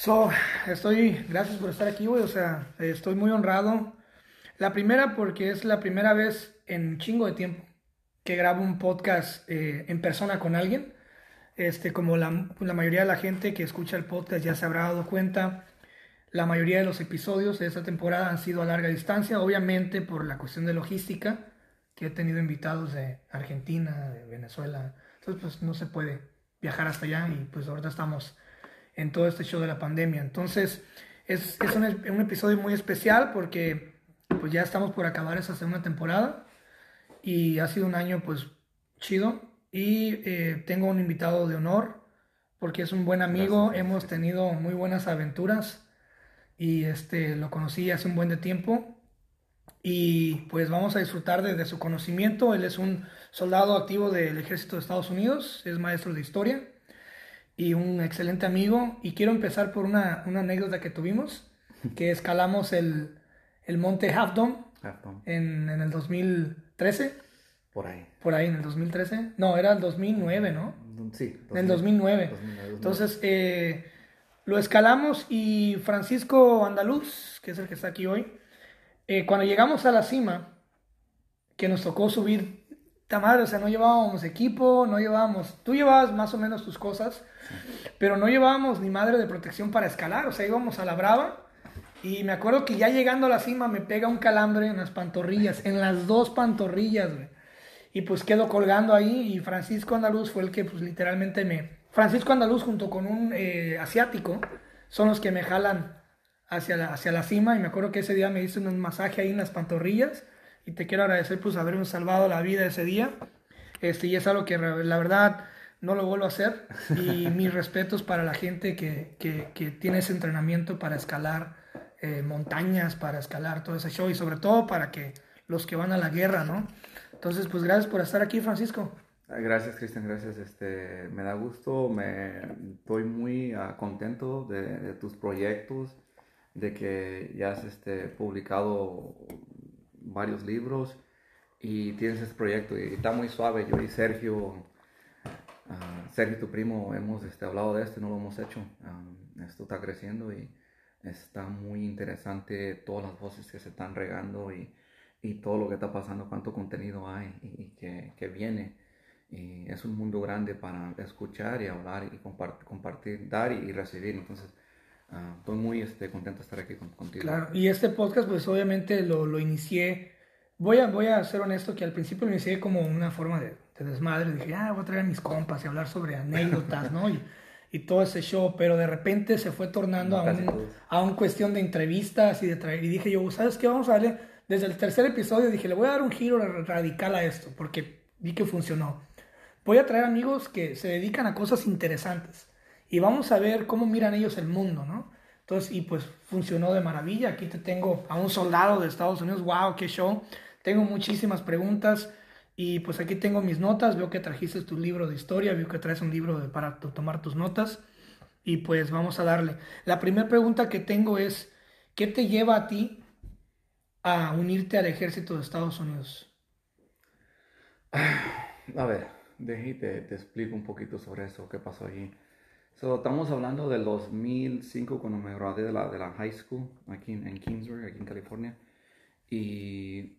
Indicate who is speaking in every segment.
Speaker 1: So, estoy, gracias por estar aquí, güey. O sea, estoy muy honrado. La primera porque es la primera vez en chingo de tiempo que grabo un podcast eh, en persona con alguien. Este, como la, la, mayoría de la gente que escucha el podcast ya se habrá dado cuenta, la mayoría de los episodios de esta temporada han sido a larga distancia, obviamente por la cuestión de logística, que he tenido invitados de Argentina, de Venezuela. Entonces, pues no se puede viajar hasta allá y pues ahorita estamos en todo este show de la pandemia. Entonces, es, es un, un, episodio muy especial porque pues ya estamos por acabar esa segunda temporada y ha sido un año pues chido. Y eh, tengo un invitado de honor porque es un buen amigo, hemos tenido muy buenas aventuras y este lo conocí hace un buen de tiempo. Y pues vamos a disfrutar de, de su conocimiento. Él es un soldado activo del ejército de Estados Unidos, es maestro de historia y un excelente amigo. Y quiero empezar por una, una anécdota que tuvimos, que escalamos el, el monte Half Dome, En, en, el 2013.
Speaker 2: Por ahí.
Speaker 1: Por ahí, en el 2013. No, era el 2009, ¿no?
Speaker 2: Sí.
Speaker 1: 2000, en el 2009. 2009 Entonces, eh, lo escalamos y Francisco Andaluz, que es el que está aquí hoy, eh, cuando llegamos a la cima, que nos tocó subir madre, o sea, no llevábamos equipo, no llevábamos, tú llevabas más o menos tus cosas, pero no llevábamos ni madre de protección para escalar, o sea, íbamos a la brava. Y me acuerdo que ya llegando a la cima me pega un calambre en las pantorrillas, en las dos pantorrillas, güey. Y pues quedo colgando ahí y Francisco Andaluz fue el que pues literalmente me... Francisco Andaluz junto con un eh, asiático son los que me jalan hacia la, hacia la cima. Y me acuerdo que ese día me hizo un masaje ahí en las pantorrillas y te quiero agradecer pues haberme salvado la vida ese día. Este, y es algo que la verdad no lo vuelvo a hacer y mis respetos para la gente que, que, que tiene ese entrenamiento para escalar eh, montañas, para escalar todo ese show y sobre todo para que los que van a la guerra, ¿no? Entonces, pues gracias por estar aquí, Francisco.
Speaker 2: Gracias, Cristian, gracias. Este, me da gusto, me estoy muy uh, contento de, de, tus proyectos, de que ya has este, publicado varios libros y tienes este proyecto y está muy suave. Yo y Sergio, uh, Sergio, tu primo, hemos este, hablado de esto no lo hemos hecho. Um, esto está creciendo y está muy interesante todas las voces que se están regando y, y todo lo que está pasando, cuánto contenido hay y, que, que, viene. Es un mundo grande para escuchar y hablar y compartir, dar y, recibir. Uh, estoy muy este, contento de estar aquí con, contigo.
Speaker 1: Claro, y este podcast pues obviamente lo, lo, inicié, voy a, voy a ser honesto que al principio lo inicié como una forma de, de desmadre, dije, ah, voy a traer a mis compas y hablar sobre anécdotas, ¿no? Y, y, todo ese show, pero de repente se fue tornando no, a, un, a un cuestión de entrevistas y de traer, y dije yo, ¿sabes qué? Vamos a darle, desde el tercer episodio dije, le voy a dar un giro radical a esto, porque vi que funcionó. Voy a traer amigos que se dedican a cosas interesantes y vamos a ver cómo miran ellos el mundo, ¿no? Entonces, y pues funcionó de maravilla. Aquí te tengo a un soldado de Estados Unidos. ¡Wow! ¡Qué show! Tengo muchísimas preguntas y pues aquí tengo mis notas. Veo que trajiste tu libro de historia, veo que traes un libro para tomar tus notas y pues vamos a darle. La primera pregunta que tengo es, ¿qué te lleva a ti a unirte al ejército de Estados Unidos?
Speaker 2: A ver, déjate, te explico un poquito sobre eso, qué pasó allí. So, estamos hablando del 2005 cuando me gradué de la, de la high school aquí en, en Kingsburg, aquí en California. Y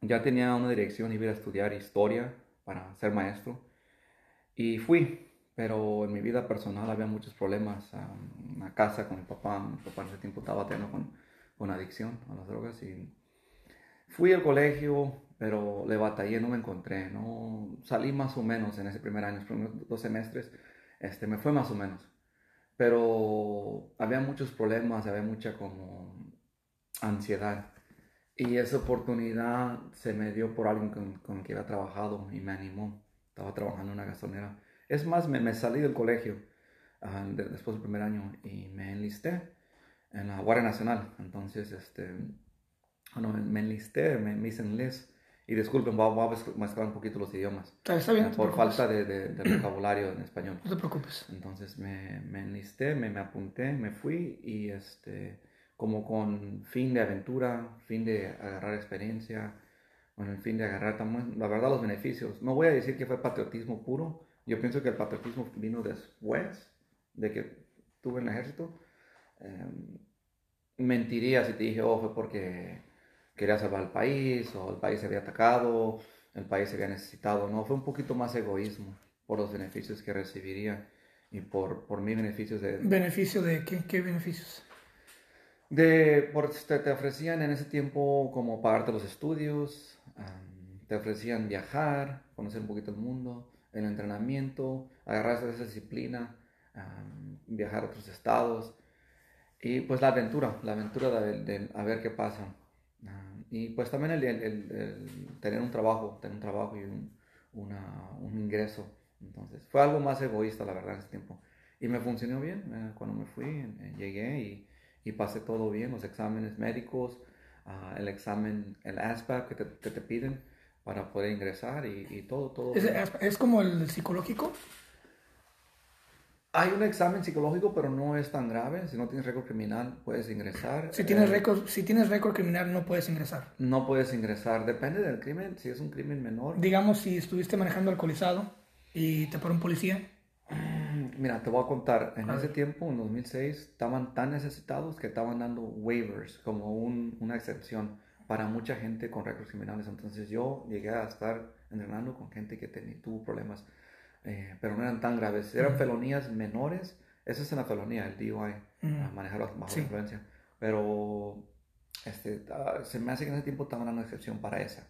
Speaker 2: ya tenía una dirección, iba a estudiar historia para ser maestro. Y fui, pero en mi vida personal había muchos problemas. Um, casa con mi papá, mi papá en ese tiempo estaba teniendo con, con adicción a las drogas. Y fui al colegio, pero le batallé, no me encontré. No, salí más o menos en ese primer año, los primeros dos semestres este, me fue más o menos. Pero había muchos problemas, había mucha como ansiedad. Y esa oportunidad se me dio por alguien con, con quien había trabajado y me animó. Estaba trabajando en una gasolinera. Es más, me, me salí del colegio ah, de- después del primer año y me enlisté en la Guardia Nacional. Entonces, este, bueno, me enlisté, me, me hice enlist. Y disculpen, voy a, voy a mezcl- mezclar un poquito los idiomas.
Speaker 1: Está, está bien, te
Speaker 2: por falta de, de- de vocabulario en español.
Speaker 1: No te preocupes.
Speaker 2: Entonces me, me enlisté, me, me apunté, me fui y este, como con fin de aventura, fin de agarrar experiencia, con el fin de agarrar también, la verdad, los beneficios. No voy a decir que fue patriotismo puro, yo pienso que el patriotismo vino después de que estuve en el ejército. Em, mentiría si te dije, oh, fue porque quería salvar el país, o el país se había atacado, el país se había necesitado. No, fue un poquito más egoísmo por los beneficios que recibiría y por, por mis beneficios de,
Speaker 1: ¿Beneficio de qué? ¿Qué beneficios?
Speaker 2: de por, te, te ofrecían en ese tiempo como pagarte los estudios, te ofrecían viajar, conocer un poquito el mundo, el entrenamiento, agarrar esa disciplina, viajar a otros estados y pues la aventura, la aventura de, de a ver qué pasa. Y pues también el, el- el- el tener un trabajo, tener un trabajo y un, una- un ingreso. Entonces fue algo más egoísta la verdad en ese tiempo. Y me funcionó bien eh, cuando me fui, eh, llegué y y pasé todo bien, los exámenes médicos, ah, el examen, el ASPAC que te, que te piden para poder ingresar y, y todo, todo.
Speaker 1: ¿Es,
Speaker 2: bien.
Speaker 1: es- es como el psicológico?
Speaker 2: Hay un examen psicológico, pero no es tan grave. Si no tienes récord criminal, puedes ingresar.
Speaker 1: Si tienes
Speaker 2: Eh,
Speaker 1: récord, si tienes récord criminal no puedes ingresar.
Speaker 2: No puedes ingresar. Depende del crimen. Si es un crimen menor.
Speaker 1: Digamos si estuviste manejando alcoholizado y te paró un policía.
Speaker 2: Mira, te voy a contar. En
Speaker 1: A
Speaker 2: ese
Speaker 1: ver.
Speaker 2: tiempo, en 2006, estaban tan necesitados que estaban dando waivers como un- una excepción para mucha gente con récords criminales. Entonces yo llegué a estar entrenando con gente que tenía, tuvo problemas, eh, pero no eran tan graves. Eran
Speaker 1: Ujú.
Speaker 2: felonías menores. Esa es una felonía, el DUI,
Speaker 1: Mm.
Speaker 2: a manejar bajo
Speaker 1: Sí.
Speaker 2: influencia. Pero este, se me hace que en ese tiempo estaban dando excepción para esa.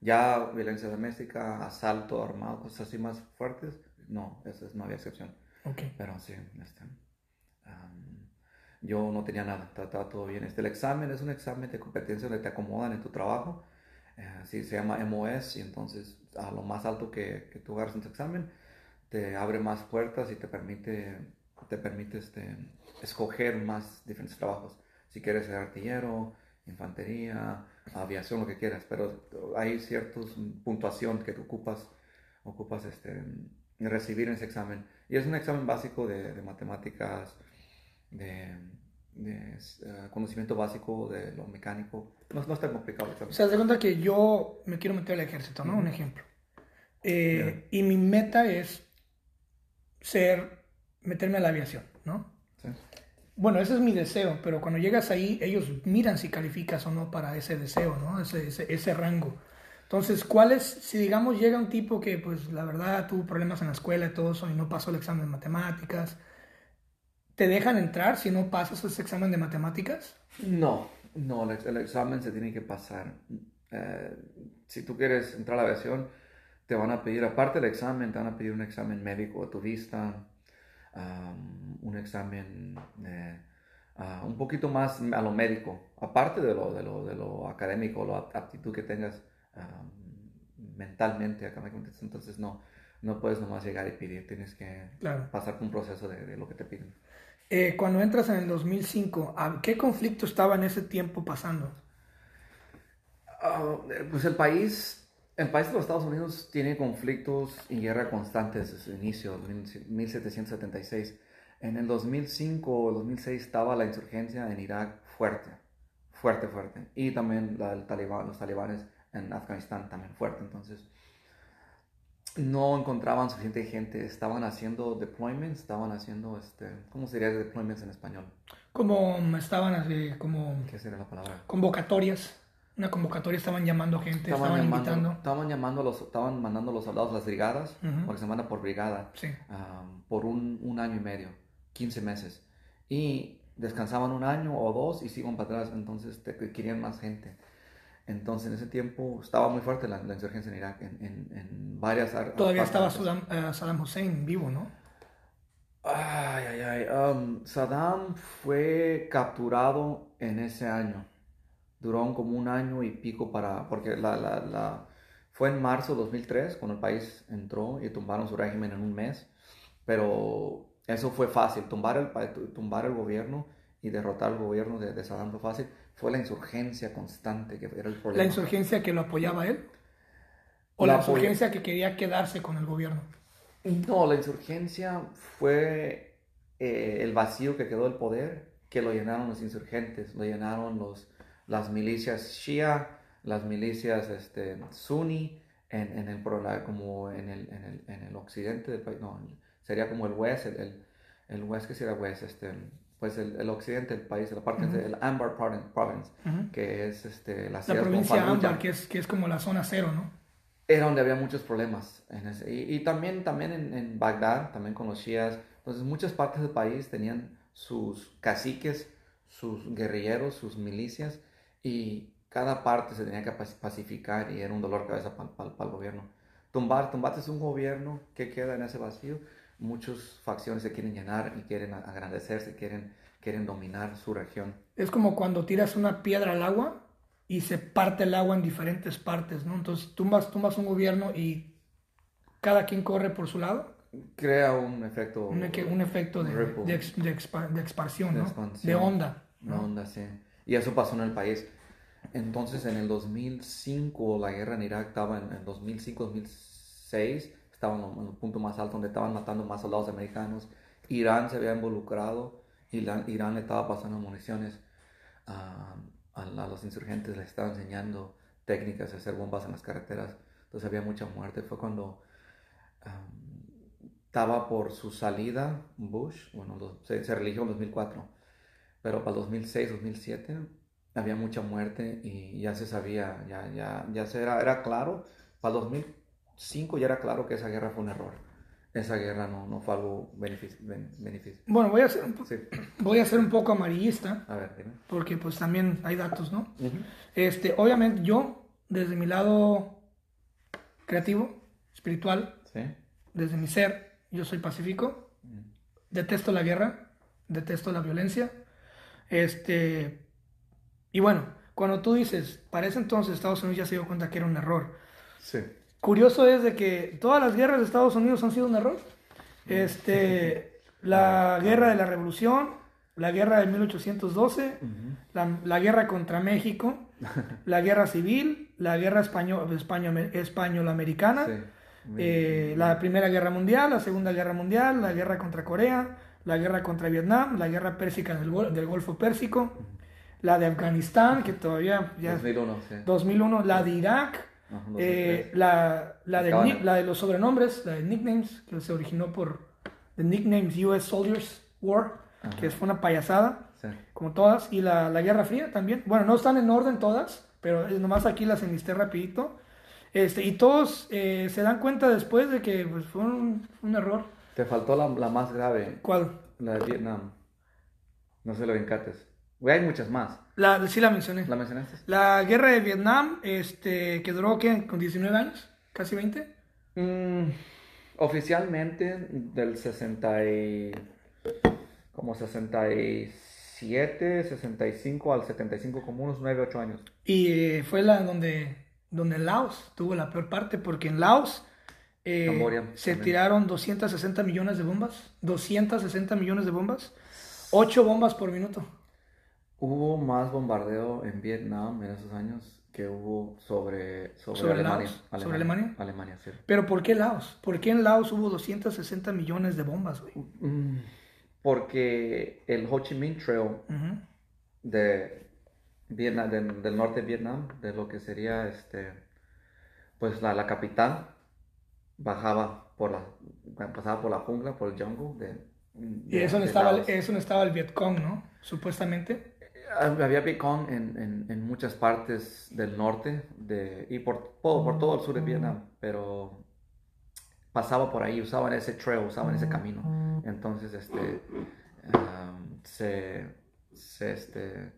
Speaker 2: Ya violencia doméstica, asalto armado, cosas así más fuertes, no, eso es- no había excepción.
Speaker 1: Ok.
Speaker 2: Pero sí, este, am, yo no tenía nada, estaba todo bien. Este, el examen es un examen de competencia donde te acomodan en tu trabajo. Eh, así se llama MOS y entonces a lo más alto que, que tú agarras en tu examen te abre más puertas y te permite, te permite este, escoger más diferentes trabajos. Si quieres ser artillero, infantería, aviación, lo que quieras, pero hay cierta puntuación que tú ocupas, ocupas este, recibir en ese examen. Y es un examen básico de, de matemáticas, de, de, eh, conocimiento básico de lo mecánico. No, no es tan complicado el
Speaker 1: O sea, de cuenta que yo me quiero meter al ejército, ¿no? Un
Speaker 2: Ujú.
Speaker 1: ejemplo. Eh, Y mi meta es ser, meterme a la aviación, ¿no?
Speaker 2: Sí.
Speaker 1: Bueno, ese es mi deseo, pero cuando llegas ahí, ellos miran si calificas o no para ese deseo, ¿no? Ese, ese, ese rango. Entonces, ¿cuál es, si digamos llega un tipo que, pues, la verdad tuvo problemas en la escuela y todo eso y no pasó el examen de matemáticas, ¿te dejan entrar si no pasas ese examen de matemáticas?
Speaker 2: No, no, el, ex- el examen se tiene que pasar. Eh, si tú quieres entrar a la aviación, te van a pedir, aparte del examen, te van a pedir un examen médico de tu vista, un examen eh, ah, un poquito más a lo médico, aparte de lo, de lo, de lo académico, la aptitud que tengas am, mentalmente, académicamente. Entonces, no, no puedes nomás llegar y pedir, tienes que
Speaker 1: Claro.
Speaker 2: pasar por un proceso de, de lo que te piden.
Speaker 1: Eh, cuando entras en el 2005, ¿a ¿qué conflicto estaba en ese tiempo pasando?
Speaker 2: Ah, pues el país, el país de los Estados Unidos tiene conflictos y guerra constantes desde el inicio, mil- 1776. En el 2005 o 2006 estaba la insurgencia en Irak fuerte, fuerte, fuerte. Y también la del talibán, los talibanes en Afganistán también fuerte. Entonces, no encontraban suficiente gente. Estaban haciendo deployments, estaban haciendo, este, ¿cómo sería deployments en español?
Speaker 1: Como estaban así, como
Speaker 2: ¿Qué sería la palabra?
Speaker 1: convocatorias, una convocatoria, estaban llamando gente, estaban,
Speaker 2: llamando,
Speaker 1: invitando.
Speaker 2: estaban llamando a los, estaban mandando a los soldados, las brigadas, porque se manda por brigada,
Speaker 1: Sí,
Speaker 2: um, por un, un año y medio, 15 meses. Y descansaban un año o dos y siguen para atrás, entonces te, querían más gente. Entonces en ese tiempo estaba muy fuerte la, la insurgencia en Irak, en, en, en varias áreas.
Speaker 1: todavía estaba Saddam, eh, Saddam Hussein vivo, ¿no?
Speaker 2: Ay, ay, ay. um, Saddam fue capturado en ese año. Duró como un año y pico para, porque la, la, la, fue en marzo de 2003 cuando el país entró y tumbaron su régimen en un mes. Pero eso fue fácil, tumbar el, tumbar el gobierno y derrotar el gobierno de, de Saddam fue fácil. Fue la insurgencia constante que era el problema.
Speaker 1: La insurgencia que lo apoyaba él. O la, insurgencia que quería quedarse con el gobierno.
Speaker 2: No, la insurgencia fue eh, el vacío que quedó del poder, que lo llenaron los insurgentes, lo llenaron los, las milicias Shia, las milicias este, Sunni, en, en el, como en el, en, el, en el occidente del país, no, sería como el west, el, el, el west, que sería west, este, pues el, el occidente del país, la parte, el Anbar Province, province,
Speaker 1: Ujú.
Speaker 2: que es este, la,
Speaker 1: La provincia Ámbar, que es, que es como la zona cero, ¿no?
Speaker 2: era donde había muchos problemas. En ese- y, y también, también en, en Bagdad, también con los shias. Entonces, muchas partes del país tenían sus caciques, sus guerrilleros, sus milicias, y cada parte se tenía que pac- pacificar y era un dolor de cabeza para el gobierno. Tumbar, tumbate es un gobierno que queda en ese vacío. Muchas facciones se quieren llenar y quieren agrandecerse, quieren, quieren dominar su región.
Speaker 1: Es como cuando tiras una piedra al agua y se parte el agua en diferentes partes, ¿no? Entonces tumbas, tumbas un gobierno y cada quien corre por su lado.
Speaker 2: Crea un efecto...
Speaker 1: Un, efecto de,
Speaker 2: Ripple.
Speaker 1: de, ex- de expa- de expansión,
Speaker 2: De
Speaker 1: ¿no?
Speaker 2: expansión.
Speaker 1: De onda.
Speaker 2: Una onda, sí. Y eso pasó en el país. Entonces, en el 2005, la guerra en Irak estaba en, en 2005-2006, estaban en los puntos más altos, donde estaban matando más soldados americanos. Irán se había involucrado, Irán, Irán le estaba pasando municiones a, a, a los insurgentes, les estaba enseñando técnicas de hacer bombas en las carreteras. Entonces había mucha muerte. Fue cuando um, estaba por su salida Bush, bueno, los, se, se, religió en 2004, pero para 2006, 2007 había mucha muerte y ya se sabía, ya, ya, ya se era, era claro. Para 2000, 5 ya era claro que esa guerra fue un error. Esa guerra no, no fue algo beneficio.
Speaker 1: Bueno, voy a, ser un voy a ser un poco amarillista.
Speaker 2: A ver, dime.
Speaker 1: Porque pues también hay datos, ¿no? Este, obviamente yo, desde mi lado creativo, espiritual, desde mi ser, yo soy pacífico. Detesto la guerra, detesto la violencia. Este, y bueno, cuando tú dices, parece entonces Estados Unidos ya se dio cuenta que era un error.
Speaker 2: Sí.
Speaker 1: Curioso es de que todas las guerras de Estados Unidos han sido un error. Este, la guerra de la revolución, la guerra de 1812, la, la guerra contra México, la guerra civil, la guerra español, español, español-americana,
Speaker 2: Sí.
Speaker 1: eh, la Primera Guerra Mundial, la Segunda Guerra Mundial, la guerra contra Corea, la guerra contra Vietnam, la guerra pérsica del, del Golfo Pérsico, la de Afganistán, que todavía ya
Speaker 2: 2001, sí.
Speaker 1: 2001, la de Irak, Eh,
Speaker 2: 2003.
Speaker 1: la, la, de, la de los sobrenombres, la de nicknames, que se originó por The Nicknames US Soldiers War, que fue una payasada,
Speaker 2: Sí.
Speaker 1: como todas, y la, la Guerra Fría también. Bueno, no están en orden todas, pero nomás aquí las enlisté rapidito. Este, y todos eh, se dan cuenta después de que pues, fue un, un error.
Speaker 2: Te faltó la, la más grave,
Speaker 1: ¿Cuál?
Speaker 2: la de Vietnam. No se lo encates. Güey, hay muchas más.
Speaker 1: La, sí la mencioné.
Speaker 2: ¿La mencionaste?
Speaker 1: La guerra de Vietnam, este, que duró, ¿qué? ¿Con 19 años? ¿Casi 20?
Speaker 2: Mm, oficialmente del 60 y... como 67, 65 al 75, como unos 9, 8 años.
Speaker 1: Y eh, fue la donde, donde Laos tuvo la peor parte, porque en Laos eh,
Speaker 2: Camboya
Speaker 1: se
Speaker 2: también.
Speaker 1: tiraron 260 millones de bombas. 260 millones de bombas. 8 bombas por minuto.
Speaker 2: Hubo más bombardeo en Vietnam en esos años que hubo sobre, sobre,
Speaker 1: ¿Sobre
Speaker 2: Alemania.
Speaker 1: Laos? ¿Sobre Alemania?
Speaker 2: Alemania, sí.
Speaker 1: Pero ¿por qué Laos? ¿Por qué en Laos hubo 260 millones de bombas, güey?
Speaker 2: Mm, porque el Ho Chi Minh Trail de Vietnam, del, del norte de Vietnam, de lo que sería este, pues la, la capital, bajaba por la, pasaba por la jungla, por el jungle de,
Speaker 1: Y eso no, estaba, eso no estaba el Vietcong, ¿no? Supuestamente.
Speaker 2: Había Vietcong en, en, en muchas partes del norte de, y por, todo, por todo el sur de Vietnam, pero pasaba por ahí, usaban ese trail, usaban ese camino. Entonces, este, um, se, se, este,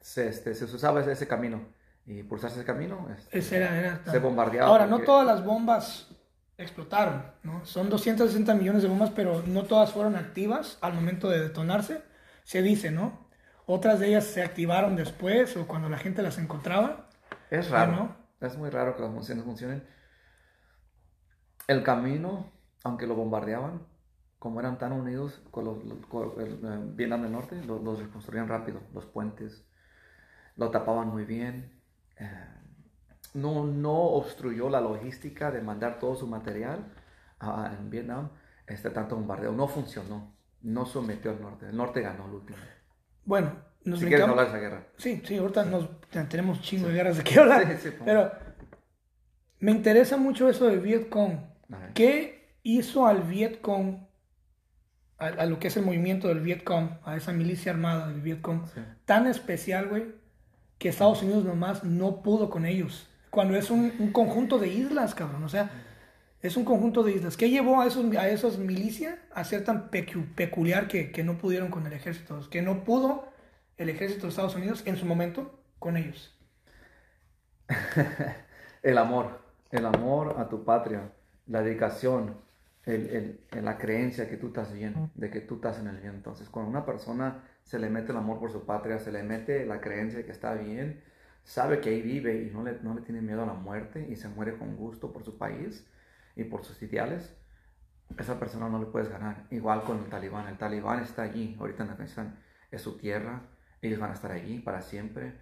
Speaker 2: se, este, se usaba ese, ese camino. Y por usarse ese camino, este,
Speaker 1: Ese era, era-
Speaker 2: se bombardeaba.
Speaker 1: Ahora, no todas las bombas explotaron, ¿no? Son 260 millones de bombas, pero no todas fueron activas al momento de detonarse. Se dice, ¿no? Otras de ellas se activaron después o cuando la gente las encontraba.
Speaker 2: Es raro.
Speaker 1: ¿no?
Speaker 2: Es muy raro que las funciones funcionen. El camino aunque lo bombardeaban, como eran tan unidos con los, el, Vietnam del Norte, los, reconstruían rápido, los puentes, lo tapaban muy bien. Eh, no, no obstruyó la logística de mandar todo su material en Vietnam, este tanto bombardeo. No funcionó, no sometió al norte. El norte ganó el último.
Speaker 1: Bueno,
Speaker 2: nos si quieres hablar de esa guerra.
Speaker 1: Sí, sí, ahorita nos, tenemos chingo de guerras de qué hablar. pero me interesa mucho eso del Vietcong. ¿Qué hizo al Vietcong, a, a, lo que es el movimiento del Vietcong, a esa milicia armada del Vietcong, tan especial, güey, que Estados Unidos nomás no pudo con ellos? Cuando es un, un conjunto de islas, cabrón. O sea, es un conjunto de islas. ¿Qué llevó a esos, a esos milicias a ser tan peculiar que, que, no pudieron con el ejército? Que no pudo el ejército de Estados Unidos en su momento con ellos.
Speaker 2: el amor, el amor a tu patria, la dedicación, el, el, la creencia que tú estás bien, de que tú estás en el bien. Entonces, cuando una persona se le mete el amor por su patria, se le mete la creencia de que está bien, sabe que ahí vive y no le, no le tiene miedo a la muerte y se muere con gusto por su país, y por sus ideales, esa persona no le puedes ganar. Igual con el talibán. El talibán está allí, ahorita en Afganistán, es su tierra, ellos van a estar allí para siempre.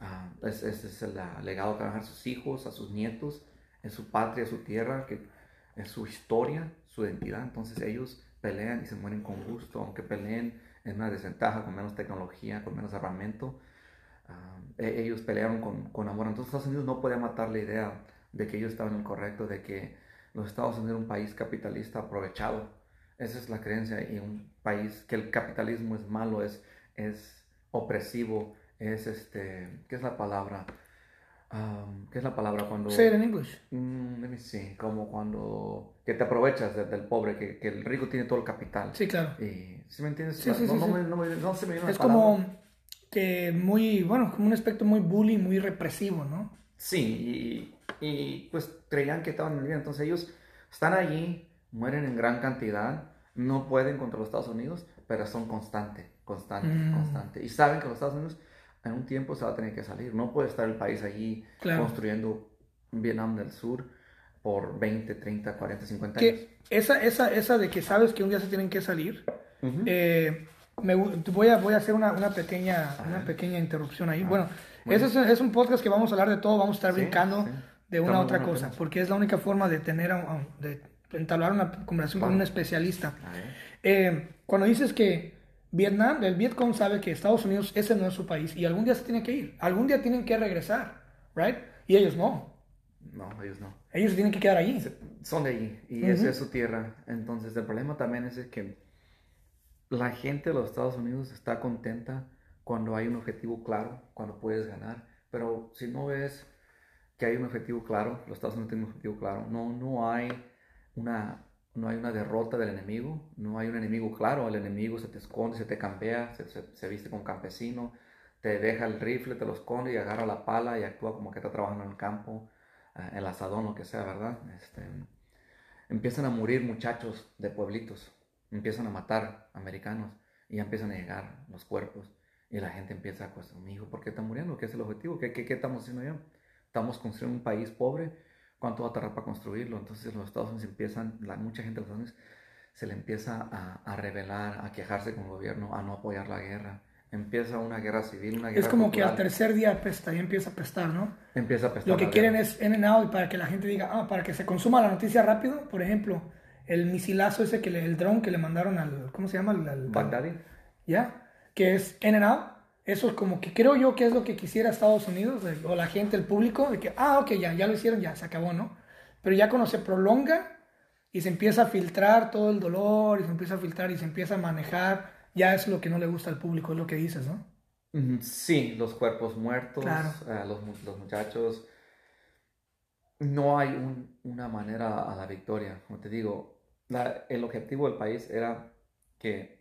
Speaker 2: Uh, ese es el legado que van a dejar sus hijos, a sus nietos, en su patria, su tierra, que es su historia, su identidad. Entonces ellos pelean y se mueren con gusto, aunque peleen en una desventaja, con menos tecnología, con menos armamento. E, ellos pelearon con, con amor. Entonces Estados Unidos no podía matar la idea de que ellos estaban en el correcto, de que los Estados Unidos es un país capitalista aprovechado. Esa es la creencia y un país que el capitalismo es malo, es, es opresivo, es este, ¿qué es la palabra? Um, ¿Qué es la palabra cuando...
Speaker 1: Say it in English.
Speaker 2: Mm, sí, como cuando... Que te aprovechas del pobre, que, que, el rico tiene todo el capital.
Speaker 1: Sí, claro.
Speaker 2: Y, ¿Sí me entiendes?
Speaker 1: Sí, sí,
Speaker 2: no,
Speaker 1: sí,
Speaker 2: no, Me, no, me, no, se me
Speaker 1: Es como que muy, bueno, como un aspecto muy bully, muy represivo, ¿no?
Speaker 2: Sí, y, y pues creían que estaban en el bien. Entonces ellos están allí, mueren en gran cantidad, no pueden contra los Estados Unidos, pero son constantes, constantes, mm. constantes. Y saben que los Estados Unidos en un tiempo se va a tener que salir. No puede estar el país allí construyendo Vietnam del Sur por 20, 30, 40, 50 años.
Speaker 1: esa, esa, esa de que sabes que un día se tienen que salir, eh, me, voy, a, voy a hacer una, una pequeña, una pequeña interrupción ahí. Ah, bueno, ese es, es, un podcast que vamos a hablar de todo, vamos a estar brincando de una otra cosa, porque es la única forma de tener, de entablar una conversación con un especialista. Eh, cuando dices que Vietnam, el Vietcong sabe que Estados Unidos ese no es su país y algún día se tiene que ir, algún día tienen que regresar, right? Y ellos no.
Speaker 2: No, ellos no.
Speaker 1: Ellos tienen que quedar allí.
Speaker 2: Son de allí y esa es su tierra. Entonces el problema también es que la gente de los Estados Unidos está contenta cuando hay un objetivo claro, cuando puedes ganar. Pero si no ves que hay un objetivo claro, los Estados Unidos tienen un objetivo claro, no, no, hay una, no hay una derrota del enemigo, no hay un enemigo claro, el enemigo se te esconde, se te campea, se, se, viste como campesino, te deja el rifle, te lo esconde y agarra la pala y actúa como que está trabajando en el campo, eh, el asadón, lo que sea, ¿verdad? Este, empiezan a morir muchachos de pueblitos, empiezan a matar americanos y ya empiezan a llegar los cuerpos y la gente empieza a cuestionar, hijo, ¿por qué está muriendo? ¿Qué es el objetivo? ¿Qué, qué, qué estamos haciendo? Estamos construyendo un país pobre, ¿cuánto va a tardar para construirlo? Entonces los Estados Unidos empiezan, la, mucha gente de los Estados Unidos se le empieza a, a rebelar, a quejarse con el gobierno, a no apoyar la guerra. Empieza una guerra civil, una guerra
Speaker 1: Es como que al tercer día apesta y empieza a pestar, ¿no?
Speaker 2: Empieza a apestar.
Speaker 1: Lo que quieren es en and out para que la gente diga, ah, para que se consuma la noticia rápido. Por ejemplo, el misilazo ese que le, el dron que le mandaron al, ¿cómo se llama? Al, al
Speaker 2: Baghdadi.
Speaker 1: ¿Ya? Que es in and out eso es como que creo yo que es lo que quisiera Estados Unidos, o la gente, el público, de que, ah, ok, ya, ya lo hicieron, ya, se acabó, ¿no? Pero ya cuando se prolonga y se empieza a filtrar todo el dolor, y se empieza a filtrar y se empieza a manejar, ya es lo que no le gusta al público, es lo que dices, ¿no?
Speaker 2: Sí, los cuerpos muertos, eh, los, los, muchachos. No hay una manera a la victoria. Como te digo, el objetivo del país era que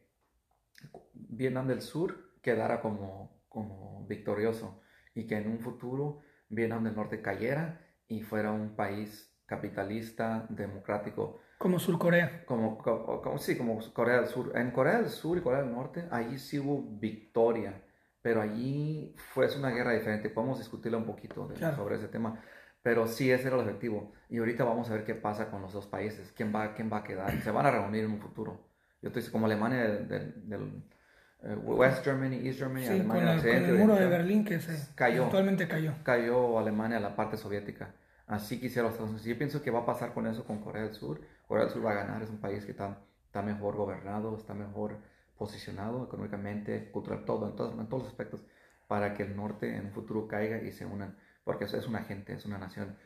Speaker 2: Vietnam del Sur quedara como, como victorioso y que en un futuro Vietnam del Norte cayera y fuera un país capitalista, democrático.
Speaker 1: Como Surcorea.
Speaker 2: Como, como, sí, como Corea del Sur. En Corea del Sur y Corea del Norte, ahí sí hubo victoria, pero allí fue una guerra diferente. Podemos discutirla un poquito sobre ese tema. Pero sí, ese era el objetivo. Y ahorita vamos a ver qué pasa con los dos países. ¿Quién va, quién va a quedar? Se van a reunir en un futuro. Yo estoy como Alemania del, del, West Germany, East Germany,
Speaker 1: Sí,
Speaker 2: Alemania
Speaker 1: con, el- con
Speaker 2: Occidente,
Speaker 1: el muro de. Berlín que se
Speaker 2: Cayó.
Speaker 1: actualmente cayó.
Speaker 2: Cayó Alemania a la parte soviética. Así quisiera los Estados Unidos. Yo pienso que va a pasar con eso con Corea del Sur. Corea del Sur va a ganar. Es un país que está, está mejor gobernado, está mejor posicionado económicamente, cultural, todo, en todos, en todos los aspectos, para que el norte en un futuro caiga y se unan. Porque eso es una gente, es una nación.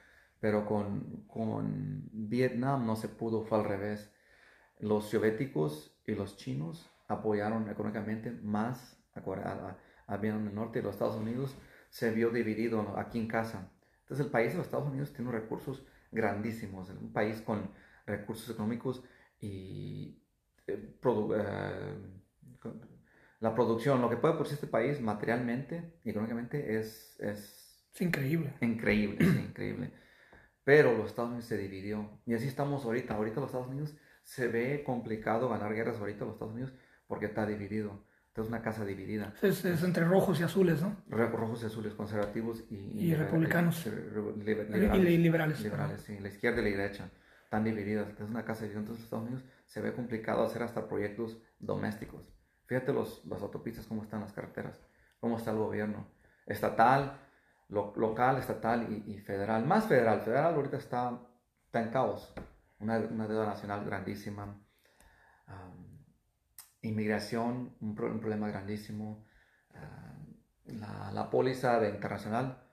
Speaker 2: Pero con, con Vietnam no se pudo, fue al revés. Los soviéticos y los chinos apoyaron económicamente más a, a, a del Norte y los Estados Unidos se vio dividido aquí en casa. Entonces el país de los Estados Unidos tiene recursos grandísimos, es un país con recursos económicos y eh, produ- eh, la producción, lo que puede producir este país materialmente y económicamente es, es
Speaker 1: Es increíble.
Speaker 2: Increíble, sí, increíble. Pero los Estados Unidos se dividió. Y así estamos ahorita. Ahorita los Estados Unidos se ve complicado ganar guerras ahorita los Estados Unidos porque está dividido. Entonces una casa dividida.
Speaker 1: Es, es entre rojos y azules, ¿no?
Speaker 2: Rojos y azules, conservativos y,
Speaker 1: Y republicanos.
Speaker 2: y- y- liber-
Speaker 1: Y- y
Speaker 2: liberales.
Speaker 1: liberales.
Speaker 2: Liberales, sí. La izquierda y la derecha están divididas. Entonces una casa dividida. Entonces Estados Unidos se ve complicado hacer hasta proyectos domésticos. Fíjate los, las autopistas, cómo están las carreteras, cómo está el gobierno. Estatal, lo- local, estatal y, y federal. Más federal. Federal ahorita está, está en caos. Una, una deuda nacional grandísima. Am, inmigración, un, pro- un problema grandísimo. Am, la, la póliza de internacional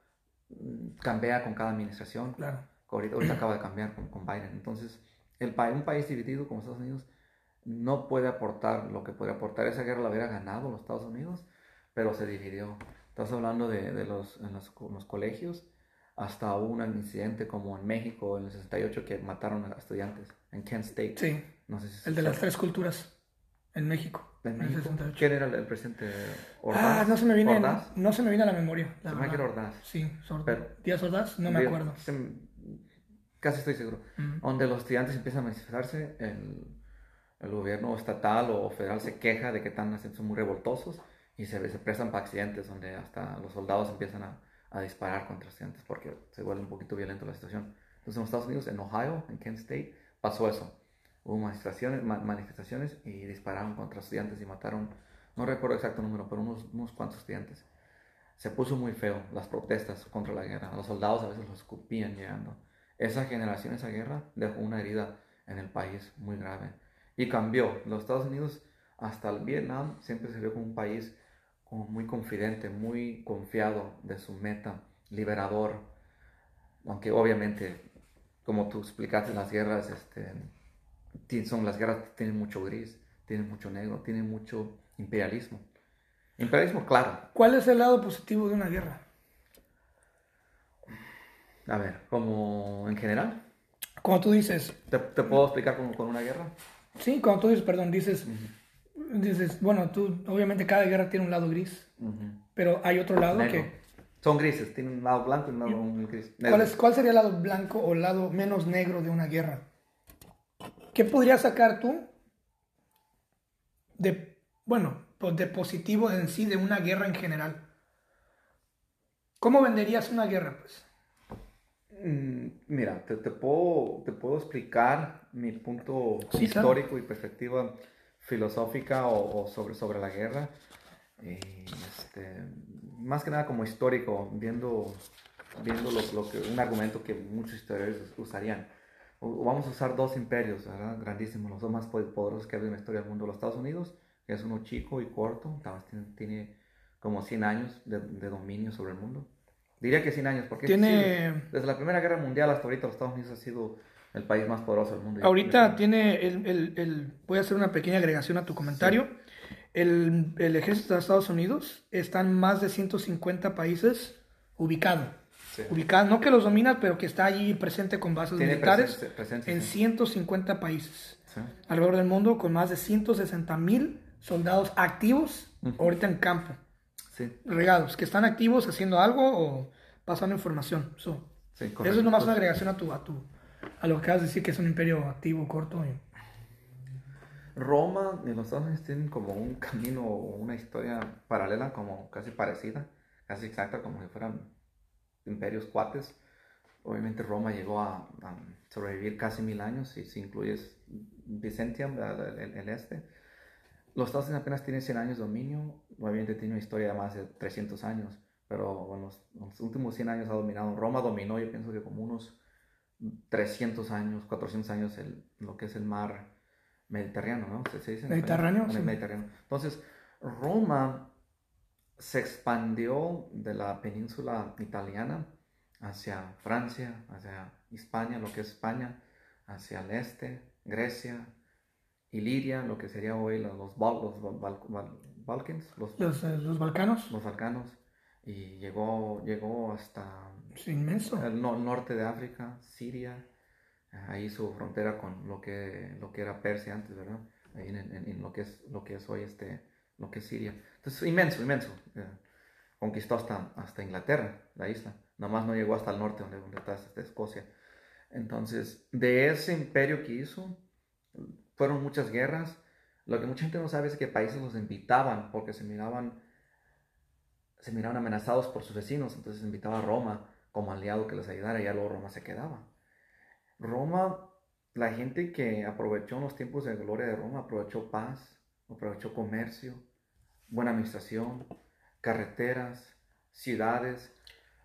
Speaker 2: mm, cambia con cada administración.
Speaker 1: Claro.
Speaker 2: Ahorita, ahorita acaba de cambiar con, con Biden. Entonces, el un país dividido como Estados Unidos no puede aportar lo que podría aportar. Esa guerra la hubiera ganado los Estados Unidos, pero se dividió. Estás hablando de, de los, en los, co- los colegios, hasta hubo un incidente como en México en el 68 que mataron a estudiantes en Kent State.
Speaker 1: Sí,
Speaker 2: No sé si
Speaker 1: el de las tres culturas en México.
Speaker 2: ¿En México?
Speaker 1: 68.
Speaker 2: ¿Quién era el, presidente? ¿Ordaz?
Speaker 1: Ah, no se me viene,
Speaker 2: ¿Ordaz?
Speaker 1: no se me viene a la memoria. La
Speaker 2: Se que Ordaz.
Speaker 1: Sí, Sor-
Speaker 2: Pero-
Speaker 1: Díaz Ordaz, no me acuerdo.
Speaker 2: se- casi estoy seguro.
Speaker 1: Mm.
Speaker 2: donde los estudiantes empiezan a manifestarse, el, el gobierno estatal o federal se queja de que están son muy revoltosos y se, se prestan para accidentes donde hasta los soldados empiezan a, a disparar contra estudiantes porque se vuelve un poquito violento la situación. Entonces en Estados Unidos, en Ohio, en Kent State, pasó eso. Hubo manifestaciones, ma- manifestaciones y dispararon contra estudiantes y mataron, no recuerdo exacto número, pero unos, unos cuantos estudiantes. Se puso muy feo las protestas contra la guerra. Los soldados a veces los escupían llegando. Esa generación, esa guerra, dejó una herida en el país muy grave. Y cambió. Los Estados Unidos, hasta el Vietnam, siempre se vio como un país como muy confidente, muy confiado de su meta, liberador. Aunque obviamente, como tú explicaste, las guerras, este, son, las guerras tienen mucho gris, tienen mucho negro, tienen mucho imperialismo. Imperialismo, claro.
Speaker 1: ¿Cuál es el lado positivo de una guerra?
Speaker 2: A ver, como en general,
Speaker 1: Cuando tú dices,
Speaker 2: ¿te, te puedo explicar como con una guerra?
Speaker 1: sí, cuando tú dices, perdón, dices, dices, bueno, tú, obviamente cada guerra tiene un lado gris, pero hay otro lado
Speaker 2: Negro.
Speaker 1: que,
Speaker 2: Son grises, tienen un lado blanco y un lado gris.
Speaker 1: ¿cuál, es, ¿cuál sería el lado blanco o el lado menos negro de una guerra? ¿Qué podrías sacar tú de, bueno, pues de positivo en sí de una guerra en general? ¿Cómo venderías una guerra, pues?
Speaker 2: Mm, Mira, te, te puedo, te puedo explicar mi punto
Speaker 1: Sí, claro.
Speaker 2: histórico y perspectiva filosófica o, o sobre, sobre la guerra. Y, este, más que nada como histórico, viendo, viendo lo, lo que, un argumento que muchos historiadores usarían. O- Vamos a usar dos imperios, ¿verdad? Grandísimos, los dos más po- poderosos que ha habido en la historia del mundo. Los Estados Unidos, que es uno chico y corto, tiene, como 100 años de, de dominio sobre el mundo. Diría que 100 años, porque
Speaker 1: Tiene-
Speaker 2: sí, desde la Primera Guerra Mundial hasta ahorita los Estados Unidos ha sido el país más poderoso del mundo.
Speaker 1: Ahorita tiene el, el- el- voy a hacer una pequeña agregación a tu comentario. El, el ejército de Estados Unidos está en más de 150 países ubicado.
Speaker 2: Sí.
Speaker 1: Ubicado, no que los domina, pero que está allí presente con bases
Speaker 2: Tiene
Speaker 1: militares
Speaker 2: presencia,
Speaker 1: en
Speaker 2: sí.
Speaker 1: 150 países
Speaker 2: Sí.
Speaker 1: alrededor del mundo con más de 160 mil soldados activos ahorita en campo, regados, que están activos haciendo algo o pasando información. So, eso es nomás una agregación a tu, a tu, a lo que acabas de decir que es un imperio activo, corto. y-
Speaker 2: Roma y los Estados Unidos tienen como un camino o una historia paralela, como casi parecida, casi exacta, como si fueran imperios cuates. obviamente Roma llegó a, a sobrevivir casi mil años, si, si incluyes Vicentia, el, el- el este. Los Estados Unidos apenas tienen 100 años de dominio, obviamente tiene una historia de más de 300 años, pero en los, en los últimos 100 años ha dominado. Roma dominó, yo pienso que como unos 300 años, 400 años el, lo que es el mar Mediterráneo, ¿no? ¿Se, se dice en
Speaker 1: Mediterráneo, sí.
Speaker 2: Mediterráneo. Entonces, Roma se expandió de la península italiana hacia Francia, hacia España, lo que es España, hacia el este, Grecia, Iliria, lo que sería hoy los, los, los Bal- Bal- Bal- Balkans, los,
Speaker 1: Los, los Balcanos,
Speaker 2: los Balcanos, y llegó, llegó hasta
Speaker 1: es inmenso.
Speaker 2: el no- norte de África, Siria, ahí su frontera con lo que, lo que era Persia antes, ¿verdad? Ahí en, en- en lo, que es, lo que es hoy este, lo que es Siria. Entonces, inmenso, inmenso. eh, conquistó hasta, hasta Inglaterra, la isla. Nomás no llegó hasta el norte, donde, donde está esta Escocia. Entonces, de ese imperio que hizo, fueron muchas guerras. Lo que mucha gente no sabe es que países los invitaban porque se miraban, se miraban amenazados por sus vecinos. Entonces invitaba a Roma como aliado que les ayudara y ya luego Roma se quedaba. Roma, la gente que aprovechó en los tiempos de gloria de Roma, aprovechó paz, aprovechó comercio, buena administración, carreteras, ciudades,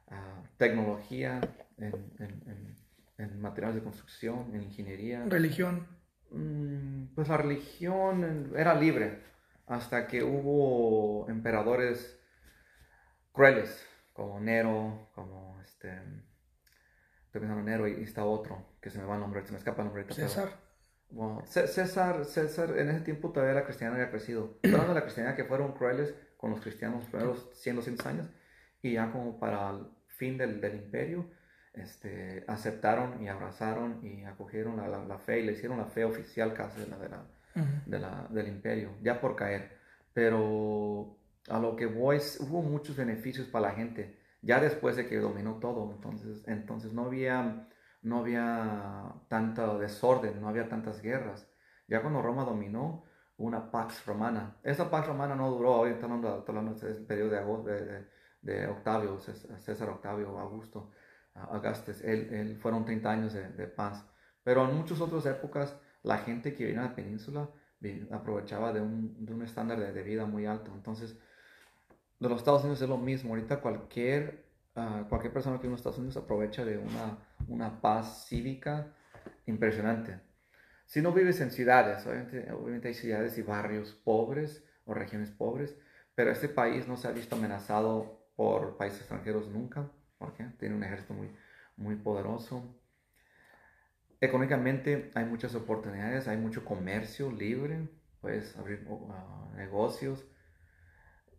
Speaker 2: ah, tecnología en, en- en- en materiales de construcción, en ingeniería.
Speaker 1: Religión.
Speaker 2: Mm, Pues la religión era libre hasta que hubo emperadores crueles, como Nero, como este. Estoy pensando en Nero y, y está otro, que se me va el nombre, se me escapa el nombre
Speaker 1: César.
Speaker 2: Cé- César, César, en ese tiempo todavía la cristiandad había crecido. Hablando de la cristiandad que fueron crueles con los cristianos los primeros 100, 200 años y ya como para el fin del, del imperio, este, aceptaron y abrazaron y acogieron la, la- la fe y le hicieron la fe oficial casi de la, de la,
Speaker 1: Ujú.
Speaker 2: de la- del imperio, ya por caer. Pero a lo que voy, hubo muchos beneficios para la gente, ya después de que dominó todo. Entonces, entonces no había, no había tanto desorden, no había tantas guerras. Ya cuando Roma dominó, una Pax Romana. Esa Pax Romana no duró, hoy está hablando, del periodo de, de, de- Octavio, César Octavio, Augusto, Augustus. Él, él- fueron 30 años de, paz. Pero en muchas otras épocas, la gente que vino a la península aprovechaba de un, de un estándar de, vida muy alto. Entonces, de los Estados Unidos es lo mismo. Ahorita cualquier, ah, cualquier persona que vive en los Estados Unidos aprovecha de una, una paz cívica impresionante. Si no vives en ciudades, obviamente, obviamente hay ciudades y barrios pobres o regiones pobres, pero este país no se ha visto amenazado por países extranjeros nunca. ¿Por qué? Tiene un ejército muy, muy poderoso. Económicamente hay muchas oportunidades, hay mucho comercio libre, puedes abrir ah, negocios.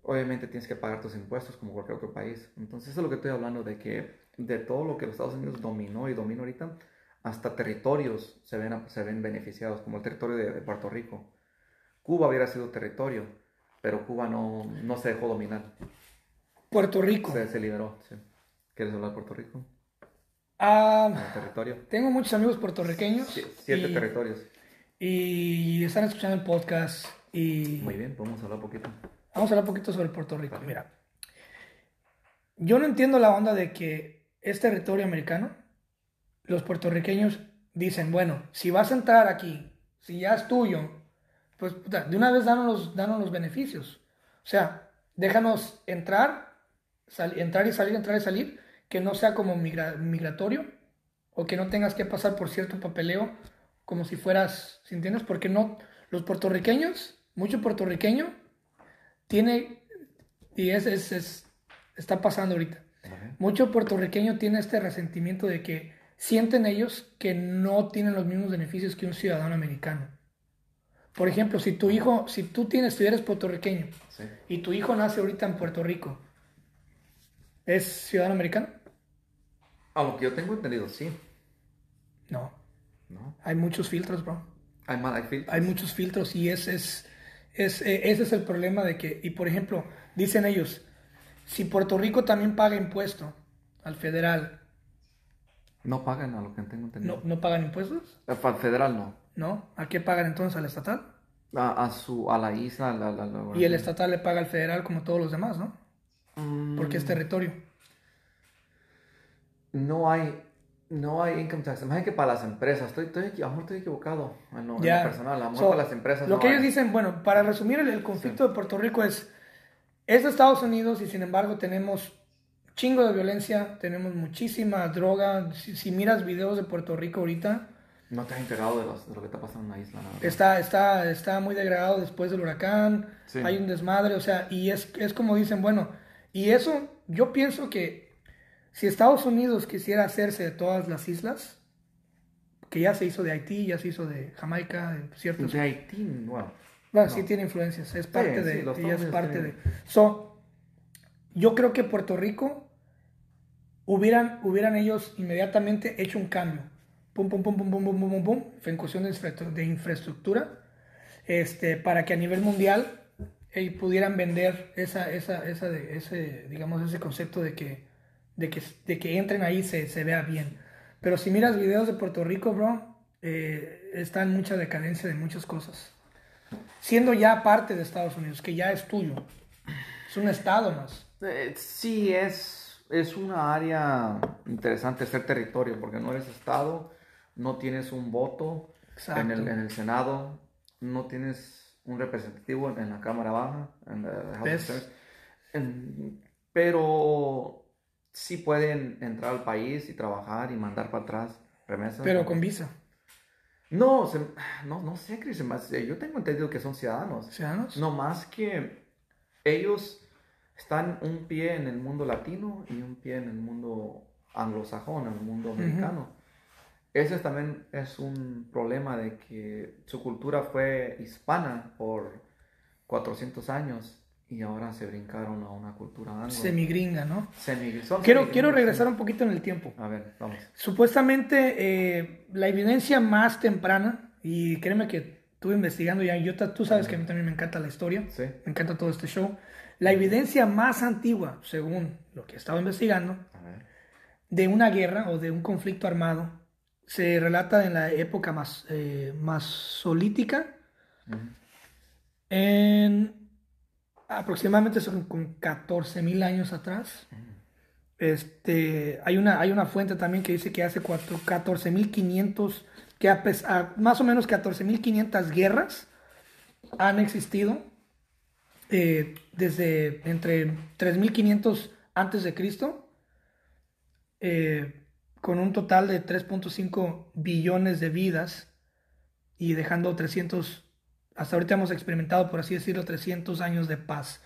Speaker 2: Obviamente tienes que pagar tus impuestos como cualquier otro país. Entonces eso es lo que estoy hablando de que de todo lo que los Estados Unidos dominó y domina ahorita, hasta territorios se ven, se ven beneficiados, como el territorio de, de Puerto Rico. Cuba hubiera sido territorio, pero Cuba no, no se dejó dominar,
Speaker 1: Puerto Rico.
Speaker 2: se, se liberó. sí. ¿Quieres hablar de Puerto Rico?
Speaker 1: Ah,
Speaker 2: El territorio.
Speaker 1: tengo muchos amigos puertorriqueños.
Speaker 2: Sie- Siete
Speaker 1: y,
Speaker 2: territorios.
Speaker 1: y están escuchando el podcast. Y
Speaker 2: Muy bien, vamos a hablar un poquito.
Speaker 1: vamos a hablar un poquito sobre Puerto Rico. Mira, yo no entiendo la onda de que es territorio americano. Los puertorriqueños dicen, bueno, si vas a entrar aquí, si ya es tuyo, pues de una vez danos los, danos los beneficios. O sea, déjanos entrar, entrar y salir, entrar y salir, que no sea como migra- migratorio o que no tengas que pasar por cierto papeleo como si fueras, ¿sí entiendes? Porque no, los puertorriqueños, mucho puertorriqueño tiene, y es, es, es- está pasando ahorita,
Speaker 2: Ajá.
Speaker 1: mucho puertorriqueño tiene este resentimiento de que sienten ellos que no tienen los mismos beneficios que un ciudadano americano. Por ejemplo, si tu hijo, si tú tienes, si eres puertorriqueño
Speaker 2: Sí.
Speaker 1: y tu hijo nace ahorita en Puerto Rico, ¿es ciudadano americano?
Speaker 2: A lo que yo tengo entendido, sí.
Speaker 1: No.
Speaker 2: ¿No?
Speaker 1: Hay muchos filtros, bro.
Speaker 2: Hay, mal, hay filtros.
Speaker 1: Hay muchos filtros y ese es, es, eh, ese es el problema de que, y por ejemplo, dicen ellos, si Puerto Rico también paga impuesto al federal,
Speaker 2: No pagan a lo que tengo entendido.
Speaker 1: ¿no, no pagan impuestos?
Speaker 2: Eh, Para el federal no.
Speaker 1: ¿No? ¿A qué pagan entonces al estatal?
Speaker 2: A, a su, a la isla. la- la- la-
Speaker 1: Y el estatal le paga al federal como todos los demás, ¿no?
Speaker 2: Mm,
Speaker 1: Porque es territorio.
Speaker 2: No hay, No hay income tax. Imagínate que para las empresas, estoy, estoy, a lo mejor estoy equivocado en lo, en
Speaker 1: Ya.
Speaker 2: lo personal, a lo mejor
Speaker 1: So,
Speaker 2: para las empresas.
Speaker 1: Lo
Speaker 2: no
Speaker 1: que
Speaker 2: hay.
Speaker 1: ellos dicen, bueno, para resumir el, el conflicto de Puerto Rico es, es de Estados Unidos y sin embargo tenemos chingo de violencia, tenemos muchísima droga. Si, si miras videos de Puerto Rico ahorita,
Speaker 2: No te has enterado de, los- de lo que está pasando en la isla.
Speaker 1: está, está, está muy degradado después del huracán,
Speaker 2: Sí.
Speaker 1: hay un desmadre, o sea, y es, es como dicen, bueno, y eso yo pienso que si Estados Unidos quisiera hacerse de todas las islas, que ya se hizo de Haití, ya se hizo de Jamaica, de ciertos
Speaker 2: De Haití, bueno.
Speaker 1: Bueno,
Speaker 2: no.
Speaker 1: sí tiene influencias, es parte
Speaker 2: sí,
Speaker 1: de, sí,
Speaker 2: ella
Speaker 1: es parte
Speaker 2: tienen... de.
Speaker 1: So, yo creo que Puerto Rico hubieran, hubieran ellos inmediatamente hecho un cambio. Pum, pum, pum, pum, pum, pum, pum, pum, en cuestión de, de infraestructura, este, para que a nivel mundial eh, pudieran vender esa, esa, esa de, ese, digamos, ese concepto de que, de que, de que entren ahí se, se vea bien. Pero si miras videos de Puerto Rico, bro, eh, está en mucha decadencia de muchas cosas siendo ya parte de Estados Unidos, que ya es tuyo. Es un estado más.
Speaker 2: Eh, sí, es, es una área interesante ser territorio, porque no eres estado, no tienes un voto en el, en el Senado, no tienes un representativo en, en la Cámara Baja, en la House. En- pero sí pueden entrar al país y trabajar y mandar para atrás remesas.
Speaker 1: Pero con visa.
Speaker 2: No, se- no, no sé, Chris, más, yo tengo entendido que son ciudadanos.
Speaker 1: ¿Ciudadanos?
Speaker 2: No más que ellos están un pie en el mundo latino y un pie en el mundo anglosajón, en el mundo americano. Ese también es un problema de que su cultura fue hispana por 400 años y ahora se brincaron a una cultura anglo.
Speaker 1: Semigringa, ¿no? Quiero, quiero regresar un poquito en el tiempo.
Speaker 2: A ver, vamos.
Speaker 1: Supuestamente eh, la evidencia más temprana, y créeme que estuve investigando ya, yo, tú sabes que a mí también me encanta la historia,
Speaker 2: Sí.
Speaker 1: me encanta todo este show. La evidencia más antigua, según lo que he estado investigando, de una guerra o de un conflicto armado se relata en la época más, eh, masolítica,
Speaker 2: Ujú.
Speaker 1: en aproximadamente son con 14.000 años atrás. Este, hay, una, hay una fuente también que dice que hace cuatro- 14.500, que a pes- a más o menos 14.500 guerras han existido eh, desde entre 3.500 antes de Cristo, eh, con un total de 3.5 billones de vidas y dejando 300, hasta ahorita hemos experimentado, por así decirlo, 300 años de paz.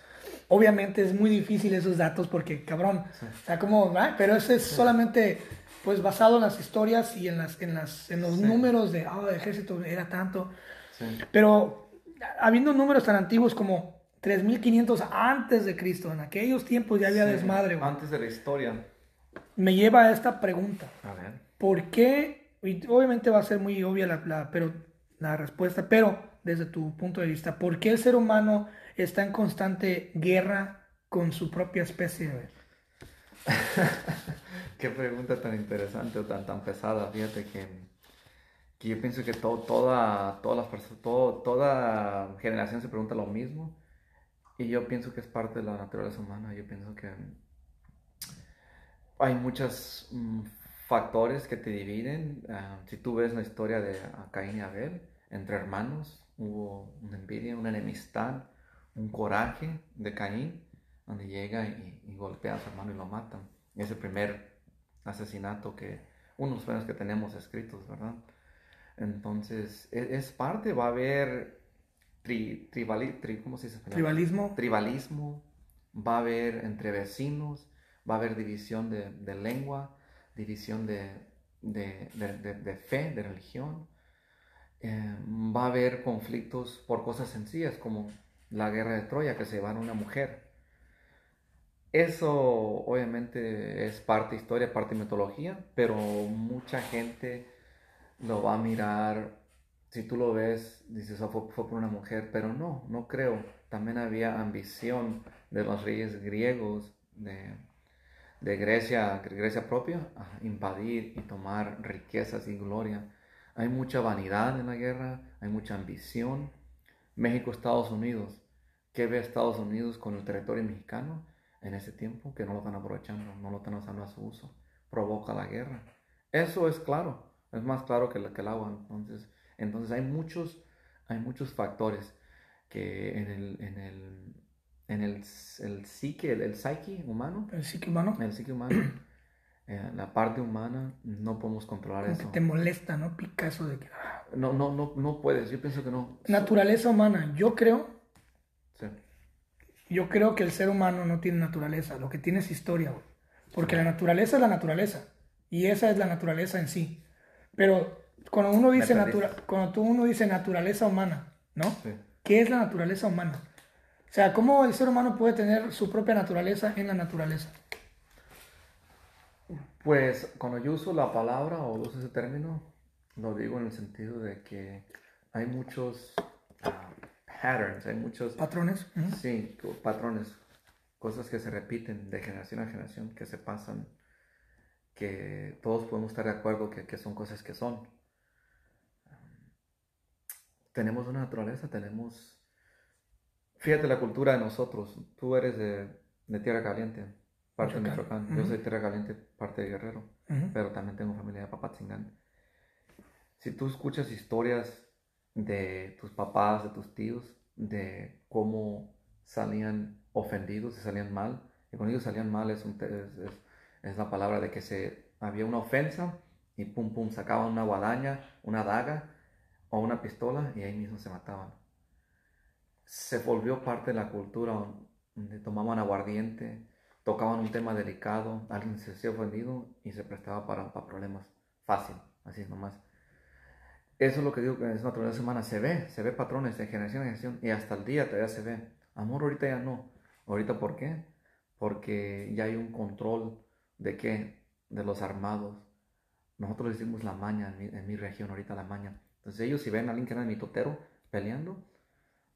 Speaker 1: Obviamente es muy difícil esos datos porque, cabrón, o sea, como, ¿verdad? pero eso es solamente, pues, basado en las historias y en, las, en, las, en los
Speaker 2: Sí.
Speaker 1: números de, ah, el ejército era tanto.
Speaker 2: Sí.
Speaker 1: Pero habiendo números tan antiguos como 3500 antes de Cristo, en aquellos tiempos ya había
Speaker 2: Sí,
Speaker 1: desmadre, güey.
Speaker 2: Antes de la historia.
Speaker 1: Me lleva a esta pregunta.
Speaker 2: A ver.
Speaker 1: ¿Por qué? Y obviamente va a ser muy obvia la, la- pero, la respuesta, pero desde tu punto de vista, ¿por qué el ser humano está en constante guerra con su propia especie?
Speaker 2: Qué pregunta tan interesante o tan, tan pesada. Fíjate que, que yo pienso que to- toda, todas las todo- toda generación se pregunta lo mismo. Y yo pienso que es parte de la naturaleza humana. Yo pienso que hay muchos mm, factores que te dividen. Ah, si tú ves la historia de Caín y Abel, entre hermanos, hubo una envidia, una enemistad, un coraje de Caín, donde llega y, y golpea a su hermano y lo matan. Es el primer asesinato que, uno de que tenemos escritos, ¿verdad? Entonces, e- es, parte, va a haber tri, tribali- tri- ¿cómo se dice? en español?
Speaker 1: Tribalismo.
Speaker 2: tribalismo, va a haber entre vecinos, va a haber división de, de lengua, división de- de- de fe, de religión. Eh, va a haber conflictos por cosas sencillas como la guerra de Troya, que se llevaron una mujer. Eso obviamente es parte historia, parte mitología, pero mucha gente lo va a mirar, si tú lo ves, dices, "Ah, fue, fue por una mujer, pero no, no creo. También había ambición de los reyes griegos de, de Grecia, Grecia propia, a invadir y tomar riquezas y gloria. Hay mucha vanidad en la guerra, hay mucha ambición. México, Estados Unidos, ¿qué ve Estados Unidos con el territorio mexicano en ese tiempo? Que no lo están aprovechando, no lo están usando a su uso. Provoca la guerra. Eso es claro, es más claro que, que el agua. Entonces, entonces hay muchos, hay muchos factores que en el, en el, en el, el psique, el, el psique humano,
Speaker 1: El psique humano.
Speaker 2: el psique humano, eh, la parte humana, no podemos controlar
Speaker 1: Como que
Speaker 2: eso.
Speaker 1: te molesta, ¿no? Pica eso de que... ah.
Speaker 2: No, no, no, no puedes, yo pienso que no.
Speaker 1: Naturaleza humana. Yo creo,
Speaker 2: Sí.
Speaker 1: yo creo que el ser humano no tiene naturaleza. Lo que tiene es historia, güey. Porque la naturaleza es la naturaleza. Y esa es la naturaleza en sí. Pero cuando uno dice, natura- cuando tú uno dice naturaleza humana, ¿no?
Speaker 2: Sí.
Speaker 1: ¿Qué es la naturaleza humana? O sea, ¿cómo el ser humano puede tener su propia naturaleza en la naturaleza?
Speaker 2: Pues cuando yo uso la palabra o uso ese término, lo digo en el sentido de que hay muchos ah, patterns, hay muchos,
Speaker 1: Patrones.
Speaker 2: Sí, patrones, cosas que se repiten de generación a generación, que se pasan, que todos podemos estar de acuerdo que, que son cosas que son. Tenemos una naturaleza, tenemos... Fíjate la cultura de nosotros. Tú eres de, de Tierra Caliente, parte de
Speaker 1: Michoacán.
Speaker 2: Michoacán. Yo
Speaker 1: Ujú.
Speaker 2: soy Tierra Caliente, parte de Guerrero
Speaker 1: Ujú.
Speaker 2: pero también tengo familia de Papatzingán. Si tú escuchas historias de tus papás, de tus tíos, de cómo salían ofendidos, se salían mal, y cuando ellos salían mal es, un es, es- es la palabra de que se, había una ofensa y pum pum sacaban una guadaña, una daga o una pistola y ahí mismo se mataban. Se volvió parte de la cultura donde tomaban aguardiente, tocaban un tema delicado, alguien se hacía ofendido y se prestaba para, para problemas. Fácil, así nomás. Eso es lo que digo que es naturaleza humana. Se ve, se ve patrones de generación en generación y hasta el día todavía se ve. Amor ahorita ya no. ¿Ahorita por qué? Porque ya hay un control de qué? De los armados. Nosotros decimos la maña en mi, en mi región, ahorita la maña. Entonces ellos si ven a alguien que de mitotero peleando,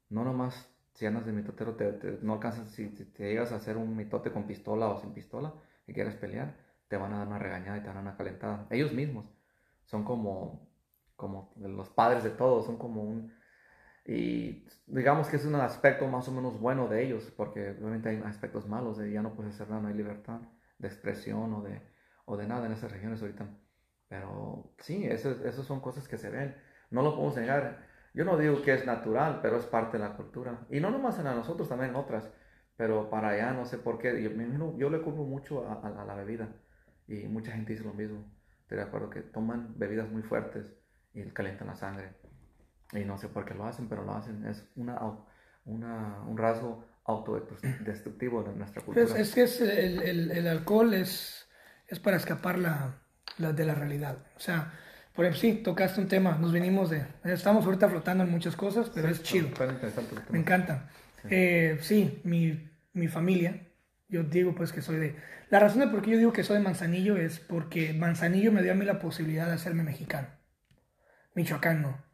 Speaker 2: no nomás si andas de mitotero te, te- no alcanzas, si, te llegas a hacer un mitote con pistola o sin pistola y quieres pelear, te van a dar una regañada y te van a dar una calentada. Ellos mismos son como, como los padres de todos, son como un... Y digamos que es un aspecto más o menos bueno de ellos, porque obviamente hay aspectos malos, de ya no puedes hacer nada, no hay libertad de expresión o de, o de nada en esas regiones ahorita. Pero sí, eso son cosas que se ven, no lo podemos negar. Yo no digo que es natural, pero es parte de la cultura. Y no nomás en la nosotros, también en otras. Pero para allá no sé por qué. Yo, yo le culpo mucho a, a- a la bebida. Y mucha gente dice lo mismo. Estoy de acuerdo que toman bebidas muy fuertes y calientan la sangre. Y no sé por qué lo hacen, pero lo hacen. Es una, una, un rasgo autodestructivo de nuestra cultura.
Speaker 1: Pues es que es el, el- el alcohol es, es para escapar la, la- de la realidad. O sea, por ejemplo, sí, tocaste un tema, nos venimos de... Estamos ahorita flotando en muchas cosas, pero es chido. Me encanta. Eh, sí, mi, mi familia, yo digo pues que soy de... La razón de por qué yo digo que soy de Manzanillo es porque Manzanillo me dio a mí la posibilidad de hacerme mexicano. Michoacán no.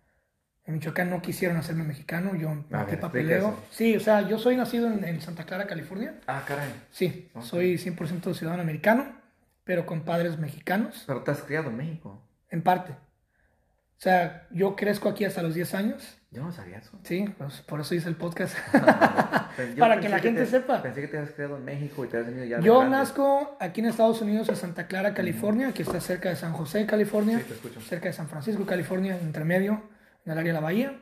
Speaker 1: En Michoacán no quisieron hacerme mexicano, yo metí papeleo. Sí, o sea, yo soy nacido en, en Santa Clara, California.
Speaker 2: Ah, caray.
Speaker 1: Sí,
Speaker 2: Ok.
Speaker 1: soy 100% ciudadano americano, pero con padres mexicanos,
Speaker 2: Pero te has criado en México.
Speaker 1: En parte. O sea, yo crezco aquí hasta los 10 años,
Speaker 2: Yo no sabía eso.
Speaker 1: sí, pues por eso hice el podcast. Para que la gente
Speaker 2: te-
Speaker 1: sepa.
Speaker 2: Pensé que te habías criado en México y te habías venido ya
Speaker 1: Yo nazco aquí en Estados Unidos, en Santa Clara, California, que está cerca de San José, California,
Speaker 2: Sí, te escucho.
Speaker 1: cerca de San Francisco, California, entre medio, en el área de la bahía.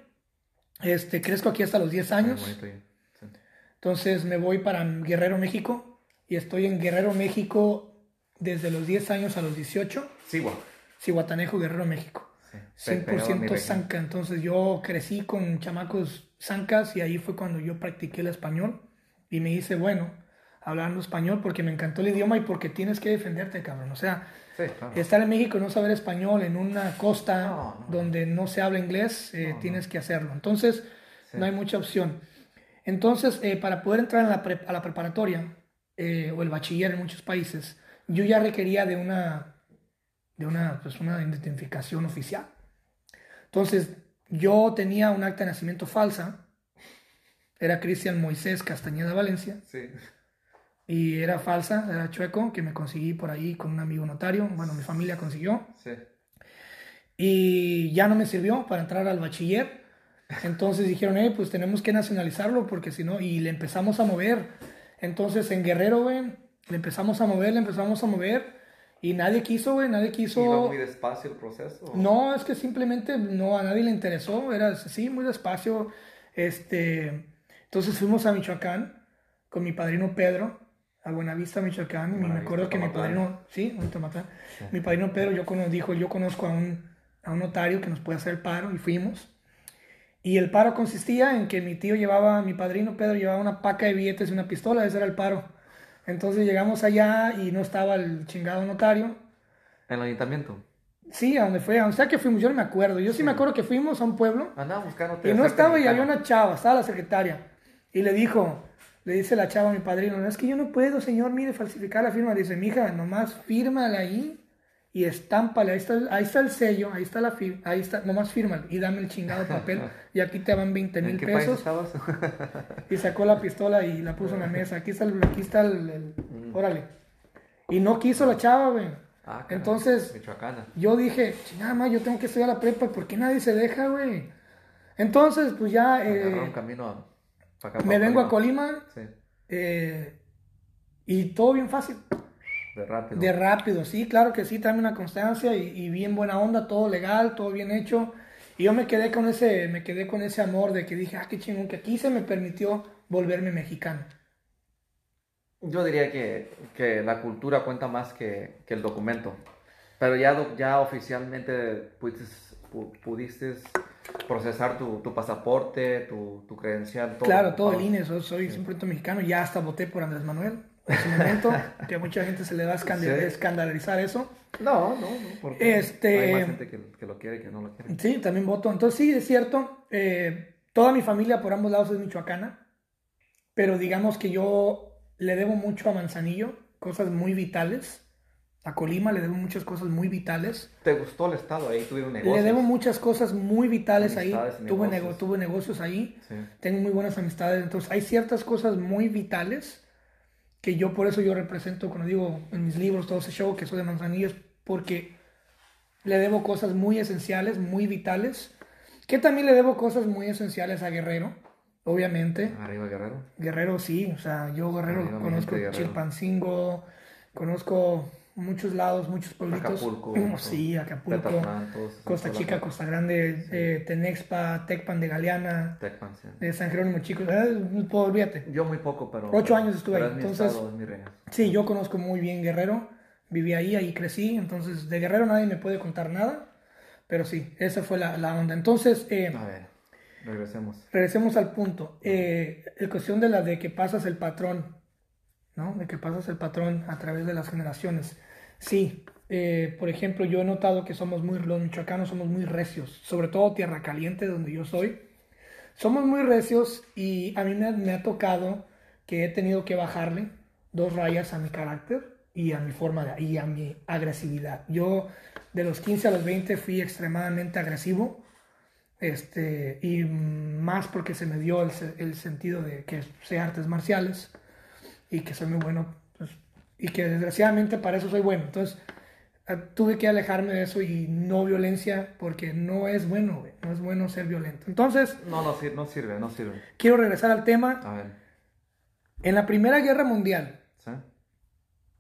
Speaker 1: Este, crezco aquí hasta los 10
Speaker 2: Muy
Speaker 1: años.
Speaker 2: bonito ahí. Sí.
Speaker 1: Entonces me voy para Guerrero, México, y estoy en Guerrero, México desde los 10 años a los 18.
Speaker 2: Sí, guau.
Speaker 1: Cihuatanejo, Guerrero, México.
Speaker 2: Sí. Pe- pegado a mi
Speaker 1: 100%
Speaker 2: región.
Speaker 1: zanca. Entonces yo crecí con chamacos zancas y ahí fue cuando yo practiqué el español y me hice bueno hablando español porque me encantó el idioma y porque tienes que defenderte, cabrón. O sea,
Speaker 2: Sí, claro.
Speaker 1: estar en México y no saber español en una costa
Speaker 2: No, no.
Speaker 1: donde no se habla inglés, eh,
Speaker 2: no.
Speaker 1: tienes que hacerlo. Entonces,
Speaker 2: Sí.
Speaker 1: no hay mucha opción. Entonces, eh, para poder entrar en la pre- a la preparatoria eh, o el bachiller en muchos países, yo ya requería de una, de una, pues, una identificación oficial. Entonces, yo tenía un acta de nacimiento falsa. Era Cristian Moisés Castañeda Valencia.
Speaker 2: Sí.
Speaker 1: Y era falsa, era chueco, que me conseguí por ahí con un amigo notario. Bueno, mi familia consiguió.
Speaker 2: Sí.
Speaker 1: Y ya no me sirvió para entrar al bachiller. Entonces dijeron, eh, pues tenemos que nacionalizarlo porque si no, y le empezamos a mover. Entonces en Guerrero, güey, le empezamos a mover, le empezamos a mover. Y nadie quiso, güey, nadie quiso.
Speaker 2: ¿Iba muy despacio el proceso?
Speaker 1: No, es que simplemente no, a nadie le interesó, era así, muy despacio. Este, entonces fuimos a Michoacán con mi padrino Pedro, a Buenavista, Michoacán, y me acuerdo que mi padrino, sí, en Tomatlán. mi padrino Pedro yo cono- dijo, yo conozco a un, a un notario que nos puede hacer el paro, y fuimos. Y el paro consistía en que mi tío llevaba, mi padrino Pedro llevaba una paca de billetes y una pistola, ese era el paro. Entonces llegamos allá y no estaba el chingado notario.
Speaker 2: ¿En el ayuntamiento?
Speaker 1: Sí, a donde fue, a donde sea que fuimos, yo no me acuerdo. Yo sí, me acuerdo que fuimos a un pueblo
Speaker 2: Andaba buscando.
Speaker 1: y no estaba y había una chava, estaba la secretaria. Y le dijo, le dice la chava a mi padrino, no es que yo no puedo, señor, mire, falsificar la firma. Le dice, mija, nomás fírmala ahí y estámpale, ahí está, el- ahí está el sello, ahí está la firma, ahí está, nomás fírmale y dame el chingado papel y aquí te van 20
Speaker 2: ¿En
Speaker 1: mil pesos. Y sacó la pistola y la puso en la mesa. Aquí está el, aquí está el, el- órale. Y no quiso la chava, güey.
Speaker 2: Ah,
Speaker 1: Entonces,
Speaker 2: Michoacana.
Speaker 1: yo dije, chingada más, yo tengo que estudiar la prepa, ¿por qué nadie se deja, güey? Entonces, pues ya eh,
Speaker 2: Agarró un camino a, para acá,
Speaker 1: me vengo a Colima
Speaker 2: Sí,
Speaker 1: eh, y todo bien fácil,
Speaker 2: de rápido.
Speaker 1: de rápido, sí, claro que sí, tráeme una constancia y, y bien buena onda, todo legal, todo bien hecho. Y yo me quedé con ese, me quedé con ese amor de que dije, ah, qué chingón, que aquí se me permitió volverme mexicano.
Speaker 2: Yo diría que, que la cultura cuenta más que, que el documento. Pero ya, ya oficialmente pudiste, pu- pudiste procesar tu, tu pasaporte, tu, tu credencial, todo.
Speaker 1: Claro, todo el. INE, soy, soy 100% mexicano, ya hasta voté por Andrés Manuel en su momento, que a mucha gente se le va a escandal-
Speaker 2: Sí.
Speaker 1: escandalizar eso.
Speaker 2: No, no, no. Porque
Speaker 1: Este-
Speaker 2: hay más gente que, que lo quiere y que no lo quiere.
Speaker 1: Sí, también voto. Entonces sí, es cierto, eh, toda mi familia por ambos lados es michoacana, pero digamos que yo le debo mucho a Manzanillo, cosas muy vitales. A Colima le debo muchas cosas muy vitales.
Speaker 2: ¿Te gustó el estado ahí? ¿Tuvieron negocios?
Speaker 1: Le debo muchas cosas muy vitales ahí.
Speaker 2: Amistades y
Speaker 1: Tuve,
Speaker 2: negocios.
Speaker 1: nego- tuve negocios ahí.
Speaker 2: Sí.
Speaker 1: tengo muy buenas amistades, entonces hay ciertas cosas muy vitales que yo por eso yo represento cuando digo en mis libros todo ese show que soy de Manzanillo porque le debo cosas muy esenciales, muy vitales, que también le debo cosas muy esenciales a Guerrero, obviamente.
Speaker 2: Arriba Guerrero.
Speaker 1: Guerrero sí, o sea, yo Guerrero
Speaker 2: Arriba,
Speaker 1: conozco
Speaker 2: Guerrero.
Speaker 1: Chilpancingo, conozco muchos lados, muchos pueblitos.
Speaker 2: Acapulco.
Speaker 1: sí, Acapulco. Costa
Speaker 2: la
Speaker 1: Chica. Costa Grande, eh, Tenexpa, Tecpan de Galeana,
Speaker 2: Tecpan, sí.
Speaker 1: de San Jerónimo Chico, eh, olvídate.
Speaker 2: Yo muy poco, pero...
Speaker 1: Ocho años estuve ahí,
Speaker 2: es
Speaker 1: entonces-
Speaker 2: estado, es.
Speaker 1: Sí, yo conozco muy bien Guerrero, viví ahí, ahí crecí, entonces de Guerrero nadie me puede contar nada, pero sí, esa fue la, la onda. Entonces, eh,
Speaker 2: A ver, regresemos.
Speaker 1: regresemos al punto. Eh, el cuestión de la de que pasas el patrón, ¿no? De que pasas el patrón a través de las generaciones. Sí, eh, por ejemplo, yo he notado que somos muy, los michoacanos somos muy recios, sobre todo Tierra Caliente, donde yo soy. Somos muy recios y a mí me, ha- tocado que he tenido que bajarle dos rayas a mi carácter y a mi forma de, y a mi agresividad. Yo de los 15 a los 20 fui extremadamente agresivo este, y más porque se me dio el, el sentido de que sé artes marciales y que soy muy bueno y que desgraciadamente para eso soy bueno. Entonces eh, tuve que alejarme de eso y no violencia porque no es bueno, güey, no es bueno ser violento. Entonces
Speaker 2: No, no, sir- no sirve, no sirve.
Speaker 1: quiero regresar al tema.
Speaker 2: A ver,
Speaker 1: En la Primera Guerra Mundial
Speaker 2: ¿sí?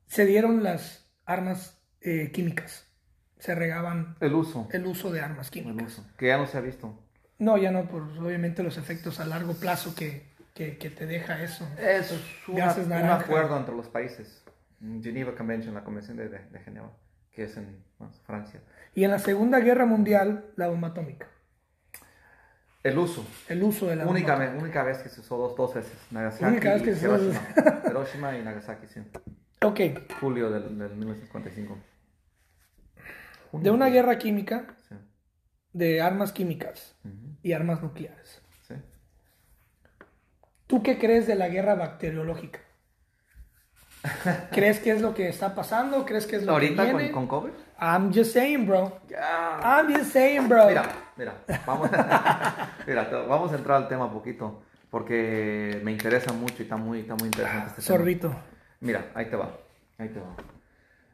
Speaker 1: se dieron las armas eh, químicas, se regaban
Speaker 2: El uso.
Speaker 1: el uso de armas
Speaker 2: El
Speaker 1: químicas.
Speaker 2: uso. Que ya no se ha visto.
Speaker 1: No, ya no, por obviamente los efectos a largo plazo que, que, que te deja eso.
Speaker 2: Es una- un acuerdo entre los países. Geneva Convention, la Convención de, de, de Ginebra, que es en bueno, Francia.
Speaker 1: Y en la Segunda Guerra Mundial, la bomba atómica.
Speaker 2: El uso.
Speaker 1: El uso de la bomba
Speaker 2: Única, vez- única vez que se usó dos, dos veces. Nagasaki
Speaker 1: Única vez que se dos
Speaker 2: Hiroshima. Hiroshima y Nagasaki, sí.
Speaker 1: Ok,
Speaker 2: Julio del, del 1945. Junio.
Speaker 1: de una guerra química,
Speaker 2: Sí.
Speaker 1: de armas químicas y armas nucleares.
Speaker 2: Sí.
Speaker 1: ¿Tú qué crees de la guerra bacteriológica? ¿Crees que es lo que está pasando? ¿Crees que es lo
Speaker 2: Ahorita
Speaker 1: que
Speaker 2: con,
Speaker 1: viene?
Speaker 2: con COVID.
Speaker 1: I'm just saying, bro.
Speaker 2: Ya.
Speaker 1: I'm just saying, bro.
Speaker 2: Mira, mira, vamos, mira, vamos a entrar al tema un poquito, porque me interesa mucho y está muy, está muy interesante este tema.
Speaker 1: Sorbito.
Speaker 2: Mira, ahí te va, ahí te va.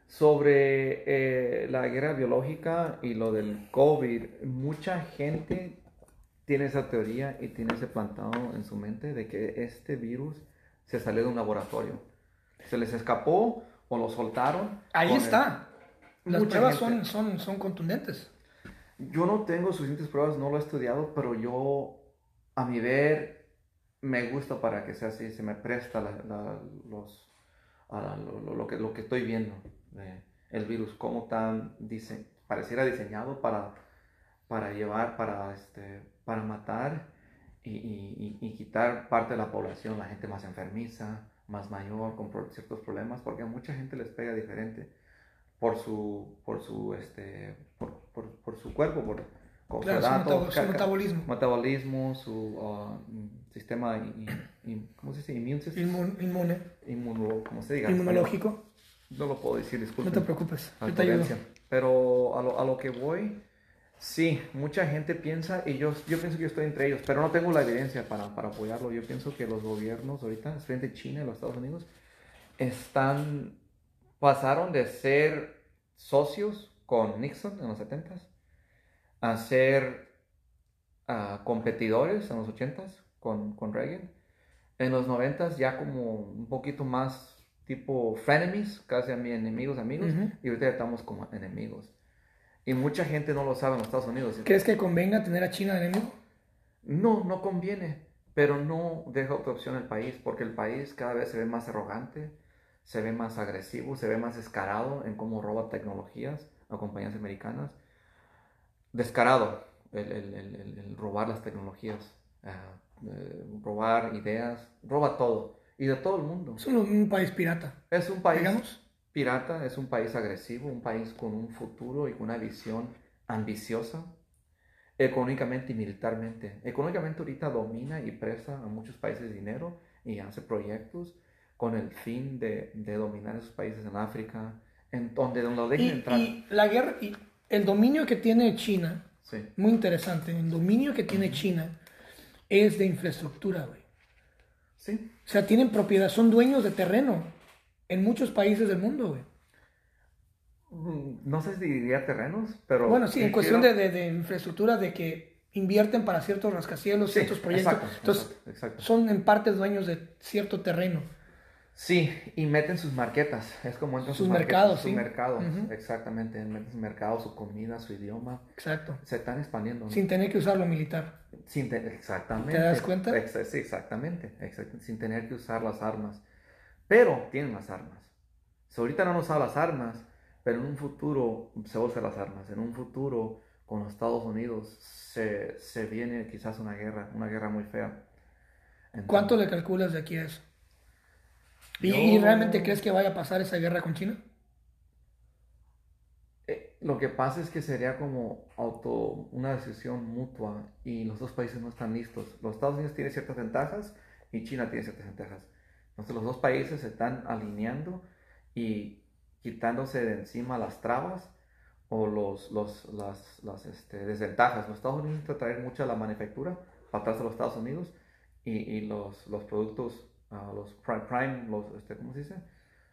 Speaker 2: Sobre eh, la guerra biológica y lo del COVID, mucha gente tiene esa teoría y tiene ese plantado en su mente de que este virus se salió de un laboratorio. Se les escapó o lo soltaron.
Speaker 1: Ahí
Speaker 2: con el-
Speaker 1: está. Las
Speaker 2: Mucha
Speaker 1: pruebas
Speaker 2: gente-
Speaker 1: son, son, son contundentes.
Speaker 2: Yo no tengo suficientes pruebas, no lo he estudiado, pero yo, a mi ver, me gusta para que sea así, se me presta la- la- los, a lo, lo- lo que, lo que estoy viendo de el virus, cómo tan dise- pareciera diseñado para, para llevar, para, este, para matar y- y quitar parte de la población, la gente más enfermiza, más mayor, con ciertos problemas, porque a mucha gente les pega diferente por su, por su, este, por, por, por su cuerpo, por, por
Speaker 1: Claro,
Speaker 2: su
Speaker 1: su, metabo- su metabolismo.
Speaker 2: metabolismo, su mm, sistema, i- i- i- ¿cómo se dice? Immune
Speaker 1: Inmun- inmune,
Speaker 2: inmuno, ¿cómo se diga?
Speaker 1: inmunológico.
Speaker 2: No lo puedo decir,
Speaker 1: No
Speaker 2: disculpen.
Speaker 1: te preocupes, yo te ayudo.
Speaker 2: Pero a lo, a lo que voy, sí, mucha gente piensa, y yo, yo pienso que yo estoy entre ellos, pero no tengo la evidencia para, para apoyarlo. Yo pienso que los gobiernos ahorita, especialmente China y los Estados Unidos, están, pasaron de ser socios con Nixon en los 70s a ser ah, competidores en los 80s con, con Reagan. En los 90s ya como un poquito más tipo frenemies, casi a mí enemigos, amigos, y ahorita ya estamos como enemigos. Y mucha gente no lo sabe en los Estados Unidos.
Speaker 1: ¿Crees que convenga tener a China de enemigo?
Speaker 2: No, no conviene, pero no deja otra opción el país, porque el país cada vez se ve más arrogante, se ve más agresivo, se ve más descarado en cómo roba tecnologías a compañías americanas. Descarado el, el- el- el- el robar las tecnologías, eh, robar ideas, roba todo, y de todo el mundo.
Speaker 1: Es un, un país pirata,
Speaker 2: Es un país
Speaker 1: digamos.
Speaker 2: Pirata, es un país agresivo, un país con un futuro y con una visión ambiciosa, económicamente y militarmente. Económicamente ahorita domina y presta a muchos países dinero y hace proyectos con el fin de, de dominar esos países en África, en donde lo dejen
Speaker 1: Y,
Speaker 2: entrar.
Speaker 1: y la guerra, y el dominio que tiene China,
Speaker 2: Sí,
Speaker 1: muy interesante, el dominio que tiene China es de infraestructura, güey.
Speaker 2: sí.
Speaker 1: O sea, tienen propiedad, son dueños de terreno en muchos países del mundo, güey.
Speaker 2: Mm, No sé si diría terrenos, pero...
Speaker 1: Bueno, sí, en
Speaker 2: quiero-
Speaker 1: cuestión de, de- de infraestructura, de que invierten para ciertos rascacielos,
Speaker 2: Sí,
Speaker 1: ciertos proyectos.
Speaker 2: exacto,
Speaker 1: Entonces,
Speaker 2: exacto, exacto.
Speaker 1: son en parte dueños de cierto terreno.
Speaker 2: Sí, y meten sus marquetas, es como entran
Speaker 1: Sus mercados,
Speaker 2: sus
Speaker 1: sí.
Speaker 2: exactamente, meten su mercado, su comida, su idioma,
Speaker 1: Exacto.
Speaker 2: se están expandiendo. ¿no?
Speaker 1: Sin tener que usar lo militar.
Speaker 2: Sin te- exactamente.
Speaker 1: ¿Te das cuenta?
Speaker 2: Sí, exactamente, exact- sin tener que usar las armas. Pero tienen las armas. Si ahorita no han usado las armas, pero en un futuro se usan las armas. En un futuro con los Estados Unidos se, se viene quizás una guerra, una guerra muy fea. Entonces,
Speaker 1: ¿Cuánto le calculas de aquí a eso? ¿Y,
Speaker 2: Yo-
Speaker 1: y realmente crees que vaya a pasar esa guerra con China?
Speaker 2: Eh, lo que pasa es que sería como auto, una decisión mutua y los dos países no están listos. Los Estados Unidos tienen ciertas ventajas y China tiene ciertas ventajas. Entonces los dos países se están alineando y quitándose de encima las trabas o los, los, las, las este, desventajas. Los Estados Unidos necesitan traer mucha la manufactura para atrás de los Estados Unidos y, y los, los productos, ah, los prime, prime, los, este, ¿cómo se dice?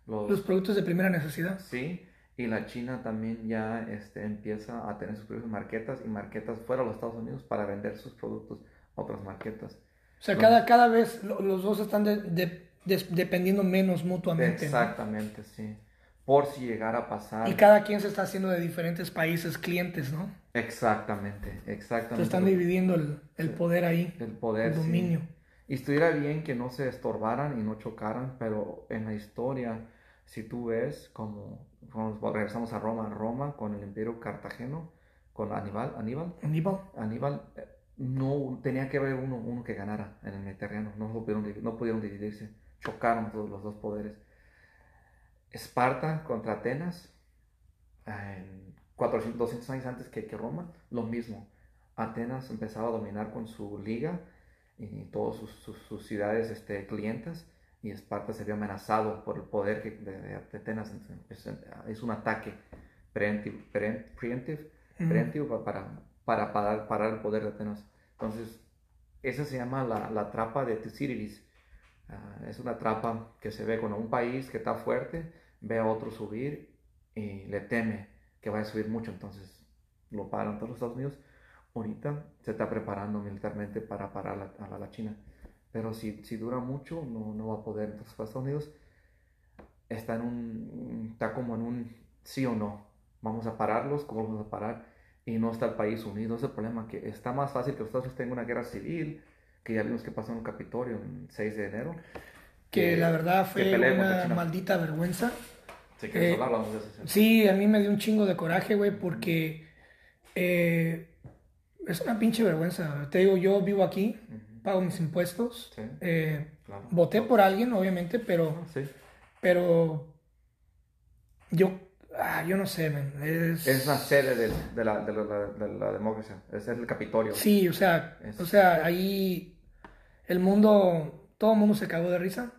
Speaker 1: Los productos de primera necesidad.
Speaker 2: Sí, y la China también ya este, empieza a tener sus propias marquetas y marquetas fuera de los Estados Unidos para vender sus productos a otras marquetas.
Speaker 1: O sea, cada, cada vez lo- los dos están de- dependiendo menos mutuamente. ¿no?
Speaker 2: Exactamente, sí. Por si llegara a pasar.
Speaker 1: Y cada quien se está haciendo de diferentes países clientes, ¿no?
Speaker 2: Exactamente,
Speaker 1: Se
Speaker 2: exactamente.
Speaker 1: están dividiendo el, el poder ahí,
Speaker 2: El poder.
Speaker 1: el
Speaker 2: sí.
Speaker 1: dominio.
Speaker 2: Y estuviera bien que no se estorbaran y no chocaran, pero en la historia, si tú ves como, como regresamos a Roma, Roma con el imperio cartageno, con Aníbal, Aníbal,
Speaker 1: Aníbal.
Speaker 2: Aníbal eh, no tenía que haber uno, uno que ganara en el Mediterráneo, no, pudieron, no pudieron dividirse, chocaron los dos poderes. Esparta contra Atenas, en 400, 200 años antes que, que Roma, lo mismo. Atenas empezaba a dominar con su liga y todas sus, sus- sus ciudades este, clientas, y Esparta se vio amenazado por el poder que, de, de Atenas. Es, es un ataque preemptive, pre- preemptive pa- para, para parar, parar el poder de Atenas. Entonces, esa se llama la, la trapa de Thucydides. Ah, es una trapa que se ve cuando un país que está fuerte ve a otro subir y le teme que vaya a subir mucho, entonces lo paran todos los Estados Unidos. Ahorita se está preparando militarmente para parar a la, China. Pero si, si dura mucho, no, no va a poder. Entonces, Estados Unidos está, en un, está como en un sí o no vamos a pararlos, ¿cómo vamos a parar? Y no está el país unido, ese es el problema, que está más fácil que los Estados Unidos tengan una guerra civil, que ya vimos que pasó en el Capitolio el 6 de enero.
Speaker 1: Que la verdad fue una maldita vergüenza.
Speaker 2: Sí, que eh, hablamos de eso.
Speaker 1: Sí, a mí me dio un chingo de coraje, güey, porque eh, es una pinche vergüenza. Te digo, yo vivo aquí, pago mis impuestos, eh, voté por alguien, obviamente, pero,
Speaker 2: ah, sí.
Speaker 1: pero yo, ah, yo no sé, man. Es,
Speaker 2: es una sede de, de, la, de, la, de, la, democracia, es el Capitolio.
Speaker 1: Sí, o sea, o sea, ahí el mundo, todo el mundo se cagó de risa.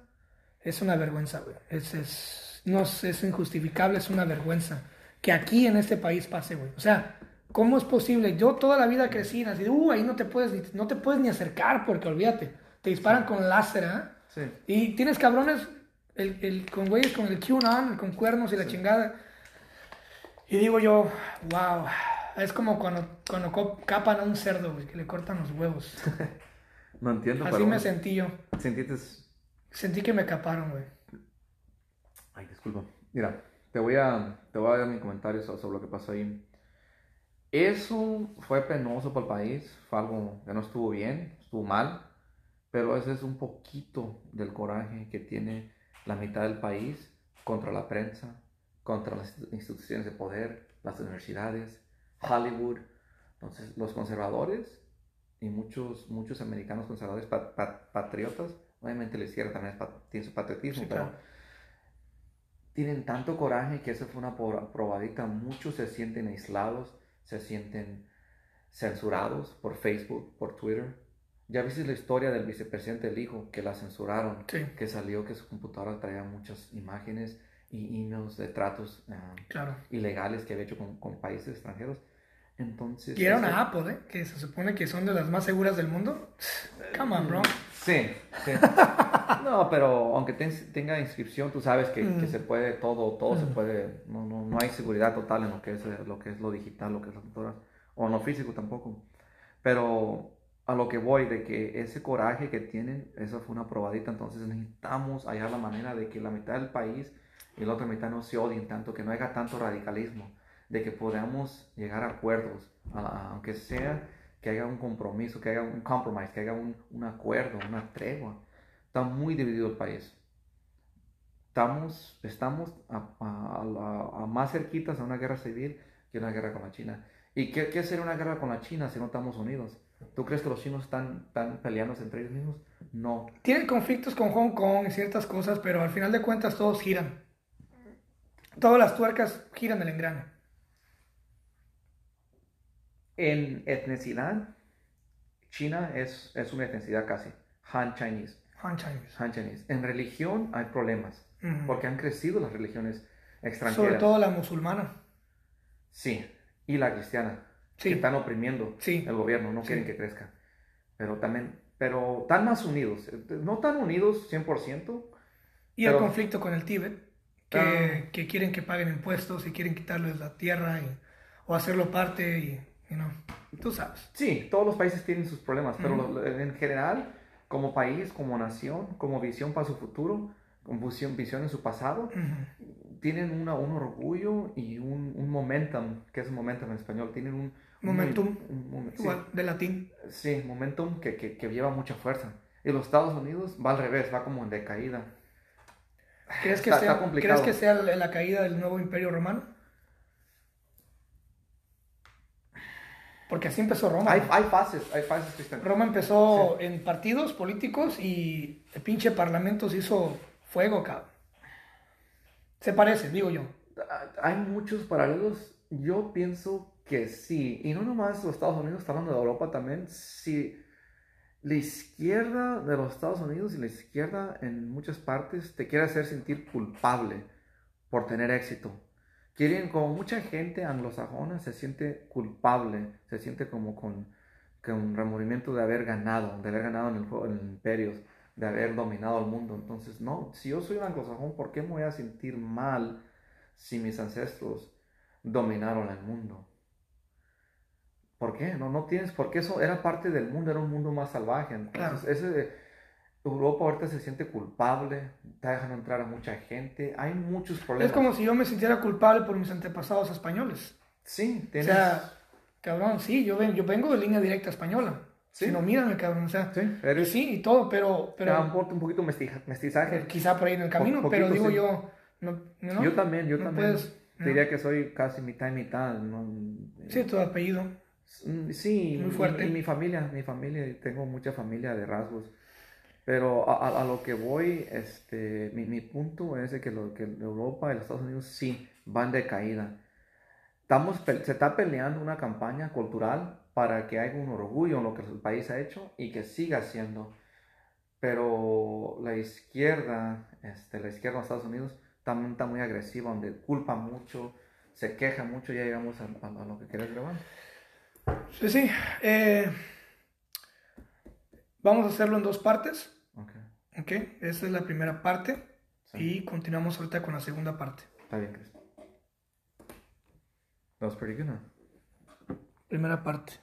Speaker 1: Es una vergüenza, güey. Es, es, no, es injustificable, es una vergüenza que aquí en este país pase, güey. O sea, ¿Cómo es posible? Yo toda la vida crecí así, uh, ahí no te puedes, no te puedes ni acercar porque olvídate, te disparan con láser, ¿eh?
Speaker 2: Sí.
Speaker 1: Y tienes cabrones el, el, con güeyes con el QAnon, con cuernos y la chingada. Y digo yo, wow, es como cuando, cuando capan a un cerdo, güey, que le cortan los huevos.
Speaker 2: no entiendo,
Speaker 1: Así me sentí yo.
Speaker 2: ¿Sentiste?
Speaker 1: Sentí que me caparon, güey.
Speaker 2: Ay, disculpa. Mira, te voy a, te voy a dar mi comentario sobre lo que pasó ahí. Eso fue penoso para el país, fue algo que no estuvo bien, estuvo mal, pero ese es un poquito del coraje que tiene la mitad del país contra la prensa, contra las instituciones de poder, las universidades, Hollywood. Entonces, los conservadores y muchos, muchos americanos conservadores patriotas, obviamente la izquierda también tiene su patriotismo, pero tienen tanto coraje que eso fue una probadita. Muchos se sienten aislados se sienten censurados por Facebook, por Twitter. Ya viste la historia del vicepresidente del hijo que la censuraron, que salió que su computadora traía muchas imágenes y emails de tratos ah, ilegales que había hecho con, países extranjeros. Entonces,
Speaker 1: y era una Apple, ¿eh? que se supone que son de las más seguras del mundo. Come on, bro.
Speaker 2: Sí, sí. no, pero aunque tenga inscripción, tú sabes que, que, mm. se puede todo, todo se mm. puede. No, no, no hay seguridad total en lo que es lo que es lo digital, lo que es la computadora, o en lo físico tampoco. Pero a lo que voy, de que ese coraje que tienen, eso fue una probadita, entonces necesitamos hallar la manera de que la mitad del país y la otra mitad no se odien tanto, que no haya tanto radicalismo, de que podamos llegar a acuerdos, aunque sea que haya un compromiso, que haya un compromise, que haya un, acuerdo, una tregua. Está muy dividido el país. Estamos, estamos a, más cerquitas a una guerra civil que una guerra con la China. ¿Y qué, qué sería una guerra con la China si no estamos unidos? ¿Tú crees que los chinos están, están peleándose entre ellos mismos? No.
Speaker 1: Tienen conflictos con Hong Kong y ciertas cosas, pero al final de cuentas todos giran. Todas las tuercas giran el engrane.
Speaker 2: En etnicidad, China es, es una etnicidad casi, Han Chinese.
Speaker 1: Han Chinese.
Speaker 2: Han Chinese. En religión hay problemas, porque han crecido las religiones extranjeras.
Speaker 1: Sobre todo la musulmana.
Speaker 2: Sí, y la cristiana. Sí. Que están oprimiendo
Speaker 1: sí.
Speaker 2: el gobierno, no quieren que crezca. Pero también, pero están más unidos, no tan unidos 100%.
Speaker 1: Y el conflicto con el Tíbet, que, ah. que, quieren que paguen impuestos y quieren quitarles la tierra y, o hacerlo parte y tú sabes.
Speaker 2: Sí, todos los países tienen sus problemas, pero en general, como país, como nación, como visión para su futuro, como visión, visión en su pasado, tienen una, un orgullo y un, un, momentum, que es momentum en español, tienen un...
Speaker 1: Momentum, igual, de latín.
Speaker 2: Sí, momentum que, que, que, lleva mucha fuerza. Y los Estados Unidos va al revés, va como en decaída.
Speaker 1: ¿Crees que, sea, ¿crees que sea la caída del nuevo imperio romano? Porque así empezó Roma.
Speaker 2: Hay, hay fases, hay fases,
Speaker 1: Roma empezó en partidos políticos y el pinche parlamento se hizo fuego, cabrón. Se parece, digo yo.
Speaker 2: Hay muchos paralelos. Yo pienso que sí. Y no nomás los Estados Unidos, está hablando de Europa también. Si la izquierda de los Estados Unidos y la izquierda en muchas partes te quiere hacer sentir culpable por tener éxito quieren, como mucha gente anglosajona se siente culpable, se siente como con, con un remordimiento de haber ganado, de haber ganado en el, en imperios, de haber dominado el mundo. Entonces, no, si yo soy un anglosajón, ¿por qué me voy a sentir mal si mis ancestros dominaron el mundo? ¿Por qué? No, no tienes, porque eso era parte del mundo, era un mundo más salvaje. Entonces, ese, Europa ahorita se siente culpable, está dejando entrar a mucha gente, hay muchos problemas.
Speaker 1: Es como si yo me sintiera culpable por mis antepasados españoles.
Speaker 2: Sí,
Speaker 1: O
Speaker 2: tienes...
Speaker 1: sea, cabrón, sí, yo, ven, yo vengo de línea directa española.
Speaker 2: Sí.
Speaker 1: Si no, mírame, cabrón, o sea,
Speaker 2: Sí,
Speaker 1: y
Speaker 2: eres...
Speaker 1: sí, y todo, pero,
Speaker 2: Pero, un poquito mestiza- mestizaje.
Speaker 1: quizá por ahí en el camino,
Speaker 2: Po-
Speaker 1: pero digo
Speaker 2: sí.
Speaker 1: yo, no, no,
Speaker 2: Yo también, yo
Speaker 1: no
Speaker 2: también.
Speaker 1: puedes.
Speaker 2: Diría que soy casi mitad y mitad. ¿no?
Speaker 1: Sí, tu apellido.
Speaker 2: Mm, Sí,
Speaker 1: Muy
Speaker 2: y-
Speaker 1: fuerte.
Speaker 2: Y, mi familia, mi familia, tengo mucha familia de rasgos. Pero a, a- a lo que voy, este, mi, mi punto es de que, lo, que Europa y los Estados Unidos sí van de caída. Estamos, se está peleando una campaña cultural para que haya un orgullo en lo que el país ha hecho y que siga siendo. Pero la izquierda, este, la izquierda de Estados Unidos también está muy agresiva, donde culpa mucho, se queja mucho. Ya llegamos a, a- a lo que querés grabar.
Speaker 1: Sí, sí. eh, vamos a hacerlo en dos partes.
Speaker 2: Ok,
Speaker 1: esa es la primera parte.
Speaker 2: sí.
Speaker 1: Y continuamos ahorita con la segunda parte.
Speaker 2: Está bien, Chris. That was pretty good, huh?
Speaker 1: Primera parte.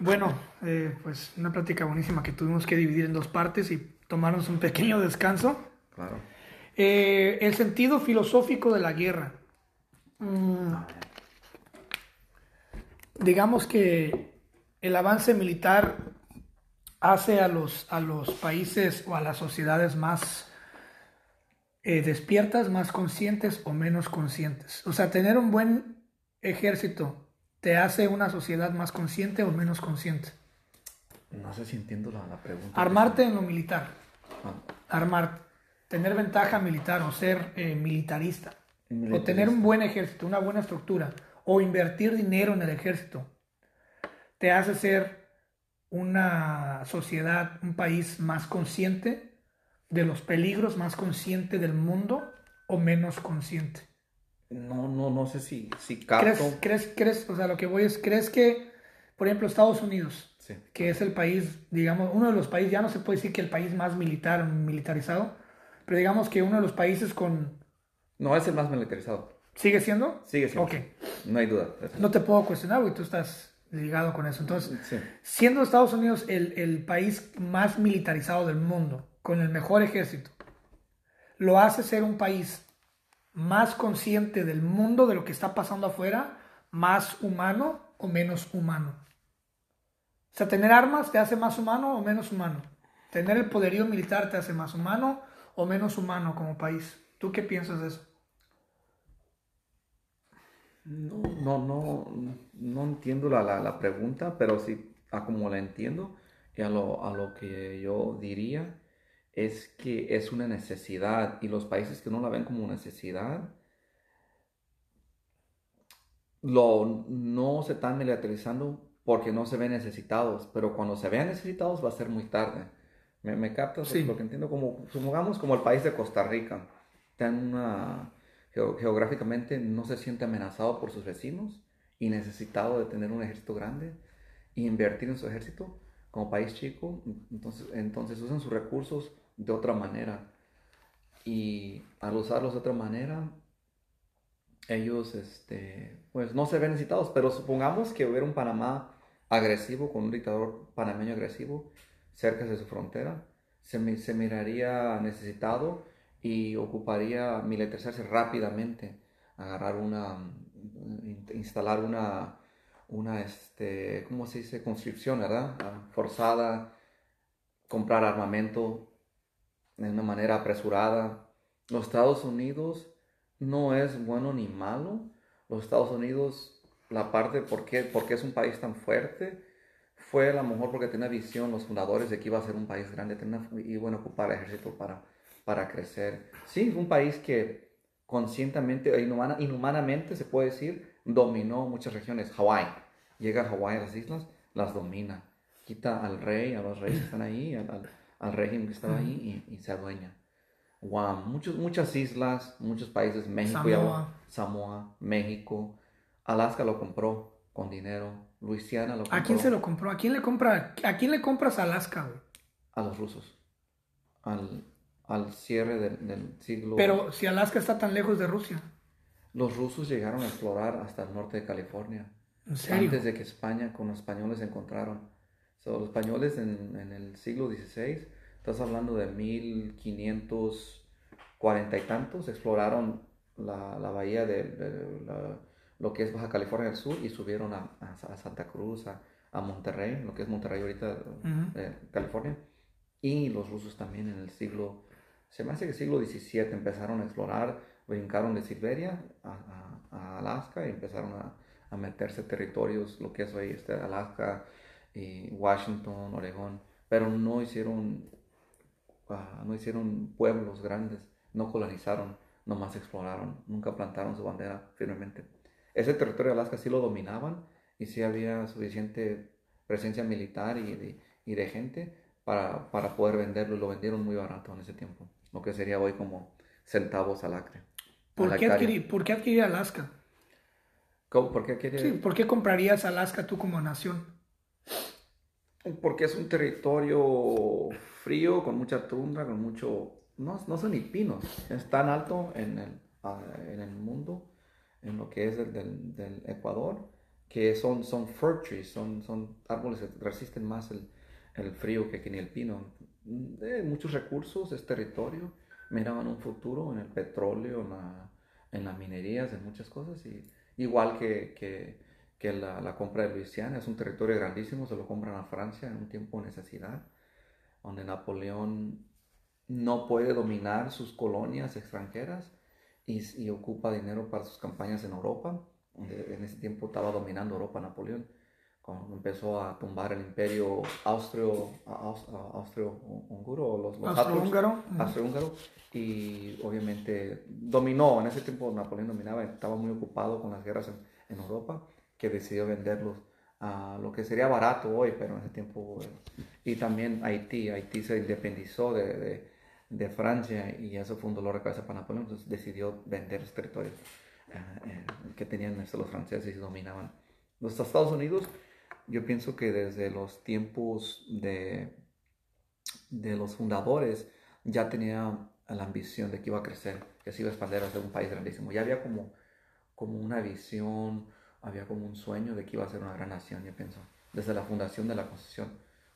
Speaker 1: Bueno, eh, pues una plática buenísima que tuvimos que dividir en dos partes y tomarnos un pequeño descanso.
Speaker 2: Claro.
Speaker 1: Eh, el sentido filosófico de la guerra. Mm, digamos que el avance militar hace a los, a los países o a las sociedades más eh, despiertas, más conscientes o menos conscientes. O sea, tener un buen ejército te hace una sociedad más consciente o menos consciente.
Speaker 2: No sé si entiendo la, la pregunta.
Speaker 1: Armarte en lo militar,
Speaker 2: Ah,
Speaker 1: armar, tener ventaja militar o ser eh, militarista, o tener un buen ejército, una buena estructura, o invertir dinero en el ejército, te hace ser una sociedad, un país más consciente de los peligros, más consciente del mundo o menos consciente.
Speaker 2: No, no, no sé si, si
Speaker 1: ¿Crees,
Speaker 2: capto.
Speaker 1: crees, crees, o sea, lo que voy es, crees que, por ejemplo, Estados Unidos,
Speaker 2: Sí.
Speaker 1: que es el país, digamos, uno de los países, ya no se puede decir que el país más militar, militarizado, pero digamos que uno de los países con...
Speaker 2: No, es el más militarizado.
Speaker 1: ¿Sigue siendo?
Speaker 2: Sigue siendo.
Speaker 1: Ok,
Speaker 2: No hay duda.
Speaker 1: no te puedo cuestionar, porque tú estás ligado con eso. Entonces,
Speaker 2: Sí.
Speaker 1: siendo Estados Unidos el, el país más militarizado del mundo, con el mejor ejército, lo hace ser un país más consciente del mundo, de lo que está pasando afuera, más humano o menos humano. O sea, tener armas te hace más humano o menos humano. Tener el poderío militar te hace más humano o menos humano como país. ¿Tú qué piensas de eso?
Speaker 2: No, no, no, no entiendo la, la, la pregunta, pero sí, a como la entiendo, y a lo, a lo que yo diría es que es una necesidad, y los países que no la ven como necesidad, lo, no se están militarizando porque no se ven necesitados, pero cuando se vean necesitados va a ser muy tarde. ¿Me, me captas?
Speaker 1: Sí.
Speaker 2: Lo que entiendo como, supongamos como el país de Costa Rica, en una, geográficamente no se siente amenazado por sus vecinos y necesitado de tener un ejército grande y invertir en su ejército como país chico, entonces, entonces usan sus recursos de otra manera. Y al usarlos de otra manera, ellos este, pues no se ven necesitados, pero supongamos que hubiera un Panamá agresivo, con un dictador panameño agresivo cerca de su frontera, se, mi- se miraría necesitado y ocuparía militarizarse rápidamente, agarrar una, in- instalar una, una este, ¿cómo se dice? Construcción, ¿verdad? Ah, Forzada, comprar armamento de una manera apresurada. Los Estados Unidos no es bueno ni malo. Los Estados Unidos, la parte por qué, por qué es un país tan fuerte, fue a lo mejor porque tenía visión los fundadores de que iba a ser un país grande, tenía, iban a ocupar el ejército para, para crecer. Sí, un país que conscientemente e inhumana- inhumanamente, se puede decir, dominó muchas regiones. Hawái, llega a Hawái, a las islas, las domina. Quita al rey, a los reyes que están ahí, al, al- al régimen que estaba ahí y, y se adueña. Guam, muchos, muchas islas, muchos países, México,
Speaker 1: Samoa.
Speaker 2: Samoa, México, Alaska lo compró con dinero, Luisiana lo compró
Speaker 1: ¿A quién se lo compró? ¿A quién le compra? ¿A quién le compras Alaska, güey?
Speaker 2: a los rusos, al, al cierre del, del siglo.
Speaker 1: Pero si Alaska está tan lejos de Rusia,
Speaker 2: Los rusos llegaron a explorar hasta el norte de California,
Speaker 1: ¿en serio?
Speaker 2: antes de que España con los españoles se encontraron. So, los españoles en, en, el siglo XVI, estás hablando de 1540 y tantos, exploraron la, la bahía de, lo que es Baja California del Sur y subieron a, a, Santa Cruz, a, a, Monterrey, lo que es Monterrey ahorita, eh, California. Y los rusos también en el siglo, se me hace que siglo XVII empezaron a explorar, brincaron de Siberia a, Alaska y empezaron a, meterse territorios, lo que es hoy este, Alaska, Washington, Oregón, pero no hicieron, ah, no hicieron pueblos grandes, no colonizaron, nomás exploraron, nunca plantaron su bandera firmemente. Ese territorio de Alaska sí lo dominaban y sí había suficiente presencia militar y de, gente para, para, poder venderlo lo vendieron muy barato en ese tiempo, lo que sería hoy como centavos al acre.
Speaker 1: ¿Por, qué, adquirir, ¿por qué adquirir Alaska?
Speaker 2: ¿Cómo? ¿Por qué
Speaker 1: Sí, ¿por qué comprarías Alaska tú como nación?
Speaker 2: Porque es un territorio frío, con mucha tundra, con mucho... No, no son ni pinos, es tan alto en el, en el mundo, en lo que es el del, del, Ecuador, que son, son fir trees, son, son árboles que resisten más el, el frío que, que ni el pino. De muchos recursos, es territorio, miraban un futuro en el petróleo, en, la, en las minerías, en muchas cosas, y igual que, que, la, compra de Luisiana, es un territorio grandísimo, se lo compran a Francia en un tiempo de necesidad, donde Napoleón no puede dominar sus colonias extranjeras y, y ocupa dinero para sus campañas en Europa, donde en ese tiempo estaba dominando Europa Napoleón cuando empezó a tumbar el imperio austro, austro-húngaro, los, los
Speaker 1: austro-húngaro.
Speaker 2: Austro-húngaro, y obviamente dominó, en ese tiempo Napoleón dominaba, estaba muy ocupado con las guerras en, en Europa, que decidió venderlos a lo que sería barato hoy, pero en ese tiempo, y también Haití, Haití se independizó de, de, de, Francia y eso fue un dolor de cabeza para Napoleón, entonces decidió vender los territorios eh, eh, que tenían los franceses y dominaban. Los Estados Unidos yo pienso que desde los tiempos de, de los fundadores ya tenía la ambición de que iba a crecer, que se iba a expandir a ser un país grandísimo. Ya había como, como una visión, había como un sueño de que iba a ser una gran nación, yo pienso, desde la fundación de la Constitución,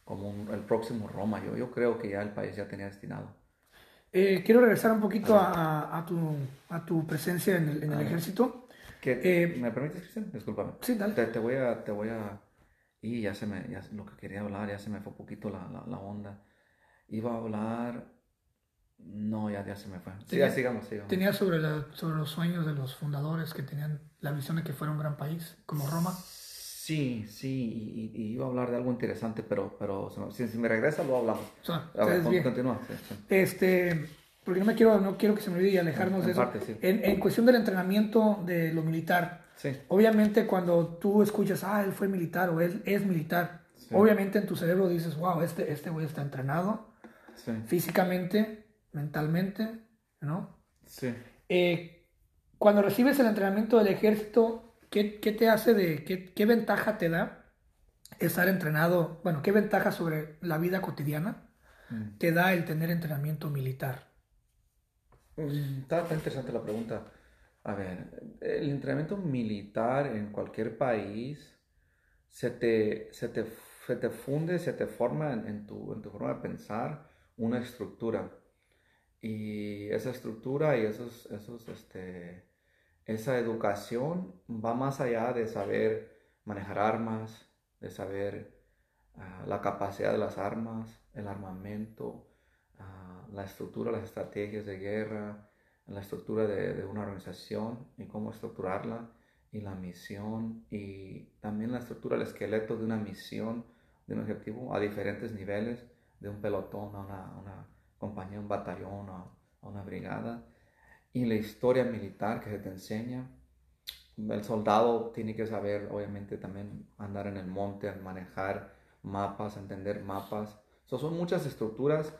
Speaker 2: como el próximo Roma. Yo, yo creo que ya el país ya tenía destinado.
Speaker 1: Eh, quiero regresar un poquito a, a, tu, a tu presencia en el, en el ejército.
Speaker 2: Eh, ¿Me permites, Cristian? Discúlpame.
Speaker 1: Sí, dale.
Speaker 2: Te, te, voy a, te voy a y ya se me, ya lo que quería hablar, ya se me fue un poquito la, la, la onda. Iba a hablar, no, ya, ya se me fue. Sí, ya sigamos, sigamos.
Speaker 1: Tenía sobre, la, sobre los sueños de los fundadores que tenían la visión de que fuera un gran país, como Roma.
Speaker 2: Sí, sí, y, y iba a hablar de algo interesante, pero, pero si, si me regresa lo hablamos.
Speaker 1: O sea, a ver, continúa. Sí, sí. Este, porque no me quiero, no quiero que se me olvide y alejarnos en, de eso. Parte, sí. en, en cuestión del entrenamiento de lo militar, Obviamente cuando tú escuchas, ah, él fue militar o él es militar, obviamente en tu cerebro dices, wow, este, este güey está entrenado físicamente, mentalmente, ¿no?
Speaker 2: Sí.
Speaker 1: Eh, cuando recibes el entrenamiento del ejército, ¿qué, qué te hace de, qué, qué, ventaja te da estar entrenado? Bueno, ¿qué ventaja sobre la vida cotidiana mm. te da el tener entrenamiento militar?
Speaker 2: Mm, está, está interesante la pregunta. A ver, el entrenamiento militar en cualquier país se te, se te, se te funde, se te forma en, tu, en tu forma de pensar una estructura. Y esa estructura y esos, esos, este, esa educación va más allá de saber manejar armas, de saber uh, la capacidad de las armas, el armamento, uh, la estructura, las estrategias de guerra, la estructura de, una organización y cómo estructurarla y la misión y también la estructura, el esqueleto de una misión, de un objetivo a diferentes niveles, de un pelotón a una, una compañía, un batallón, a, una brigada y la historia militar que se te enseña. El soldado tiene que saber, obviamente, también andar en el monte, manejar mapas, entender mapas. son muchas estructuras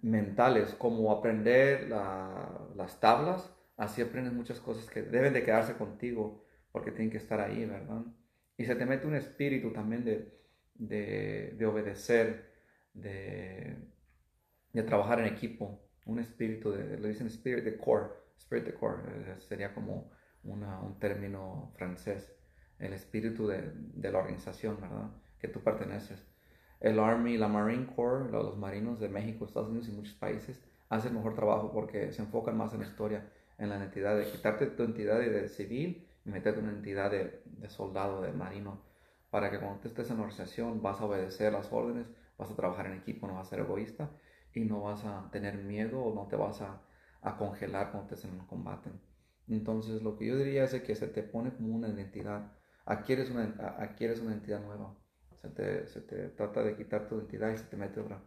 Speaker 2: mentales, como aprender las tablas, así aprendes muchas cosas que deben de quedarse contigo porque tienen que estar ahí, ¿verdad? Y se te mete un espíritu también de, de, de obedecer, de, de, trabajar en equipo, un espíritu, de, dicen spirit de core, spirit de core, eh, sería como una, un término francés, el espíritu de, de la organización, ¿verdad? Que tú perteneces. El Army, la Marine Corps, los marinos de México, Estados Unidos y muchos países hacen mejor trabajo porque se enfocan más en la historia, en la identidad, de quitarte tu identidad de, civil y meterte una identidad de, de, soldado, de marino, para que cuando estés en la organización vas a obedecer las órdenes, vas a trabajar en equipo, no vas a ser egoísta y no vas a tener miedo o no te vas a, a congelar cuando estés en el combate. Entonces lo que yo diría es que se te pone como una identidad, adquieres una, adquieres una identidad nueva se te, se te trata de quitar tu identidad y se te mete otra.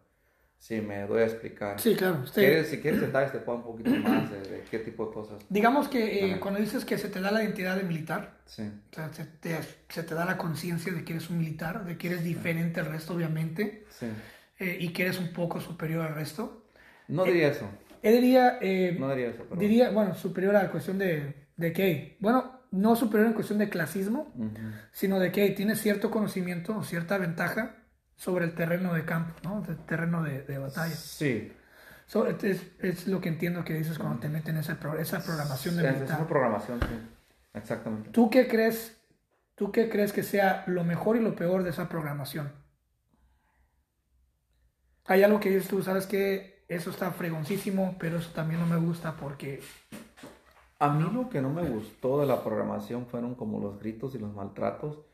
Speaker 2: Sí, me doy a explicar.
Speaker 1: Sí, claro.
Speaker 2: Usted... Si quieres detalles, te puedo un poquito más de, qué tipo de cosas.
Speaker 1: Digamos que eh, cuando dices que se te da la identidad de militar,
Speaker 2: sí.
Speaker 1: o sea, se, te, se te da la conciencia de que eres un militar, de que eres diferente al resto, obviamente,
Speaker 2: sí.
Speaker 1: eh, y que eres un poco superior al resto.
Speaker 2: No diría eso.
Speaker 1: Él diría...
Speaker 2: no diría eso,
Speaker 1: pero... Diría, bueno, superior a la cuestión de, de qué. Bueno, no superior en cuestión de clasismo, sino de que tiene cierto conocimiento o cierta ventaja sobre el terreno de campo, ¿no? El terreno de, de batalla.
Speaker 2: Sí.
Speaker 1: es, es, lo que entiendo que dices cuando te meten esa, esa programación de
Speaker 2: militar. Esa programación, sí. Exactamente.
Speaker 1: ¿Tú qué crees? ¿Tú qué crees que sea lo mejor y lo peor de esa programación? Hay algo que dices tú, sabes que eso está fregoncísimo, pero eso también no me gusta porque
Speaker 2: a mí lo que no me gustó de la programación fueron como los gritos y los maltratos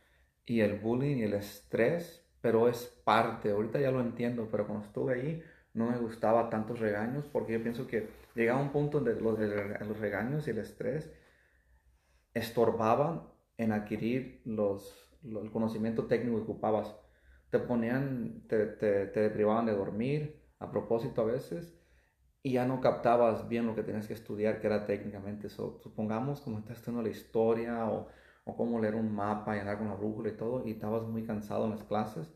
Speaker 2: y el bullying y el estrés, pero es parte, ahorita ya lo entiendo, pero cuando estuve ahí no me gustaba tantos regaños porque yo pienso que llegaba un punto donde los, regaños y el estrés estorbaban en adquirir el conocimiento técnico que ocupabas. Te ponían, te, te, te privaban de dormir a propósito a veces y ya no captabas bien lo que tenías que estudiar, que era técnicamente eso. Supongamos como estás estudiando la historia o, o cómo leer un mapa y andar con la brújula y todo, y estabas muy cansado en las clases,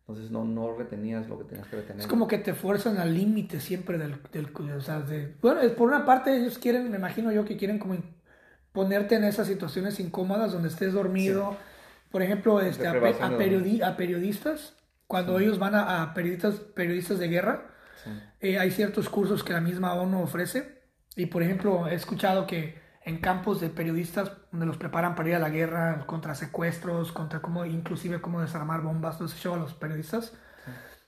Speaker 2: entonces no, no retenías lo que tenías que retener.
Speaker 1: Es como que te fuerzan al límite siempre del, del o sea, de, bueno, por una parte ellos quieren, me imagino yo que quieren como ponerte en esas situaciones incómodas donde estés dormido. Por ejemplo, este, a, a, periodistas, cuando ellos van a, a periodistas, periodistas de guerra, eh, hay ciertos cursos que la misma ONU ofrece y, por ejemplo, he escuchado que en campos de periodistas donde los preparan para ir a la guerra contra secuestros, contra cómo, inclusive cómo desarmar bombas, todo ese a los periodistas.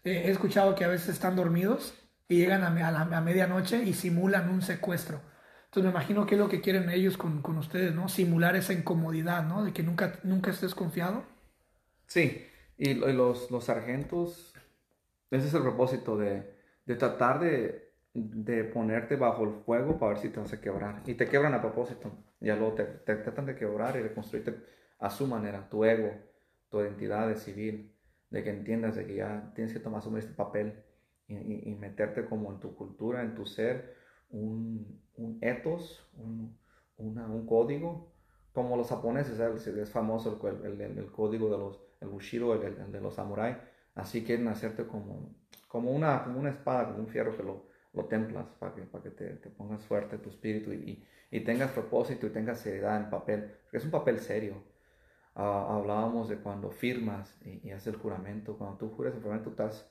Speaker 1: Eh, he escuchado que a veces están dormidos y llegan a, a, medianoche y simulan un secuestro. Entonces me imagino que es lo que quieren ellos con, con, ustedes, ¿no? Simular esa incomodidad, ¿no? De que nunca, nunca estés confiado.
Speaker 2: Sí, y los, los sargentos, ese es el propósito de, de tratar de, de, ponerte bajo el fuego para ver si te vas a quebrar. Y te quebran a propósito. Ya luego te, te tratan de quebrar y reconstruirte a su manera, tu ego, tu identidad de civil, de que entiendas de que ya tienes que tomar asumir este papel y, y, meterte como en tu cultura, en tu ser, un, un ethos, un, un código, como los japoneses, es famoso el, el, el, código de los, el bushido, el, de los samuráis, así quieren hacerte como como una, como una espada, como un fierro que lo, lo templas para que, para que te, te pongas fuerte tu espíritu y, y, tengas propósito y tengas seriedad en papel, porque es un papel serio. Ah, hablábamos de cuando firmas y, y, haces el juramento, cuando tú juras el juramento, estás,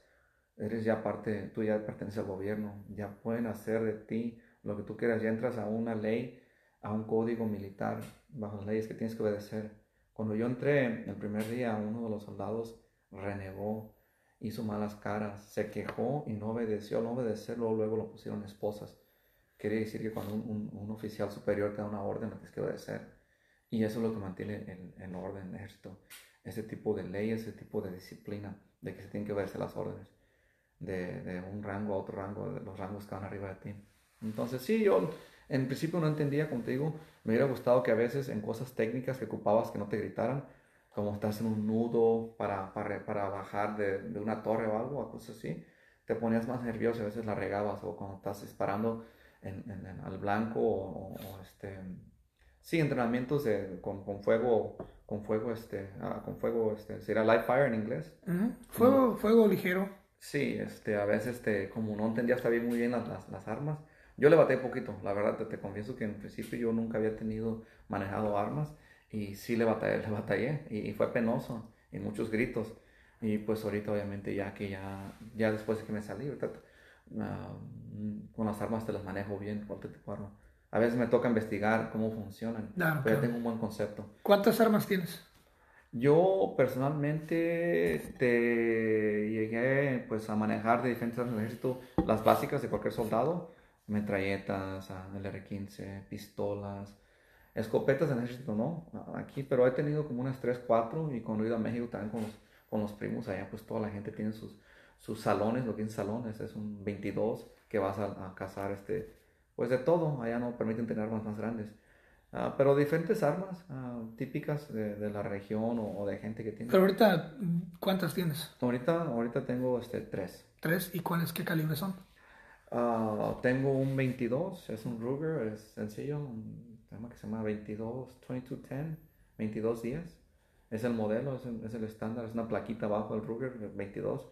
Speaker 2: eres ya parte, tú ya perteneces al gobierno, ya pueden hacer de ti lo que tú quieras, ya entras a una ley, a un código militar, bajo las leyes que tienes que obedecer. Cuando yo entré el primer día, uno de los soldados renegó hizo malas caras, se quejó y no obedeció. No obedecerlo, luego lo pusieron esposas. Quiere decir que cuando un, oficial superior te da una orden, tienes que obedecer. Y eso es lo que mantiene el, orden en el ejército. Ese tipo de ley, ese tipo de disciplina, de que se tienen que obedecer las órdenes. De, de un rango a otro rango, de los rangos que van arriba de ti. Entonces, sí, yo en principio no entendía contigo. Me hubiera gustado que a veces en cosas técnicas que ocupabas que no te gritaran, como estás en un nudo para, para, para bajar de, de, una torre o algo, o cosas así, te ponías más nervioso a veces la regabas, o cuando estás disparando en, en, al blanco, o, este, sí, entrenamientos de, con, con, fuego, con fuego, este, ah, con fuego, este, sería live fire en inglés.
Speaker 1: Fuego, fuego ligero.
Speaker 2: Sí, este, a veces, este, como no entendía hasta bien muy bien las, las, las armas, yo le batí poquito, la verdad, te, te confieso que en principio yo nunca había tenido, manejado armas, y sí le batallé, le batallé y, fue penoso y muchos gritos. Y pues ahorita obviamente ya que ya, ya después de que me salí, ah, con las armas te las manejo bien, cualquier tipo A veces me toca investigar cómo funcionan, pero ya tengo un buen concepto.
Speaker 1: ¿Cuántas armas tienes?
Speaker 2: Yo personalmente te llegué pues a manejar de diferentes armas del ejército las básicas de cualquier soldado, metralletas, ah, LR-15, pistolas, escopetas en el ejército no, aquí, pero he tenido como unas 3, 4 y cuando he ido a México también con los, con los primos allá pues toda la gente tiene sus, sus salones, lo que es salones, es un 22 que vas a, a cazar este, pues de todo, allá no permiten tener armas más grandes. Ah, pero diferentes armas ah, típicas de, de, la región o, o, de gente que tiene.
Speaker 1: Pero ahorita, ¿cuántas tienes?
Speaker 2: Ahorita, ahorita tengo este, tres.
Speaker 1: ¿Tres? ¿Y cuáles, qué calibre son?
Speaker 2: Uh, tengo un 22, es un Ruger, es sencillo, un tema que se llama 22, 2210, 22 días. Es el modelo, es el, es el estándar, es una plaquita abajo del Ruger, 22.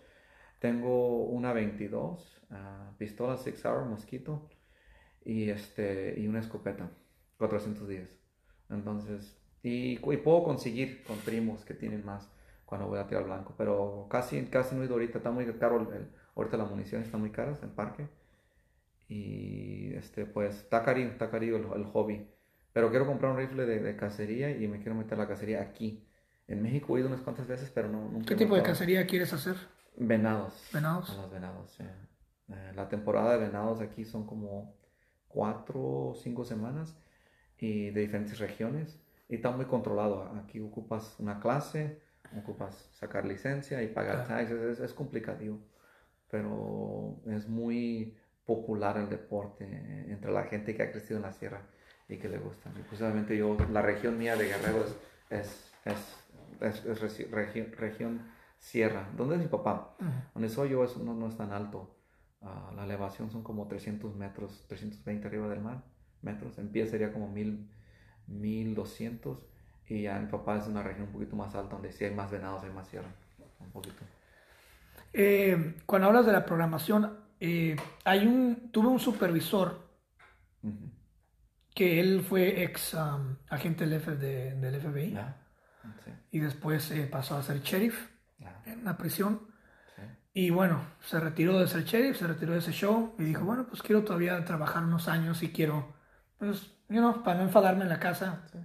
Speaker 2: Tengo una 22, uh, pistola Six Hour Mosquito y, este, y una escopeta. 410. Entonces, y, puedo conseguir con primos que tienen más cuando voy a tirar blanco, pero casi, casi no he ido ahorita, está muy caro, el, ahorita la munición está muy cara en parque. Y este, pues está carío, está el, el hobby. Pero quiero comprar un rifle de, de, cacería y me quiero meter la cacería aquí. En México he ido unas cuantas veces, pero no, nunca.
Speaker 1: ¿Qué tipo de cacería quieres hacer?
Speaker 2: Venados.
Speaker 1: ¿Venados?
Speaker 2: A los venados, sí. Eh, la temporada de venados aquí son como cuatro o cinco semanas y de diferentes regiones y está muy controlado. Aquí ocupas una clase, ocupas sacar licencia y pagar
Speaker 1: Claro.
Speaker 2: taxes, es, es complicado, pero es muy popular el deporte entre la gente que ha crecido en la sierra y que le gusta. Y yo, la región mía de Guerrero es, es, es, es, es regi- regi- región sierra. ¿Dónde es mi papá? Donde soy yo es, no, no es tan alto. Ah, la elevación son como 300 metros, 320 arriba del mar, metros. En pie sería como 1000, 1200. Y ya mi papá es una región un poquito más alta, donde sí hay más venados, hay más sierra. Un poquito.
Speaker 1: Eh, cuando hablas de la programación, eh, hay un, tuve un supervisor. Que él fue ex um, agente del, F- de- del FBI
Speaker 2: ¿Ya? Sí,
Speaker 1: y después eh, pasó a ser sheriff
Speaker 2: ya,
Speaker 1: en una prisión.
Speaker 2: sí.
Speaker 1: Y bueno, se retiró de ser sheriff, se retiró de ese show y dijo, bueno, pues quiero todavía trabajar unos años y quiero, pues, you know, para no enfadarme en la casa.
Speaker 2: Sí.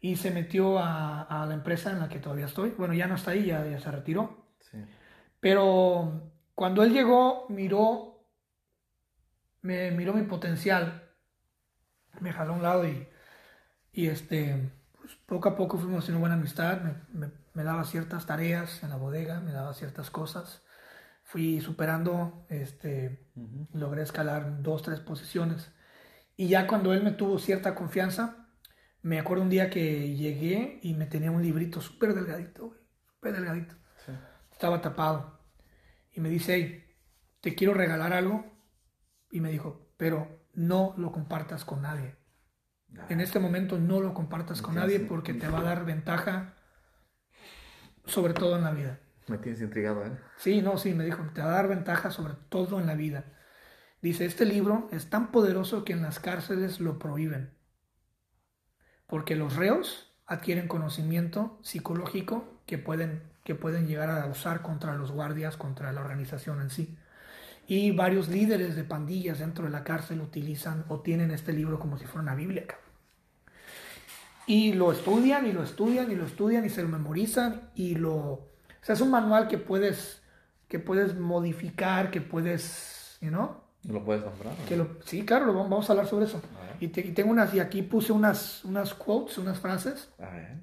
Speaker 1: Y se metió a, a la empresa en la que todavía estoy. Bueno, ya no está ahí, ya, ya se retiró. Pero cuando él llegó, miró, me miró mi potencial, me jaló a un lado y, y este, pues, poco a poco fuimos haciendo buena amistad, me, me- me daba ciertas tareas en la bodega, me daba ciertas cosas, fui superando, este, logré escalar dos, tres posiciones. Y ya cuando él me tuvo cierta confianza, me acuerdo un día que llegué y me tenía un librito súper delgadito, súper delgadito
Speaker 2: Sí.
Speaker 1: estaba tapado. Y me dice, hey, te quiero regalar algo. Y me dijo, pero no lo compartas con nadie. En este momento no lo compartas con nadie porque te va a dar ventaja, sobre todo en la vida.
Speaker 2: Me tienes intrigado, ¿eh?
Speaker 1: Sí, no, sí, me dijo, te va a dar ventaja sobre todo en la vida. Dice, este libro es tan poderoso que en las cárceles lo prohíben. Porque los reos adquieren conocimiento psicológico que pueden, que pueden llegar a usar contra los guardias, contra la organización en sí. Y varios líderes de pandillas dentro de la cárcel utilizan o tienen este libro como si fuera una Biblia. Y lo estudian y lo estudian y lo estudian y se lo memorizan y lo... O sea, es un manual que puedes, que puedes modificar, que puedes, you know,
Speaker 2: ¿Lo puedes comprar? o no?
Speaker 1: que lo, sí, claro, lo vamos a hablar sobre eso. Y, te- y tengo unas, y aquí puse unas, unas quotes, unas frases,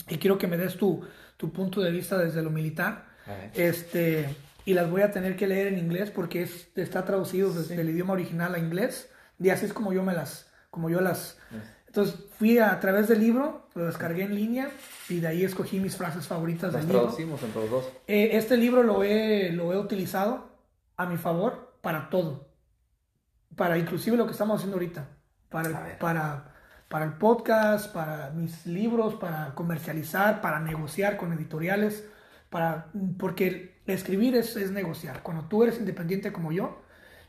Speaker 1: y quiero que me des tu, tu punto de vista desde lo militar. Este, y las voy a tener que leer en inglés porque es, está traducido desde el idioma original a inglés, y así es como yo me las, como yo las... Entonces fui a, través del libro, lo descargué en línea, y de ahí escogí mis frases favoritas
Speaker 2: Las
Speaker 1: del libro.
Speaker 2: traducimos entre los dos.
Speaker 1: Eh, este libro lo he, lo he utilizado a mi favor para todo. Para inclusive lo que estamos haciendo ahorita. Para
Speaker 2: A
Speaker 1: para, para el podcast, para mis libros, para comercializar, para negociar con editoriales. Para, porque escribir es, es negociar. Cuando tú eres independiente como yo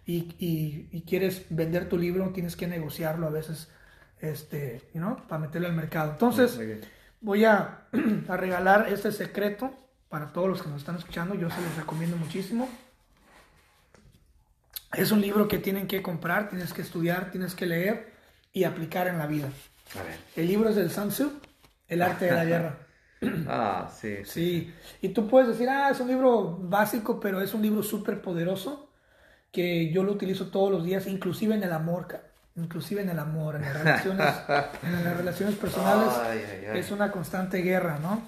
Speaker 1: y, y- y quieres vender tu libro, tienes que negociarlo a veces este, you know, para meterlo al mercado. Entonces, voy a, a regalar este secreto para todos los que nos están escuchando. Yo se los recomiendo muchísimo. Es un libro que tienen que comprar, tienes que estudiar, tienes que leer y aplicar en la vida.
Speaker 2: A ver.
Speaker 1: El libro es del Sun Tzu, El arte de la guerra.
Speaker 2: Ah, sí.
Speaker 1: Sí, y tú puedes decir, ah, es un libro básico, pero es un libro súper poderoso que yo lo utilizo todos los días, inclusive en el amor, inclusive en el amor, en las relaciones, en las relaciones personales,
Speaker 2: Ay, ay, ay.
Speaker 1: es una constante guerra, ¿no?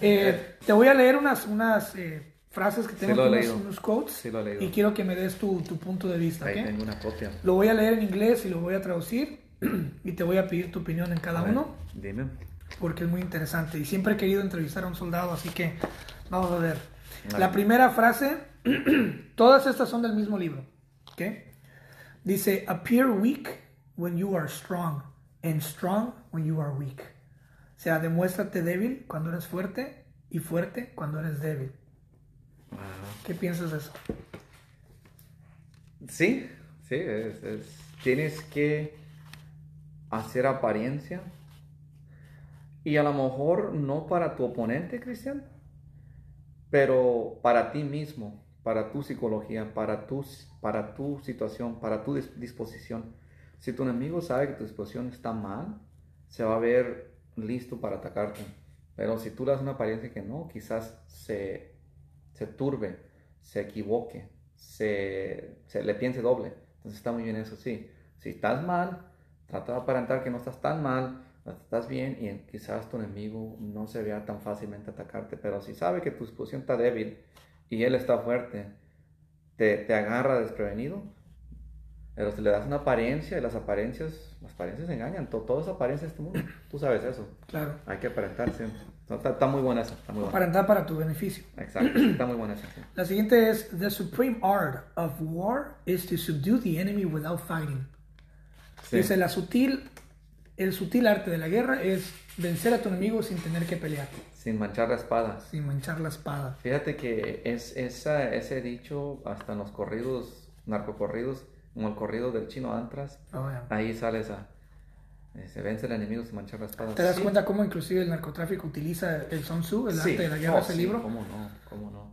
Speaker 1: Eh, te voy a leer unas, unas eh, frases que tengo
Speaker 2: leído.
Speaker 1: unos, unos quotes,
Speaker 2: Sí
Speaker 1: y quiero que me des tu, tu punto de vista,
Speaker 2: Ahí
Speaker 1: ¿ok?
Speaker 2: tengo una copia.
Speaker 1: Lo voy a leer en inglés y lo voy a traducir y te voy a pedir tu opinión en cada
Speaker 2: ver,
Speaker 1: uno
Speaker 2: Dime.
Speaker 1: Porque es muy interesante y siempre he querido entrevistar a un soldado, así que vamos a ver. La primera frase, todas estas son del mismo libro, ¿ok? Dice, appear weak when you are strong and strong when you are weak. O sea, demuéstrate débil cuando eres fuerte y fuerte cuando eres débil. ¿Qué piensas de eso?
Speaker 2: Sí, sí, es, es- tienes que hacer apariencia y a lo mejor no para tu oponente, Cristian, pero para ti mismo, para tu psicología, para tu, para tu situación, para tu dis- disposición. Si tu enemigo sabe que tu disposición está mal, se va a ver listo para atacarte. Pero si tú le das una apariencia que no, quizás se, se turbe, se equivoque, se, se le piense doble. Entonces está muy bien eso, sí. Si estás mal, trata de aparentar que no estás tan mal, estás bien y quizás tu enemigo no se vea tan fácilmente atacarte. Pero si sabe que tu disposición está débil y él está fuerte, te, te agarra desprevenido. Pero si le das una apariencia y las apariencias, las apariencias engañan, to- todo es apariencia en este mundo. Tú sabes eso.
Speaker 1: Claro,
Speaker 2: Hay que aparentar siempre. Está, está muy buena esa, está muy buena.
Speaker 1: aparentar para tu beneficio.
Speaker 2: Exacto, está muy buena esa. sí.
Speaker 1: La siguiente es, the supreme art of war is to subdue the enemy without fighting.
Speaker 2: Sí.
Speaker 1: Dice, la sutil, el sutil arte de la guerra es vencer a tu enemigo sin tener que pelear,
Speaker 2: Sin manchar la espada.
Speaker 1: sin manchar la espada.
Speaker 2: Fíjate que es esa, ese dicho hasta en los corridos, narcocorridos, como el corrido del chino Antras,
Speaker 1: Oh, yeah.
Speaker 2: ahí sale esa. Se vence el enemigo sin manchar la espada.
Speaker 1: ¿Te das
Speaker 2: Sí.
Speaker 1: cuenta cómo inclusive el narcotráfico utiliza el Sun Tzu, el
Speaker 2: Sí.
Speaker 1: arte de la guerra,
Speaker 2: Oh,
Speaker 1: ese
Speaker 2: sí,
Speaker 1: libro?
Speaker 2: ¿Cómo no? ¿Cómo no?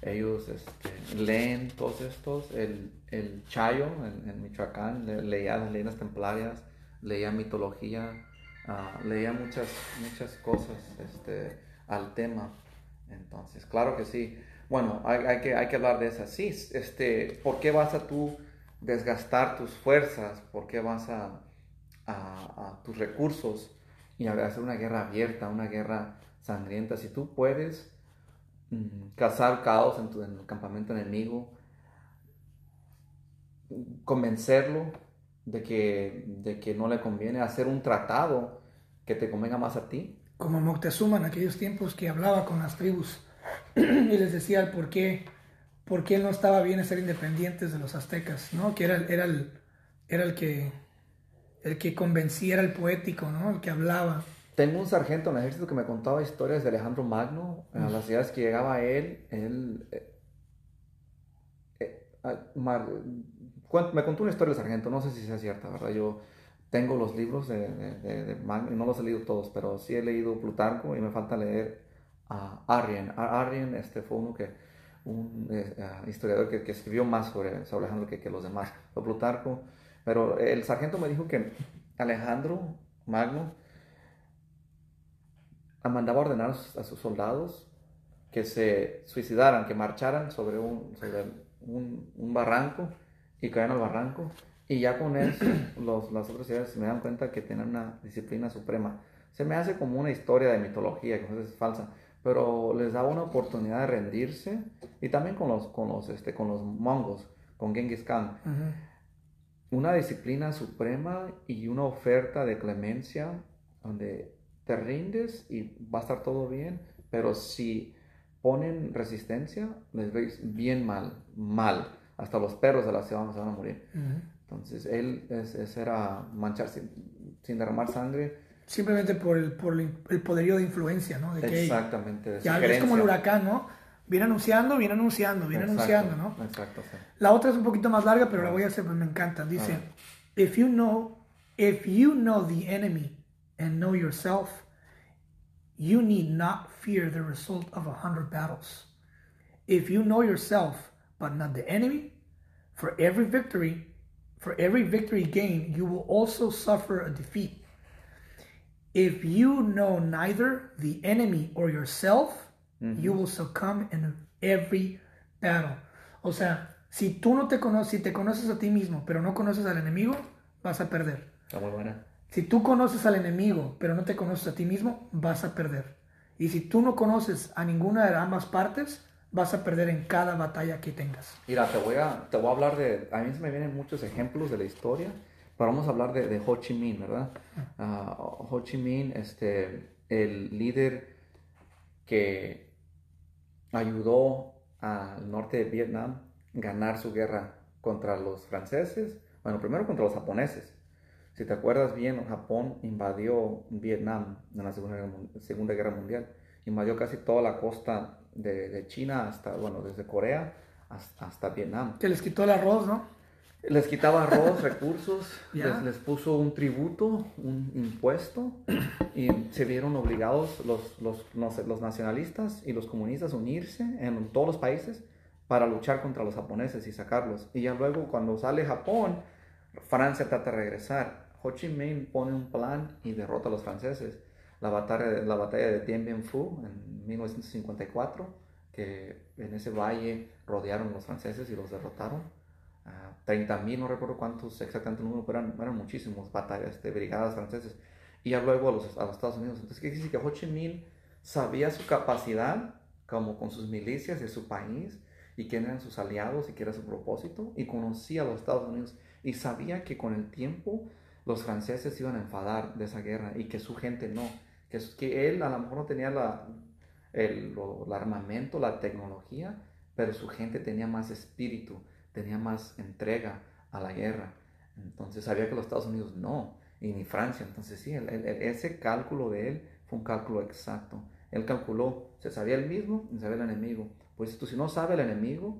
Speaker 2: Ellos este, leen todos estos, el, el Chayo en, en Michoacán, le- leía las leyendas templarias, leía mitología, ah, leía muchas, muchas cosas este, al tema. Entonces, claro que sí. Bueno, hay, que, hay que hablar de esas. Sí, este, ¿por qué vas a tú desgastar tus fuerzas? ¿Por qué vas a, a, tus recursos y a hacer una guerra abierta, una guerra sangrienta? Si tú puedes mm, causar caos en, tu, campamento enemigo, convencerlo de que, de que no le conviene hacer un tratado que te convenga más a ti.
Speaker 1: Como Moctezuma en aquellos tiempos que hablaba con las tribus y les decía el por qué, por qué no estaba bien ser independientes de los aztecas, ¿no? Que era, el- era, el, era el que el que convencía, era el poético, ¿no? El que hablaba.
Speaker 2: Tengo un sargento en el ejército que me contaba historias de Alejandro Magno, a las ciudades que llegaba él, él eh, eh, ah, mar- me contó una historia del sargento, no sé si sea cierta, ¿verdad? Yo tengo los libros de, de- de- de no los he leído todos, pero sí he leído Plutarco y me falta leer a Arrien. A- Arrien este, fue uno que, un ah, historiador que, que escribió más sobre, sobre Alejandro que, que los demás, fue Plutarco, pero el sargento me dijo que Alejandro Magno mandaba ordenar a sus soldados que se suicidaran, que marcharan sobre un, sobre un, un barranco y caían al barranco. Y ya con eso, los, las otras ciudades se me dan cuenta que tienen una disciplina suprema. Se me hace como una historia de mitología, que a veces es falsa, pero les daba una oportunidad de rendirse. Y también con los, con los, este, con los mongos, con Genghis Khan.
Speaker 1: Ujú.
Speaker 2: Una disciplina suprema y una oferta de clemencia donde te rindes y va a estar todo bien, pero si ponen resistencia, les veis bien mal, mal. Hasta los perros de la ciudad se van a morir. Entonces, él, es- era manchar sin, sin derramar sangre.
Speaker 1: Simplemente por el, por el, poderío de influencia, ¿no? De que
Speaker 2: Exactamente. de
Speaker 1: ya es como el huracán, ¿no? Viene anunciando, viene anunciando, viene
Speaker 2: Exacto,
Speaker 1: anunciando, ¿no?
Speaker 2: Exacto, sí.
Speaker 1: La otra es un poquito más larga, pero la voy a hacer, pues me encanta. Dice,
Speaker 2: Ah.
Speaker 1: if you know, if you know the enemy and know yourself, you need not fear the result of a hundred battles. If you know yourself but not the enemy, for every victory, for every victory gained, you will also suffer a defeat. if you know neither the enemy or yourself, mm-hmm. you will succumb in every battle. O sea, si tú no te conoces, si te conoces a ti mismo, pero no conoces al enemigo, vas a perder.
Speaker 2: Está muy buena.
Speaker 1: Si tú conoces al enemigo, pero no te conoces a ti mismo, vas a perder. Y si tú no conoces a ninguna de ambas partes, vas a perder en cada batalla que tengas.
Speaker 2: Mira, te voy a, te voy a hablar de, a mí se me vienen muchos ejemplos de la historia, pero vamos a hablar de, de Ho Chi Minh, ¿verdad? Ah, Ho Chi Minh, este, el líder que ayudó al norte de Vietnam ganar su guerra contra los franceses, bueno, primero contra los japoneses. Si te acuerdas bien, Japón invadió Vietnam en la Segunda Guerra, Segunda Guerra Mundial, invadió casi toda la costa de, de China hasta, bueno, desde Corea hasta, hasta Vietnam.
Speaker 1: Que les quitó el arroz, ¿no?
Speaker 2: Les quitaba arroz, recursos, les, les puso un tributo, un impuesto, y se vieron obligados los, los, no sé, los nacionalistas y los comunistas a unirse en todos los países para luchar contra los japoneses y sacarlos. Y ya luego cuando sale Japón, Francia trata de regresar. Ho Chi Minh pone un plan y derrota a los franceses. La batalla, la batalla de Dien Bien Phu en 1954, que en ese valle rodearon los franceses y los derrotaron. Ah, 30.000, no recuerdo cuántos exactamente el número, pero eran, eran muchísimos batallas de brigadas francesas. Y ya luego a los, a los Estados Unidos. Entonces, ¿qué dice que Ho Chi Minh sabía su capacidad, como con sus milicias de su país, y quién eran sus aliados y qué era su propósito, y conocía a los Estados Unidos, y sabía que con el tiempo los franceses se iban a enfadar de esa guerra y que su gente no, que, que él a lo mejor no tenía la, el, lo- el armamento, la tecnología, pero su gente tenía más espíritu, tenía más entrega a la guerra. Entonces sabía que los Estados Unidos no, y ni Francia. Entonces sí, el- el- ese cálculo de él fue un cálculo exacto. Él calculó, se sabía el mismo y sabía el enemigo. Pues tú si no sabe el enemigo,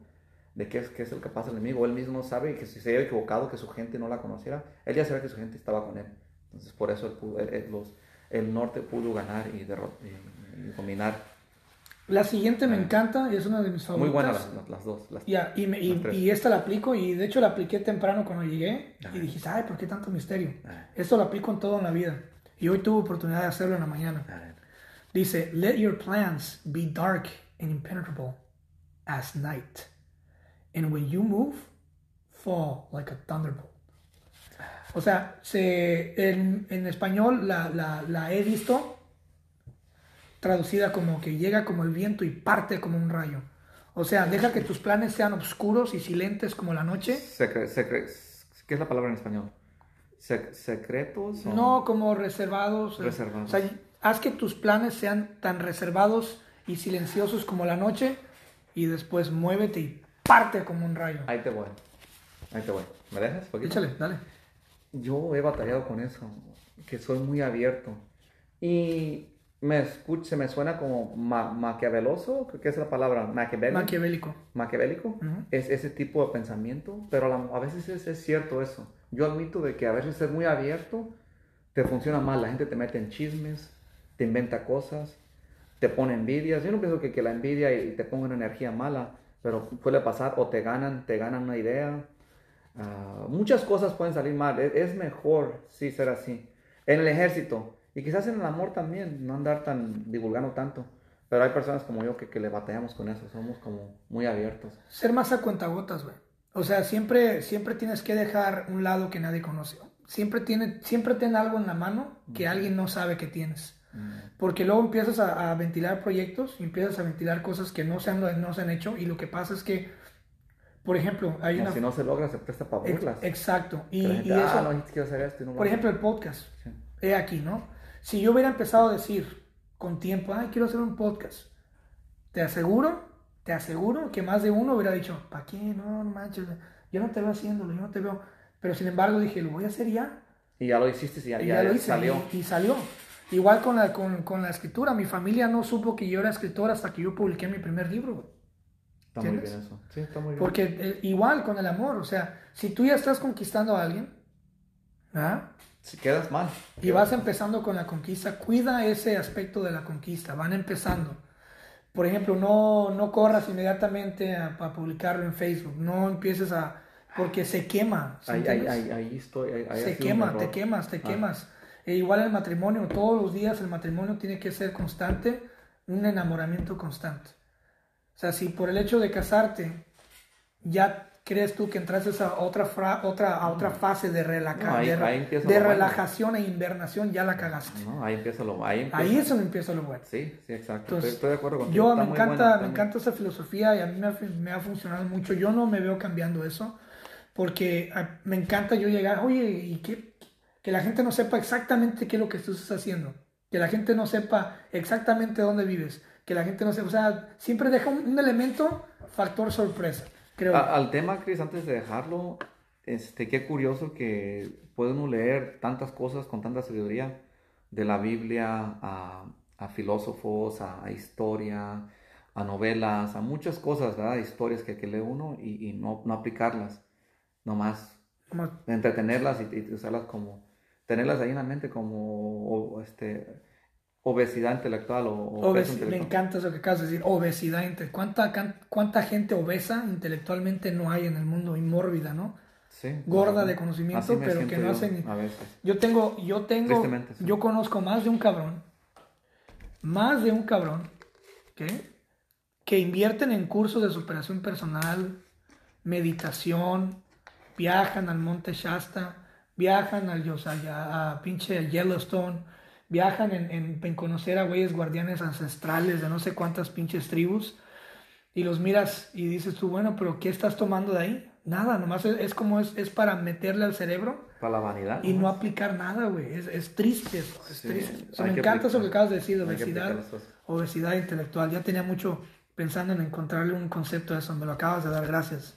Speaker 2: de qué es, qué es el capaz del enemigo, él mismo sabe que si se había equivocado, que su gente no la conociera, él ya sabía que su gente estaba con él. Entonces por eso él pudo- él- él- los, el norte pudo ganar y, y- y dominar.
Speaker 1: La siguiente me encanta y es una de mis favoritas.
Speaker 2: Muy buenas las, dos. las-
Speaker 1: Ya, y, me- y- y esta la aplico y de hecho la apliqué temprano cuando llegué
Speaker 2: Ajá.
Speaker 1: y dije, ay, ¿por qué tanto misterio?
Speaker 2: Ajá.
Speaker 1: Esto lo aplico en todo en la vida. Y hoy tuve oportunidad de hacerlo en la mañana.
Speaker 2: A ver.
Speaker 1: Dice, let your plans be dark and impenetrable as night. And when you move, fall like a thunderbolt. O sea, se, en, en español la, la, la he visto traducida como que llega como el viento y parte como un rayo. O sea, deja que tus planes sean oscuros y silentes como la noche.
Speaker 2: Secre- secre- ¿Qué es la palabra en español? Sec- ¿Secretos? o-
Speaker 1: No como reservados. eh,
Speaker 2: Reservados.
Speaker 1: O sea, haz que tus planes sean tan reservados y silenciosos como la noche y después muévete y parte como un rayo.
Speaker 2: Ahí te voy. Ahí te voy. ¿Me dejas? Poquito?
Speaker 1: Échale, dale.
Speaker 2: Yo he batallado con eso, que soy muy abierto. Y me escucha, se me suena como ma- maquiaveloso, ¿qué es la palabra? Maquiavélico.
Speaker 1: Maquiavélico.
Speaker 2: maquiavélico.
Speaker 1: Ujú.
Speaker 2: Es ese tipo de pensamiento, pero a, veces es, es cierto eso. Yo admito de que a veces ser muy abierto te funciona mal. La gente te mete en chismes, te inventa cosas, te pone envidias. Yo no pienso que, que la envidia y te ponga una energía mala, pero puede pasar o te ganan, te ganan una idea. Ah, muchas cosas pueden salir mal. Es, es mejor sí ser así. En el ejército y quizás en el amor también, no andar tan divulgando tanto. Pero hay personas como yo que, que le batallamos con eso, somos como muy abiertos.
Speaker 1: Ser más a cuentagotas, güey. O sea, siempre, siempre tienes que dejar un lado que nadie conoce. Siempre, tiene, siempre ten algo en la mano que alguien no sabe que tienes. Porque luego empiezas a, a ventilar proyectos y empiezas a ventilar cosas que no se, han, no se han hecho y lo que pasa es que, por ejemplo, hay una...
Speaker 2: si no se logra, se presta para burlas.
Speaker 1: Exacto. Y,
Speaker 2: la
Speaker 1: y
Speaker 2: gente,
Speaker 1: eso,
Speaker 2: ah, no, quiero hacer esto y no
Speaker 1: por
Speaker 2: hace".
Speaker 1: ejemplo, el podcast.
Speaker 2: Sí.
Speaker 1: He aquí, ¿no? Si yo hubiera empezado a decir con tiempo, ay, quiero hacer un podcast, te aseguro, te aseguro que más de uno hubiera dicho, ¿para qué? No, no manches, yo no te veo haciéndolo, yo no te veo. Pero sin embargo dije, lo voy a hacer ya.
Speaker 2: Y ya lo hiciste y ya,
Speaker 1: Y
Speaker 2: ya
Speaker 1: ya lo hice
Speaker 2: salió.
Speaker 1: Y, y salió. Igual con la, con, con la escritura. Mi familia no supo que yo era escritor hasta que yo publiqué mi primer libro.
Speaker 2: Está muy bien eso. Sí, está muy bien.
Speaker 1: Porque eh, igual con el amor, o sea, si tú ya estás conquistando a alguien, ¿ah?
Speaker 2: Si quedas mal.
Speaker 1: Y vas empezando con la conquista, cuida ese aspecto de la conquista, van empezando. Por ejemplo, no, no corras inmediatamente a, a publicarlo en Facebook, no empieces a... porque se quema. ¿sí
Speaker 2: Ahí, ahí, ahí, ahí estoy.
Speaker 1: se quema, te quemas, te
Speaker 2: Ah.
Speaker 1: quemas. E igual el matrimonio, todos los días el matrimonio tiene que ser constante, un enamoramiento constante. O sea, si por el hecho de casarte ya crees tú que entras a otra, otra, a otra fase de, relaja de, relajación e invernación, ya la cagaste.
Speaker 2: No, ahí empieza lo ahí,
Speaker 1: ahí es donde empieza lo bueno.
Speaker 2: Sí, sí, exacto. estoy, de acuerdo contigo.
Speaker 1: Yo me encanta, me encanta esa filosofía y a mí me ha, me ha, funcionado mucho. Yo no me veo cambiando eso porque ah, me encanta yo llegar, oye, y que, que la gente no sepa exactamente qué es lo que tú estás haciendo. Que la gente no sepa exactamente dónde vives. Que la gente no sepa, o sea, siempre deja un elemento factor sorpresa
Speaker 2: al tema, Chris, antes de dejarlo, este, qué curioso que podemos leer tantas cosas con tanta sabiduría, de la Biblia a, a filósofos, a, historia, a novelas, a muchas cosas, ¿verdad? Historias que, que lee uno y, y no, no, aplicarlas, nomás entretenerlas y, y, usarlas como, tenerlas ahí en la mente como, este, obesidad intelectual o,
Speaker 1: Me encanta eso que acabas de decir, obesidad intelectual. ¿Cuánta, ¿Cuánta gente obesa intelectualmente no hay en el mundo y mórbida, no? Sí, Gorda de conocimiento, pero que no hacen... A veces. Yo tengo, yo tengo, yo conozco más de un cabrón, más de un cabrón, ¿qué? Que invierten en cursos de superación personal, meditación, viajan al Monte Shasta, viajan al, a pinche Yellowstone, viajan en, conocer a güeyes guardianes ancestrales de no sé cuántas pinches tribus y los miras y dices tú, bueno, pero ¿qué estás tomando de ahí? Nada, nomás es, como es, es, para meterle al cerebro.
Speaker 2: Para la vanidad.
Speaker 1: Y no aplicar nada, güey. Es, es, triste eso, es triste. me encanta eso que acabas de decir, obesidad, obesidad intelectual. Ya tenía mucho pensando en encontrarle un concepto a eso, me lo acabas de dar, gracias.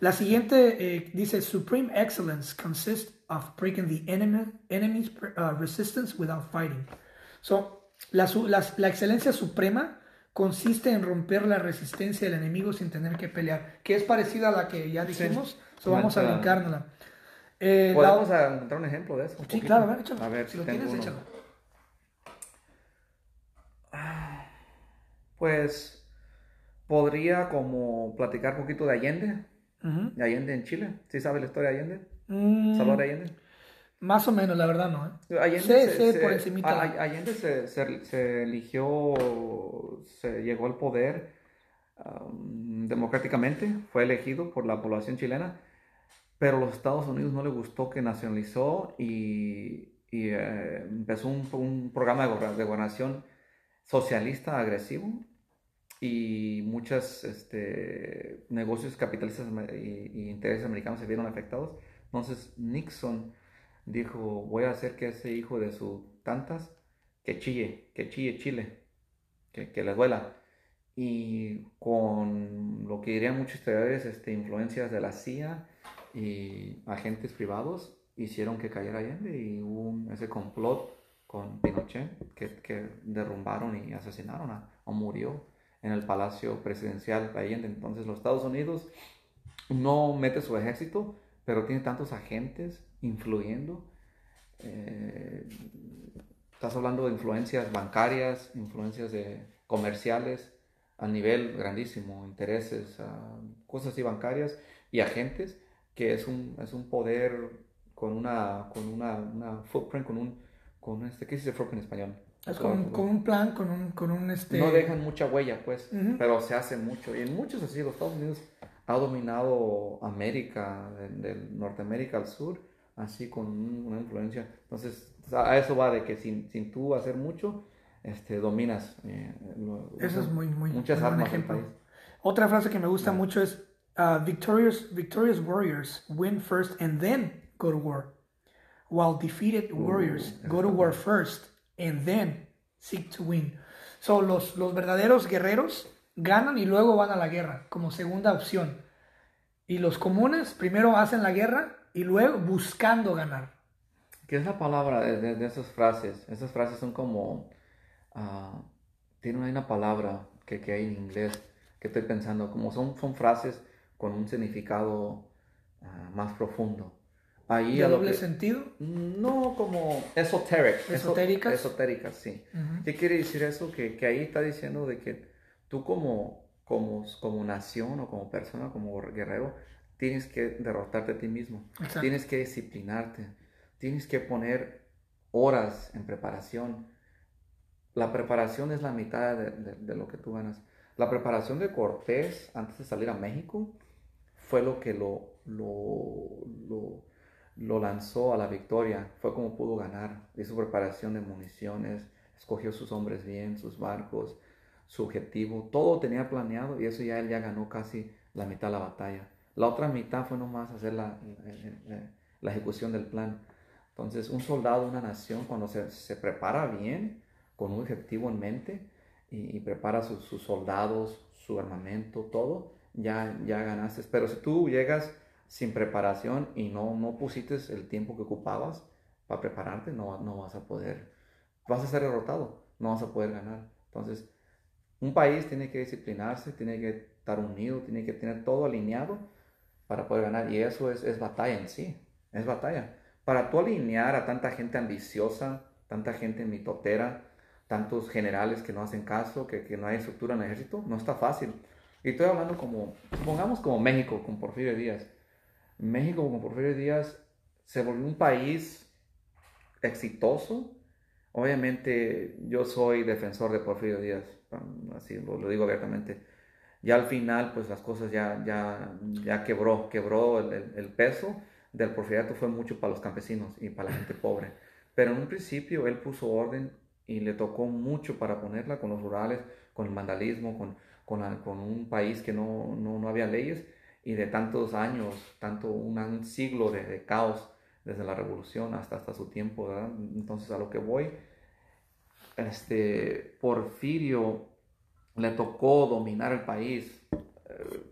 Speaker 1: La siguiente eh, dice, Supreme Excellence consists of breaking the enemy, enemy's uh, resistance without fighting. So, la, la, excelencia suprema consiste en romper la resistencia del enemigo sin tener que pelear, que es parecida a la que ya dijimos, so vamos a brincárnosla.
Speaker 2: Eh, Podemos encontrar un ejemplo de eso.
Speaker 1: sí, claro, a ver, échalo. A ver, si lo tienes, échalo.
Speaker 2: Pues podría como platicar un poquito de Allende, de Allende en Chile. ¿Sí sabe la historia de Allende? Mm, ¿Salvador Allende?
Speaker 1: Más o menos, la verdad no. ¿eh?
Speaker 2: Allende, se, por Allende se, se, eligió, se llegó al poder um, democráticamente, fue elegido por la población chilena, pero a los Estados Unidos no le gustó que nacionalizó y, y eh, empezó un, un, programa de gobernación socialista agresivo y muchos este, negocios capitalistas y, intereses americanos se vieron afectados. Entonces Nixon dijo, voy a hacer que ese hijo de sus tantas, que chille, que chille Chile, que, que le duela. Y con lo que dirían muchos historiadores, este, influencias de la CIA y agentes privados, hicieron que cayera Allende y hubo ese complot con Pinochet que, que derrumbaron y asesinaron a, o murió en el palacio presidencial Allende. Entonces los Estados Unidos no mete su ejército, pero tiene tantos agentes influyendo. Eh, estás hablando de influencias bancarias, influencias de comerciales a nivel grandísimo, intereses, cosas así bancarias y agentes, que es un, es un poder con una, con una, una footprint, con un, con este, ¿qué dice footprint en español?
Speaker 1: Es con, un plan, con un, con un este...
Speaker 2: No dejan mucha huella, pues, pero se hace mucho. Y en muchos así, los Estados Unidos ha dominado América, de, Norteamérica al sur, así con una influencia. Entonces, a eso va de que sin, sin tú hacer mucho, este, dominas. Eh,
Speaker 1: eso es muy, muy, muchas armas ejemplo. Otra frase que me gusta mucho es, uh, victorious, victorious warriors win first and then go to war, while defeated uh, warriors go to war first and then seek to win. So, los, los verdaderos guerreros ganan y luego van a la guerra como segunda opción. Y los comunes primero hacen la guerra y luego buscando ganar.
Speaker 2: ¿Qué es la palabra de, de, esas frases? Esas frases son como... Uh, tienen una palabra que, que, hay en inglés que estoy pensando, como son, son frases con un significado ah, más profundo.
Speaker 1: Ahí ¿De doble sentido?
Speaker 2: No, como esoteric.
Speaker 1: Esotéricas.
Speaker 2: Esotéricas, sí. ¿Qué quiere decir eso? Que, que, ahí está diciendo de que tú como, como, como nación o como persona, como guerrero, tienes que derrotarte a ti mismo. Tienes que disciplinarte. Tienes que poner horas en preparación. La preparación es la mitad de, de, lo que tú ganas. La preparación de Cortés antes de salir a México fue lo que lo, lo, lo, lo lanzó a la victoria. Fue como pudo ganar. Hizo preparación de municiones, escogió sus hombres bien, sus barcos, su objetivo. Todo tenía planeado y eso ya él ya ganó casi la mitad de la batalla. La otra mitad fue nomás hacer la, la, ejecución del plan. Entonces, un soldado, una nación, cuando se, se prepara bien, con un objetivo en mente, y, prepara sus, soldados, su armamento, todo, ya, ya ganaste. Pero si tú llegas sin preparación y no, no pusiste el tiempo que ocupabas para prepararte, no, no vas a poder, vas a ser derrotado, no vas a poder ganar. Entonces, un país tiene que disciplinarse, tiene que estar unido, tiene que tener todo alineado para poder ganar. Y eso es, es batalla en sí, es batalla. Para tú alinear a tanta gente ambiciosa, tanta gente mitotera, tantos generales que no hacen caso, que, que no hay estructura en el ejército, no está fácil. Y estoy hablando como, supongamos como México, con Porfirio Díaz. México con Porfirio Díaz se volvió un país exitoso. Obviamente yo soy defensor de Porfirio Díaz, así lo, digo abiertamente ya al final pues las cosas ya, ya, ya quebró, quebró el, peso del porfiriato fue mucho para los campesinos y para la gente pobre. Pero en un principio él puso orden y le tocó mucho para ponerla con los rurales, con el vandalismo, con, con, con un país que no, no, no, había leyes y de tantos años, tanto un, siglo de, de, caos desde la revolución hasta, hasta su tiempo. ¿verdad? Entonces a lo que voy, este, Porfirio le tocó dominar el país, eh,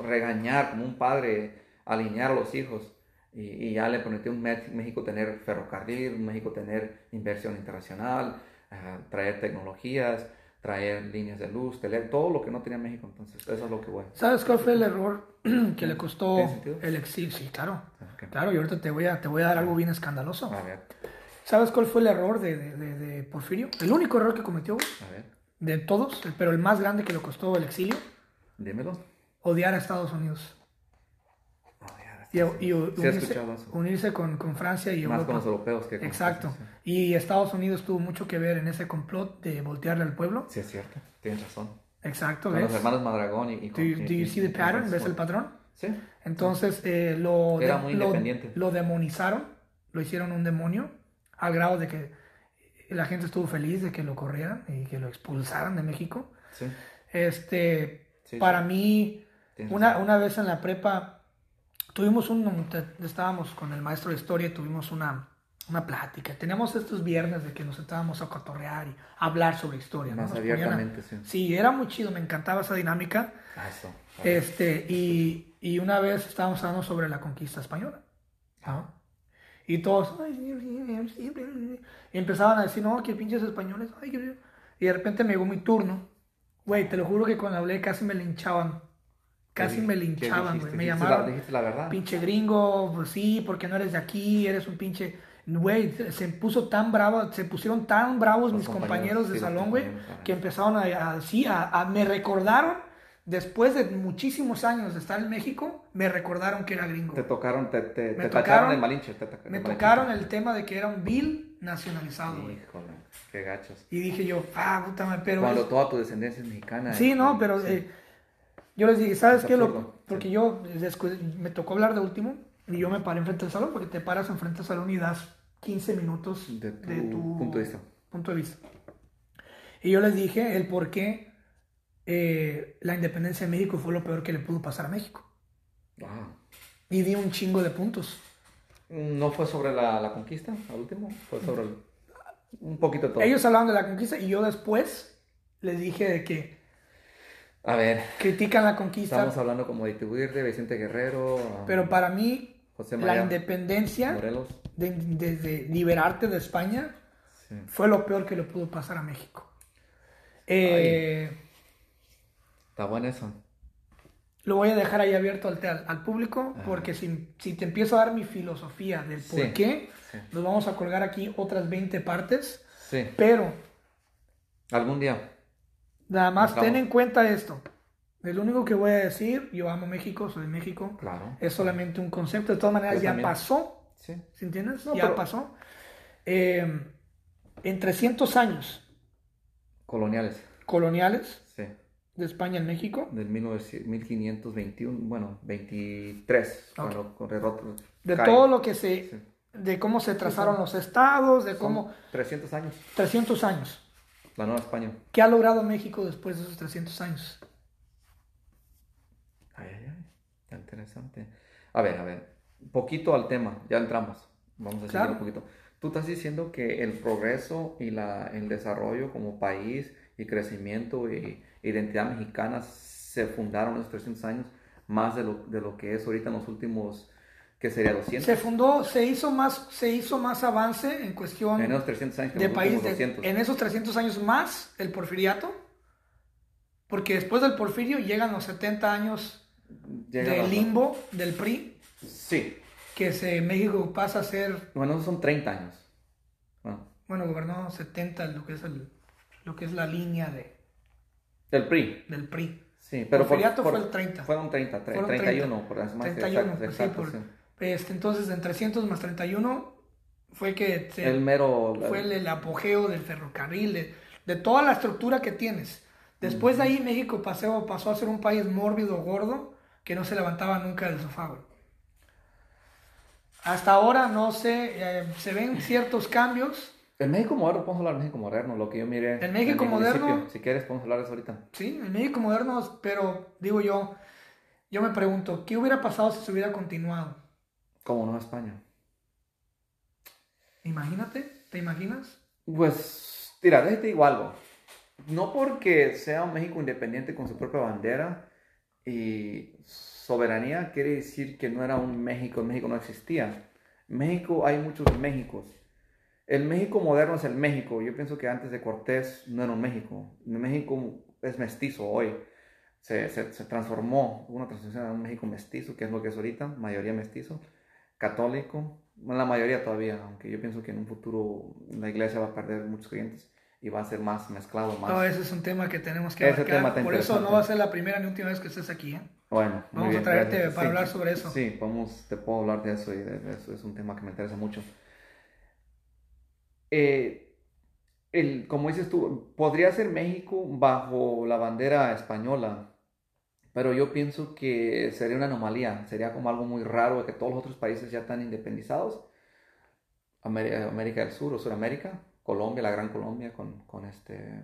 Speaker 2: regañar como un padre, alinear a los hijos. Y, ya le prometió a México tener ferrocarril, México tener inversión internacional, eh, traer tecnologías, traer líneas de luz, todo lo que no tenía México. Entonces, eso es lo que voy.
Speaker 1: ¿Sabes cuál fue el error que le costó el exilio? Sí, claro. Claro, y ahorita te voy, a, te voy a dar algo bien escandaloso. ¿Sabes cuál fue el error de, de, de, Porfirio? El único error que cometió. A ver de todos, pero el más grande que le costó el exilio.
Speaker 2: Dímelo.
Speaker 1: Odiar a Estados Unidos. Y, y unirse, unirse con, con, Francia y
Speaker 2: Más con los europeos que
Speaker 1: con Exacto. Y Estados Unidos tuvo mucho que ver en ese complot de voltearle al pueblo.
Speaker 2: Sí, es cierto. Tienes razón.
Speaker 1: Exacto.
Speaker 2: Con los hermanos Madragón y,
Speaker 1: do, you, see the pattern? ¿Ves el patrón?
Speaker 2: Sí.
Speaker 1: Entonces eh, lo,
Speaker 2: Era muy
Speaker 1: lo,
Speaker 2: independiente.
Speaker 1: lo demonizaron, lo hicieron un demonio, al grado de que la gente estuvo feliz de que lo corrieran y que lo expulsaran de México. Sí. Este, para mí, una, una, vez en la prepa, tuvimos un, estábamos con el maestro de historia y tuvimos una, una plática. Teníamos estos viernes de que nos estábamos a cotorrear y hablar sobre historia.
Speaker 2: Más abiertamente, sí.
Speaker 1: Sí, era muy chido, me encantaba esa dinámica.
Speaker 2: Ah, eso.
Speaker 1: Este, y, y, una vez estábamos hablando sobre la conquista española. Y todos, y empezaban a decir, no, que pinches españoles, y de repente me llegó mi turno. Güey, te lo juro que cuando hablé casi me linchaban. Casi me linchaban, güey. Me llamaron.
Speaker 2: Dijiste la verdad.
Speaker 1: Pinche gringo, pues sí, porque no eres de aquí, eres un pinche. Güey, se puso tan bravo, se pusieron tan bravos mis compañeros, de salón, güey, que empezaron a, así, a, me recordaron después de muchísimos años de estar en México, me recordaron que era gringo.
Speaker 2: Te tocaron, te, te, me tocaron, el malinche.
Speaker 1: me tocaron el tema de que era un bill nacionalizado.
Speaker 2: Híjole, qué gachos.
Speaker 1: Y dije yo, ah, puta madre, pero...
Speaker 2: Cuando toda tu descendencia es mexicana.
Speaker 1: Sí, no, pero eh, yo les dije, ¿sabes qué? Lo, porque yo me tocó hablar de último y yo me paré enfrente del salón porque te paras enfrente del salón y das 15 minutos
Speaker 2: de tu, punto de vista.
Speaker 1: Punto de vista. Y yo les dije el por qué eh, la independencia de México fue lo peor que le pudo pasar a México. Y di un chingo de puntos.
Speaker 2: ¿No fue sobre la, la conquista, al último? Fue sobre un poquito todo.
Speaker 1: Ellos hablaban de la conquista y yo después les dije de que...
Speaker 2: A ver.
Speaker 1: Critican la conquista.
Speaker 2: Estamos hablando como de de Vicente Guerrero.
Speaker 1: Pero para mí, la independencia de, de, liberarte de España fue lo peor que le pudo pasar a México. Eh,
Speaker 2: Está bueno eso.
Speaker 1: Lo voy a dejar ahí abierto al, al público porque si, si, te empiezo a dar mi filosofía del por qué, nos vamos a colgar aquí otras 20 partes.
Speaker 2: Sí.
Speaker 1: Pero...
Speaker 2: Algún día.
Speaker 1: Nada más ten en cuenta esto. El único que voy a decir, yo amo México, soy de México.
Speaker 2: Claro.
Speaker 1: Es solamente un concepto. De todas maneras, ya pasó.
Speaker 2: Sí.
Speaker 1: ¿Sí entiendes? ya pasó. eh, en 300 años
Speaker 2: Coloniales.
Speaker 1: coloniales
Speaker 2: Sí.
Speaker 1: de España en México,
Speaker 2: Del 1900 1521, bueno, 23.
Speaker 1: Ok.
Speaker 2: cuando
Speaker 1: de
Speaker 2: cae.
Speaker 1: todo lo que se,
Speaker 2: Sí.
Speaker 1: de cómo se trazaron los estados, de cómo
Speaker 2: 300 años.
Speaker 1: 300 años.
Speaker 2: La Nueva España.
Speaker 1: ¿Qué ha logrado México después de esos 300 años?
Speaker 2: Ay, ay, ay. Está interesante. A ver, a ver. Poquito al tema. Ya entramos. Vamos a seguir
Speaker 1: Claro.
Speaker 2: un poquito. Tú estás diciendo que el progreso y la, el desarrollo como país y crecimiento y identidad mexicana se fundaron en los 300 años más de lo, de lo que es ahorita en los últimos, que sería 200.
Speaker 1: Se fundó, se hizo más, se hizo más avance en cuestión
Speaker 2: en esos 300 años
Speaker 1: de país, de-
Speaker 2: 200.
Speaker 1: en esos 300 años más el porfiriato, porque después del porfirio llegan los 70 años
Speaker 2: Llega
Speaker 1: de
Speaker 2: la-
Speaker 1: limbo del PRI,
Speaker 2: Sí.
Speaker 1: que se, México pasa a ser,
Speaker 2: Bueno, son 30 años. Bueno,
Speaker 1: bueno, gobernó 70 lo que es, el, lo que es la línea de,
Speaker 2: el PRI.
Speaker 1: del PRI.
Speaker 2: Sí, pero por-
Speaker 1: Porfiriato
Speaker 2: por-
Speaker 1: fue el 30.
Speaker 2: Fueron 30, tre-
Speaker 1: Fueron
Speaker 2: 31, por más
Speaker 1: 31,
Speaker 2: exacto,
Speaker 1: pues sí,
Speaker 2: exacto,
Speaker 1: por-
Speaker 2: sí.
Speaker 1: Este, entonces en 300 más 31 fue que se-
Speaker 2: El mero...
Speaker 1: fue el, el apogeo del ferrocarril, de, de toda la estructura que tienes. Después de ahí México pasó, pasó a ser un país mórbido, gordo, que no se levantaba nunca del sofá. güey. Hasta ahora no sé, eh, se ven ciertos cambios.
Speaker 2: El México moderno, podemos hablar de México moderno, lo que yo miré.
Speaker 1: El México moderno-
Speaker 2: municipio. Si quieres, podemos hablar de eso ahorita.
Speaker 1: Sí, el México moderno, pero digo yo, yo me pregunto, ¿qué hubiera pasado si se hubiera continuado?
Speaker 2: Como Nueva España.
Speaker 1: Imagínate, ¿te imaginas?
Speaker 2: Pues, mira, déjate digo algo. No porque sea un México independiente con su propia bandera y soberanía, quiere decir que no era un México, México no existía. México, hay muchos Méxicos. El México moderno es el México. Yo pienso que antes de Cortés no era un México. México es mestizo hoy. Se, se, se transformó, hubo una transformación a un México mestizo, que es lo que es ahorita, mayoría mestizo, católico, la mayoría todavía, aunque yo pienso que en un futuro la iglesia va a perder muchos creyentes y va a ser más mezclado, más...
Speaker 1: No, ese es un tema que tenemos que
Speaker 2: Ese tema
Speaker 1: Por eso no va a ser la primera ni última vez que estés aquí. ¿eh?
Speaker 2: Bueno,
Speaker 1: Vamos a traerte
Speaker 2: gracias.
Speaker 1: para
Speaker 2: Sí,
Speaker 1: hablar sobre eso.
Speaker 2: Sí, podemos, te puedo hablar de eso y de eso es un tema que me interesa mucho. Eh, el, como dices tú, podría ser México bajo la bandera española, pero yo pienso que sería una anomalía, sería como algo muy raro de que todos los otros países ya están independizados. América, América del Sur o Sudamérica, Colombia, la Gran Colombia con, con este,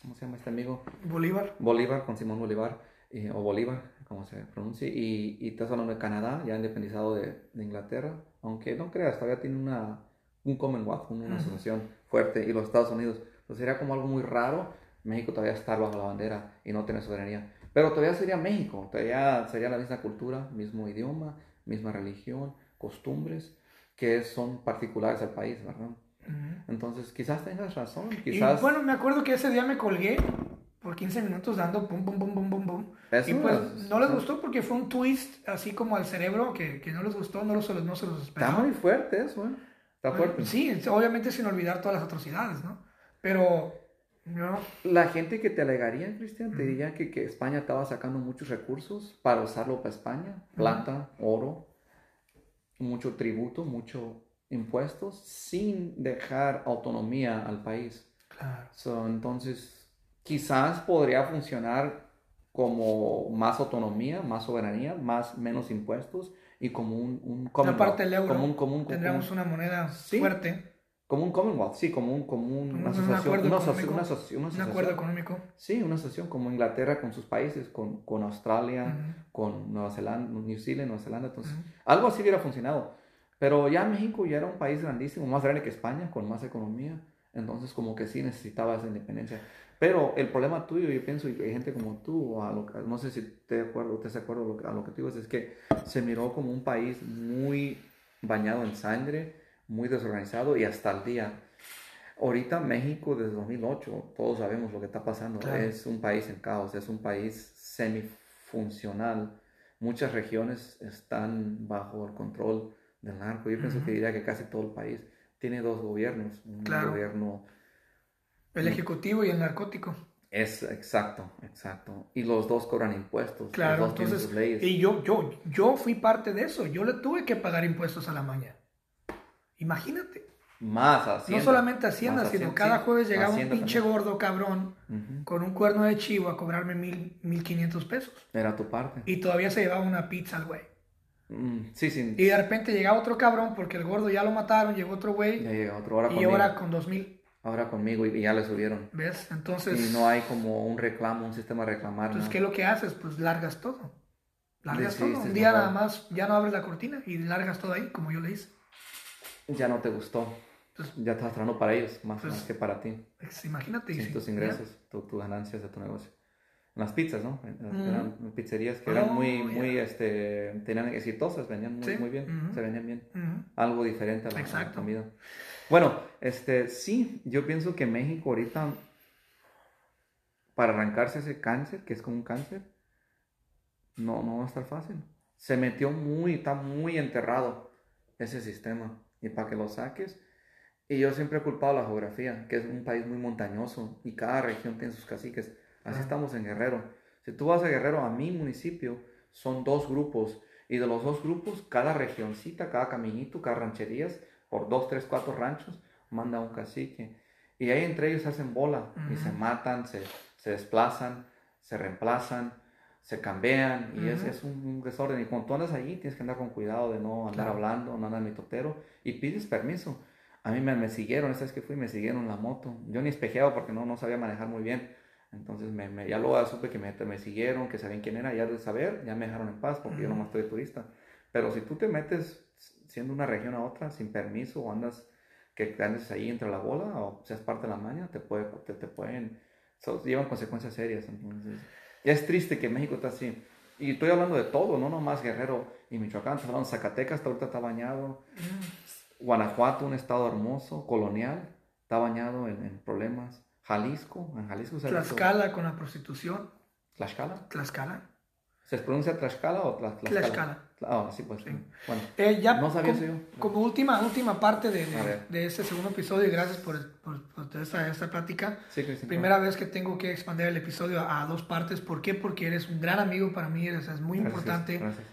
Speaker 2: ¿cómo se llama este amigo?
Speaker 1: Bolívar.
Speaker 2: Bolívar, con Simón Bolívar, eh, o Bolívar, como se pronuncia, y, y estás hablando de Canadá, ya independizado de, de Inglaterra, aunque no creas, todavía tiene una, un Commonwealth, una
Speaker 1: Ujú.
Speaker 2: asociación fuerte, y los Estados Unidos, pues sería como algo muy raro México todavía estar bajo la bandera y no tener soberanía, pero todavía sería México, todavía sería la misma cultura, mismo idioma, misma religión, costumbres, que son particulares al país, ¿verdad? Entonces, quizás tengas razón,
Speaker 1: Y
Speaker 2: quizás...
Speaker 1: bueno, me acuerdo que ese día me colgué por 15 minutos dando pum, pum, pum, pum, pum, pum.
Speaker 2: Eso
Speaker 1: y pues
Speaker 2: es-
Speaker 1: no les gustó porque fue un twist así como al cerebro que, que no les gustó, no, los, no se los
Speaker 2: Está
Speaker 1: esperaba.
Speaker 2: muy fuerte eso, ¿eh? Está fuerte.
Speaker 1: Sí, obviamente sin olvidar todas las atrocidades, ¿no? Pero, no,
Speaker 2: La gente que te alegaría, Cristian, te diría que, que España estaba sacando muchos recursos para usarlo para España, plata, oro, mucho tributo, mucho impuestos, sin dejar autonomía al país.
Speaker 1: claro.
Speaker 2: So, entonces, quizás podría funcionar como más autonomía, más soberanía, más menos impuestos y como un, un Commonwealth,
Speaker 1: Aparte del euro,
Speaker 2: como un, como un- como
Speaker 1: tendríamos
Speaker 2: un-
Speaker 1: una moneda
Speaker 2: Sí.
Speaker 1: fuerte,
Speaker 2: como un Commonwealth, sí, como un, como un-
Speaker 1: un,
Speaker 2: una
Speaker 1: un
Speaker 2: asociación,
Speaker 1: acuerdo
Speaker 2: una una asoci- una
Speaker 1: un acuerdo
Speaker 2: asociación.
Speaker 1: económico.
Speaker 2: Sí, una asociación como Inglaterra con sus países, con, con Australia,
Speaker 1: Ujú.
Speaker 2: con Nueva Zelanda, New Zealand, Nueva Zelanda, entonces
Speaker 1: Ujú.
Speaker 2: algo así hubiera funcionado. Pero ya México ya era un país grandísimo, más grande que España, con más economía, entonces como que sí necesitaba esa independencia. Pero el problema tuyo, yo pienso, y hay gente como tú, a lo no sé si te acuerdo, te acuerdo a lo que- a lo que tú dices, es que se miró como un país muy bañado en sangre, muy desorganizado y hasta el día. Ahorita México desde 2008, todos sabemos lo que está pasando,
Speaker 1: Claro.
Speaker 2: es un país en caos, es un país semifuncional. Muchas regiones están bajo el control del narco. Yo pienso
Speaker 1: Ujú.
Speaker 2: que diría que casi todo el país tiene dos gobiernos. Un
Speaker 1: Claro.
Speaker 2: gobierno
Speaker 1: El ejecutivo y el narcótico.
Speaker 2: es exacto, exacto. Y los dos cobran impuestos.
Speaker 1: Claro,
Speaker 2: los dos
Speaker 1: entonces,
Speaker 2: sus leyes.
Speaker 1: y yo, yo, yo fui parte de eso, yo le tuve que pagar impuestos a la maña. Imagínate.
Speaker 2: Más Hacienda.
Speaker 1: No solamente Hacienda, sino cada jueves llegaba un pinche
Speaker 2: también.
Speaker 1: gordo cabrón con un cuerno de chivo a cobrarme mil, mil quinientos pesos.
Speaker 2: Era tu parte.
Speaker 1: Y todavía se llevaba una pizza al güey.
Speaker 2: Mm, sí, sí.
Speaker 1: Y de repente llegaba otro cabrón porque el gordo ya lo mataron, llegó otro güey.
Speaker 2: Ya llega otro hora
Speaker 1: Y
Speaker 2: conmigo.
Speaker 1: ahora con dos mil,
Speaker 2: Ahora conmigo y ya le subieron.
Speaker 1: ¿ves? Entonces,
Speaker 2: Y no hay como un reclamo, un sistema de reclamar.
Speaker 1: entonces
Speaker 2: ¿no?
Speaker 1: ¿qué es lo que haces? Pues largas todo. Largas
Speaker 2: Decidiste
Speaker 1: todo. Un día nada más ya no abres la cortina y largas todo ahí, como yo le hice.
Speaker 2: Ya no te gustó.
Speaker 1: Entonces,
Speaker 2: Ya estás trabajando para ellos, más,
Speaker 1: Pues,
Speaker 2: más que para ti.
Speaker 1: pues, imagínate.
Speaker 2: sí, tus ingresos, tu, tu ganancias de tu negocio. Las pizzas, ¿no? Eran pizzerías que
Speaker 1: Oh,
Speaker 2: eran muy,
Speaker 1: ya.
Speaker 2: muy, este, tenían exitosas, vendían muy,
Speaker 1: Sí,
Speaker 2: muy bien, se vendían bien. Algo diferente a la, a la comida. Bueno, este, sí, yo pienso que México ahorita, para arrancarse ese cáncer, que es como un cáncer, no, no va a estar fácil. Se metió muy, está muy enterrado ese sistema. Y para que lo saques, y yo siempre he culpado la geografía, que es un país muy montañoso y cada región tiene sus caciques. Así estamos en Guerrero. Si tú vas a Guerrero, a mi municipio, son dos grupos. Y de los dos grupos, cada regioncita, cada caminito, cada rancherías, por dos, tres, cuatro ranchos, manda un cacique. Y ahí entre ellos hacen bola y se matan, se, se desplazan, se reemplazan, se cambian. Y es,
Speaker 1: Ujú.
Speaker 2: es un, un desorden. Y cuando tú andas allí, tienes que andar con cuidado de no andar
Speaker 1: Claro.
Speaker 2: hablando, no andar en mi totero. Y pides permiso. A mí me, me siguieron, esa vez que fui, me siguieron la moto. Yo ni espejeaba porque no, no sabía manejar muy bien. Entonces me, me- ya luego supe que me, me siguieron, que sabían quién era, ya de saber, ya me dejaron en paz porque yo
Speaker 1: Ujú.
Speaker 2: nomás estoy de turista. Pero si tú te metes siendo una región a otra sin permiso o andas que andes ahí entre la bola o seas parte de la maña, te, puede, te, te pueden, so- llevan consecuencias serias. Entonces, es triste que México está así. Y estoy hablando de todo, no nomás Guerrero y Michoacán, estoy hablando de Zacatecas, hasta ahorita está bañado. Guanajuato, un estado hermoso, colonial, está bañado en, en problemas. Jalisco, en Jalisco se
Speaker 1: Tlaxcala con la prostitución.
Speaker 2: Tlaxcala.
Speaker 1: Tlaxcala.
Speaker 2: ¿Se pronuncia Tlaxcala o Tla- Tlaxcala?
Speaker 1: Tlaxcala.
Speaker 2: Ah, sí, pues.
Speaker 1: Sí.
Speaker 2: Bueno,
Speaker 1: Eh, ya
Speaker 2: No sabía
Speaker 1: como,
Speaker 2: eso yo.
Speaker 1: como última, última parte de, de, de este segundo episodio, y gracias por, por, por esta, esta plática.
Speaker 2: sí, Cristian.
Speaker 1: Primera vez que tengo que expandir el episodio a, a dos partes. ¿Por qué? Porque eres un gran amigo para mí, eres, es muy
Speaker 2: Gracias,
Speaker 1: importante.
Speaker 2: gracias.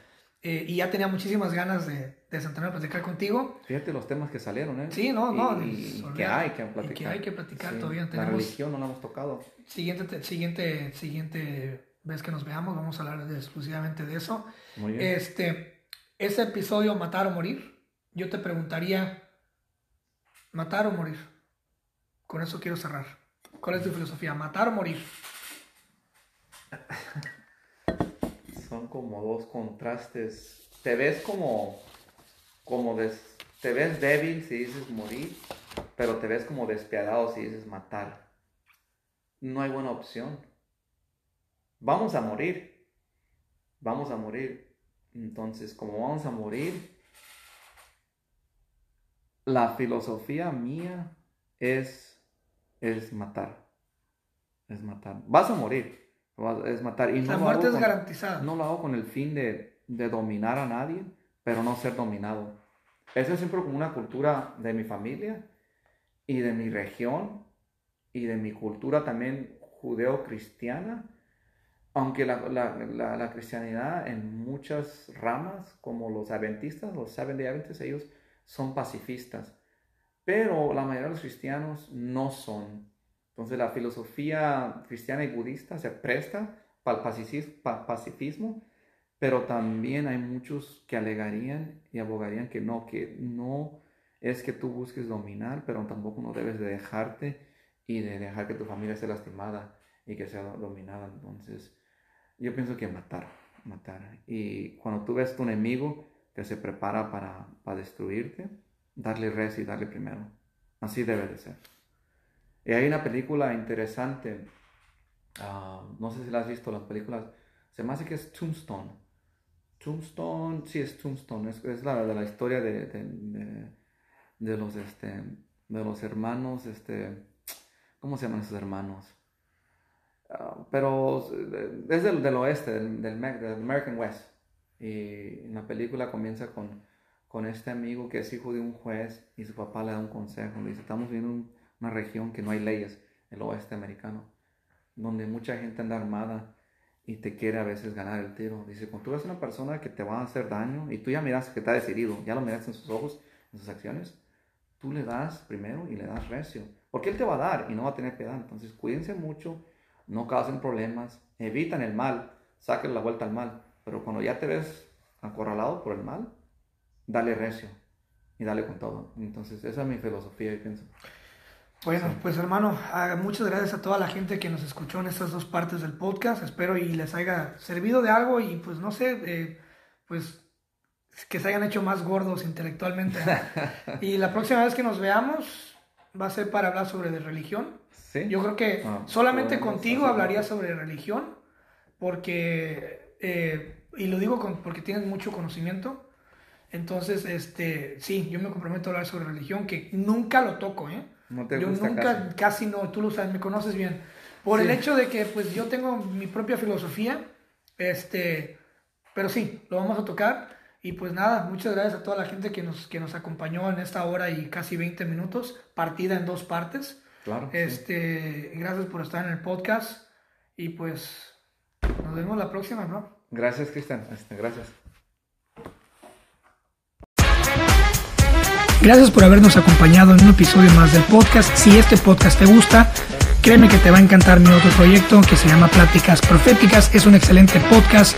Speaker 1: eh, y ya tenía muchísimas ganas de, de sentarme a platicar contigo.
Speaker 2: Fíjate los temas que salieron, ¿eh?
Speaker 1: Sí, no, no,
Speaker 2: Y, y que hay que
Speaker 1: Y
Speaker 2: platicar.
Speaker 1: que hay que platicar
Speaker 2: Sí,
Speaker 1: todavía.
Speaker 2: La
Speaker 1: Tenemos
Speaker 2: religión no la hemos tocado.
Speaker 1: siguiente, te- siguiente, siguiente vez que nos veamos, vamos a hablar de- exclusivamente de eso.
Speaker 2: Muy bien.
Speaker 1: Este, ese episodio, matar o morir, yo te preguntaría, matar o morir. Con eso quiero cerrar. ¿Cuál es tu filosofía? ¿Matar o morir?
Speaker 2: Son como dos contrastes. Te ves como, como des- te ves débil si dices morir, pero te ves como despiadado si dices matar. No hay buena opción. Vamos a morir. Vamos a morir. Entonces, como vamos a morir, la filosofía mía es, es matar. Es matar. Vas a morir. Es matar. Y no
Speaker 1: La muerte es
Speaker 2: con-
Speaker 1: garantizada.
Speaker 2: no lo hago con el fin de, de dominar a nadie, pero no ser dominado. Esa es siempre como una cultura de mi familia y de mi región y de mi cultura también judeo-cristiana. Aunque la, la- la- la cristianidad en muchas ramas, como los adventistas, los Seventh Day Adventists, ellos son pacifistas. Pero la mayoría de los cristianos no son. Entonces la filosofía cristiana y budista se presta para el pacifismo, pero también hay muchos que alegarían y abogarían que no, que no es que tú busques dominar, pero tampoco no debes de dejarte y de dejar que tu familia esté lastimada y que sea dominada. Entonces, yo pienso que matar, matar. Y cuando tú ves tu enemigo que se prepara para, para destruirte, darle res y darle primero. Así debe de ser. Y hay una película interesante, ah, no sé si la has visto, las películas, se me hace que es Tombstone. Tombstone, sí es Tombstone, es, la de la historia de, de, de- de los, este, de los hermanos, este, ¿cómo se llaman esos hermanos? Ah, pero eh, es del, oeste, del, del, del American West. Y la película comienza con, con este amigo que es hijo de un juez y su papá le da un consejo. Le dice, estamos viviendo en una región que no hay leyes, el oeste americano, donde mucha gente anda armada y te quiere a veces ganar el tiro. Dice, cuando tú ves una persona que te va a hacer daño y tú ya miras que está decidido, ya lo miras en sus ojos, en sus acciones, tú le das primero y le das recio. Porque Él te va a dar y no va a tener piedad. Entonces, cuídense mucho, no causen problemas, evitan el mal, saquen la vuelta al mal. Pero cuando ya te ves acorralado por el mal, dale recio y dale con todo. Entonces, esa es mi filosofía y pienso.
Speaker 1: Bueno, pues hermano, ah, muchas gracias a toda la gente que nos escuchó en estas dos partes del podcast. Espero y les haya servido de algo y pues no sé, eh, pues que se hayan hecho más gordos intelectualmente. y la próxima vez que nos veamos va a ser para hablar sobre de religión.
Speaker 2: ¿Sí?
Speaker 1: Yo creo que
Speaker 2: Ah,
Speaker 1: solamente
Speaker 2: podemos
Speaker 1: contigo hablaría sobre religión porque, eh, y lo digo con- porque tienes mucho conocimiento. Entonces, este, sí, yo me comprometo a hablar sobre religión, que nunca lo toco, ¿eh?
Speaker 2: No te
Speaker 1: yo
Speaker 2: gusta
Speaker 1: nunca,
Speaker 2: casi.
Speaker 1: casi. no, tú lo sabes, me conoces bien. Por el
Speaker 2: Sí.
Speaker 1: hecho de que, pues, yo tengo mi propia filosofía, este, pero sí, lo vamos a tocar. Y pues nada, muchas gracias a toda la gente que nos, que nos acompañó en esta hora y casi 20 minutos, partida en dos partes.
Speaker 2: Claro. sí.
Speaker 1: Este, gracias por estar en el podcast y pues nos vemos la próxima, ¿no?
Speaker 2: Gracias, Cristian. Este, gracias.
Speaker 1: Gracias por habernos acompañado en un episodio más del podcast. Si este podcast te gusta, créeme que te va a encantar mi otro proyecto que se llama Pláticas Proféticas. Es un excelente podcast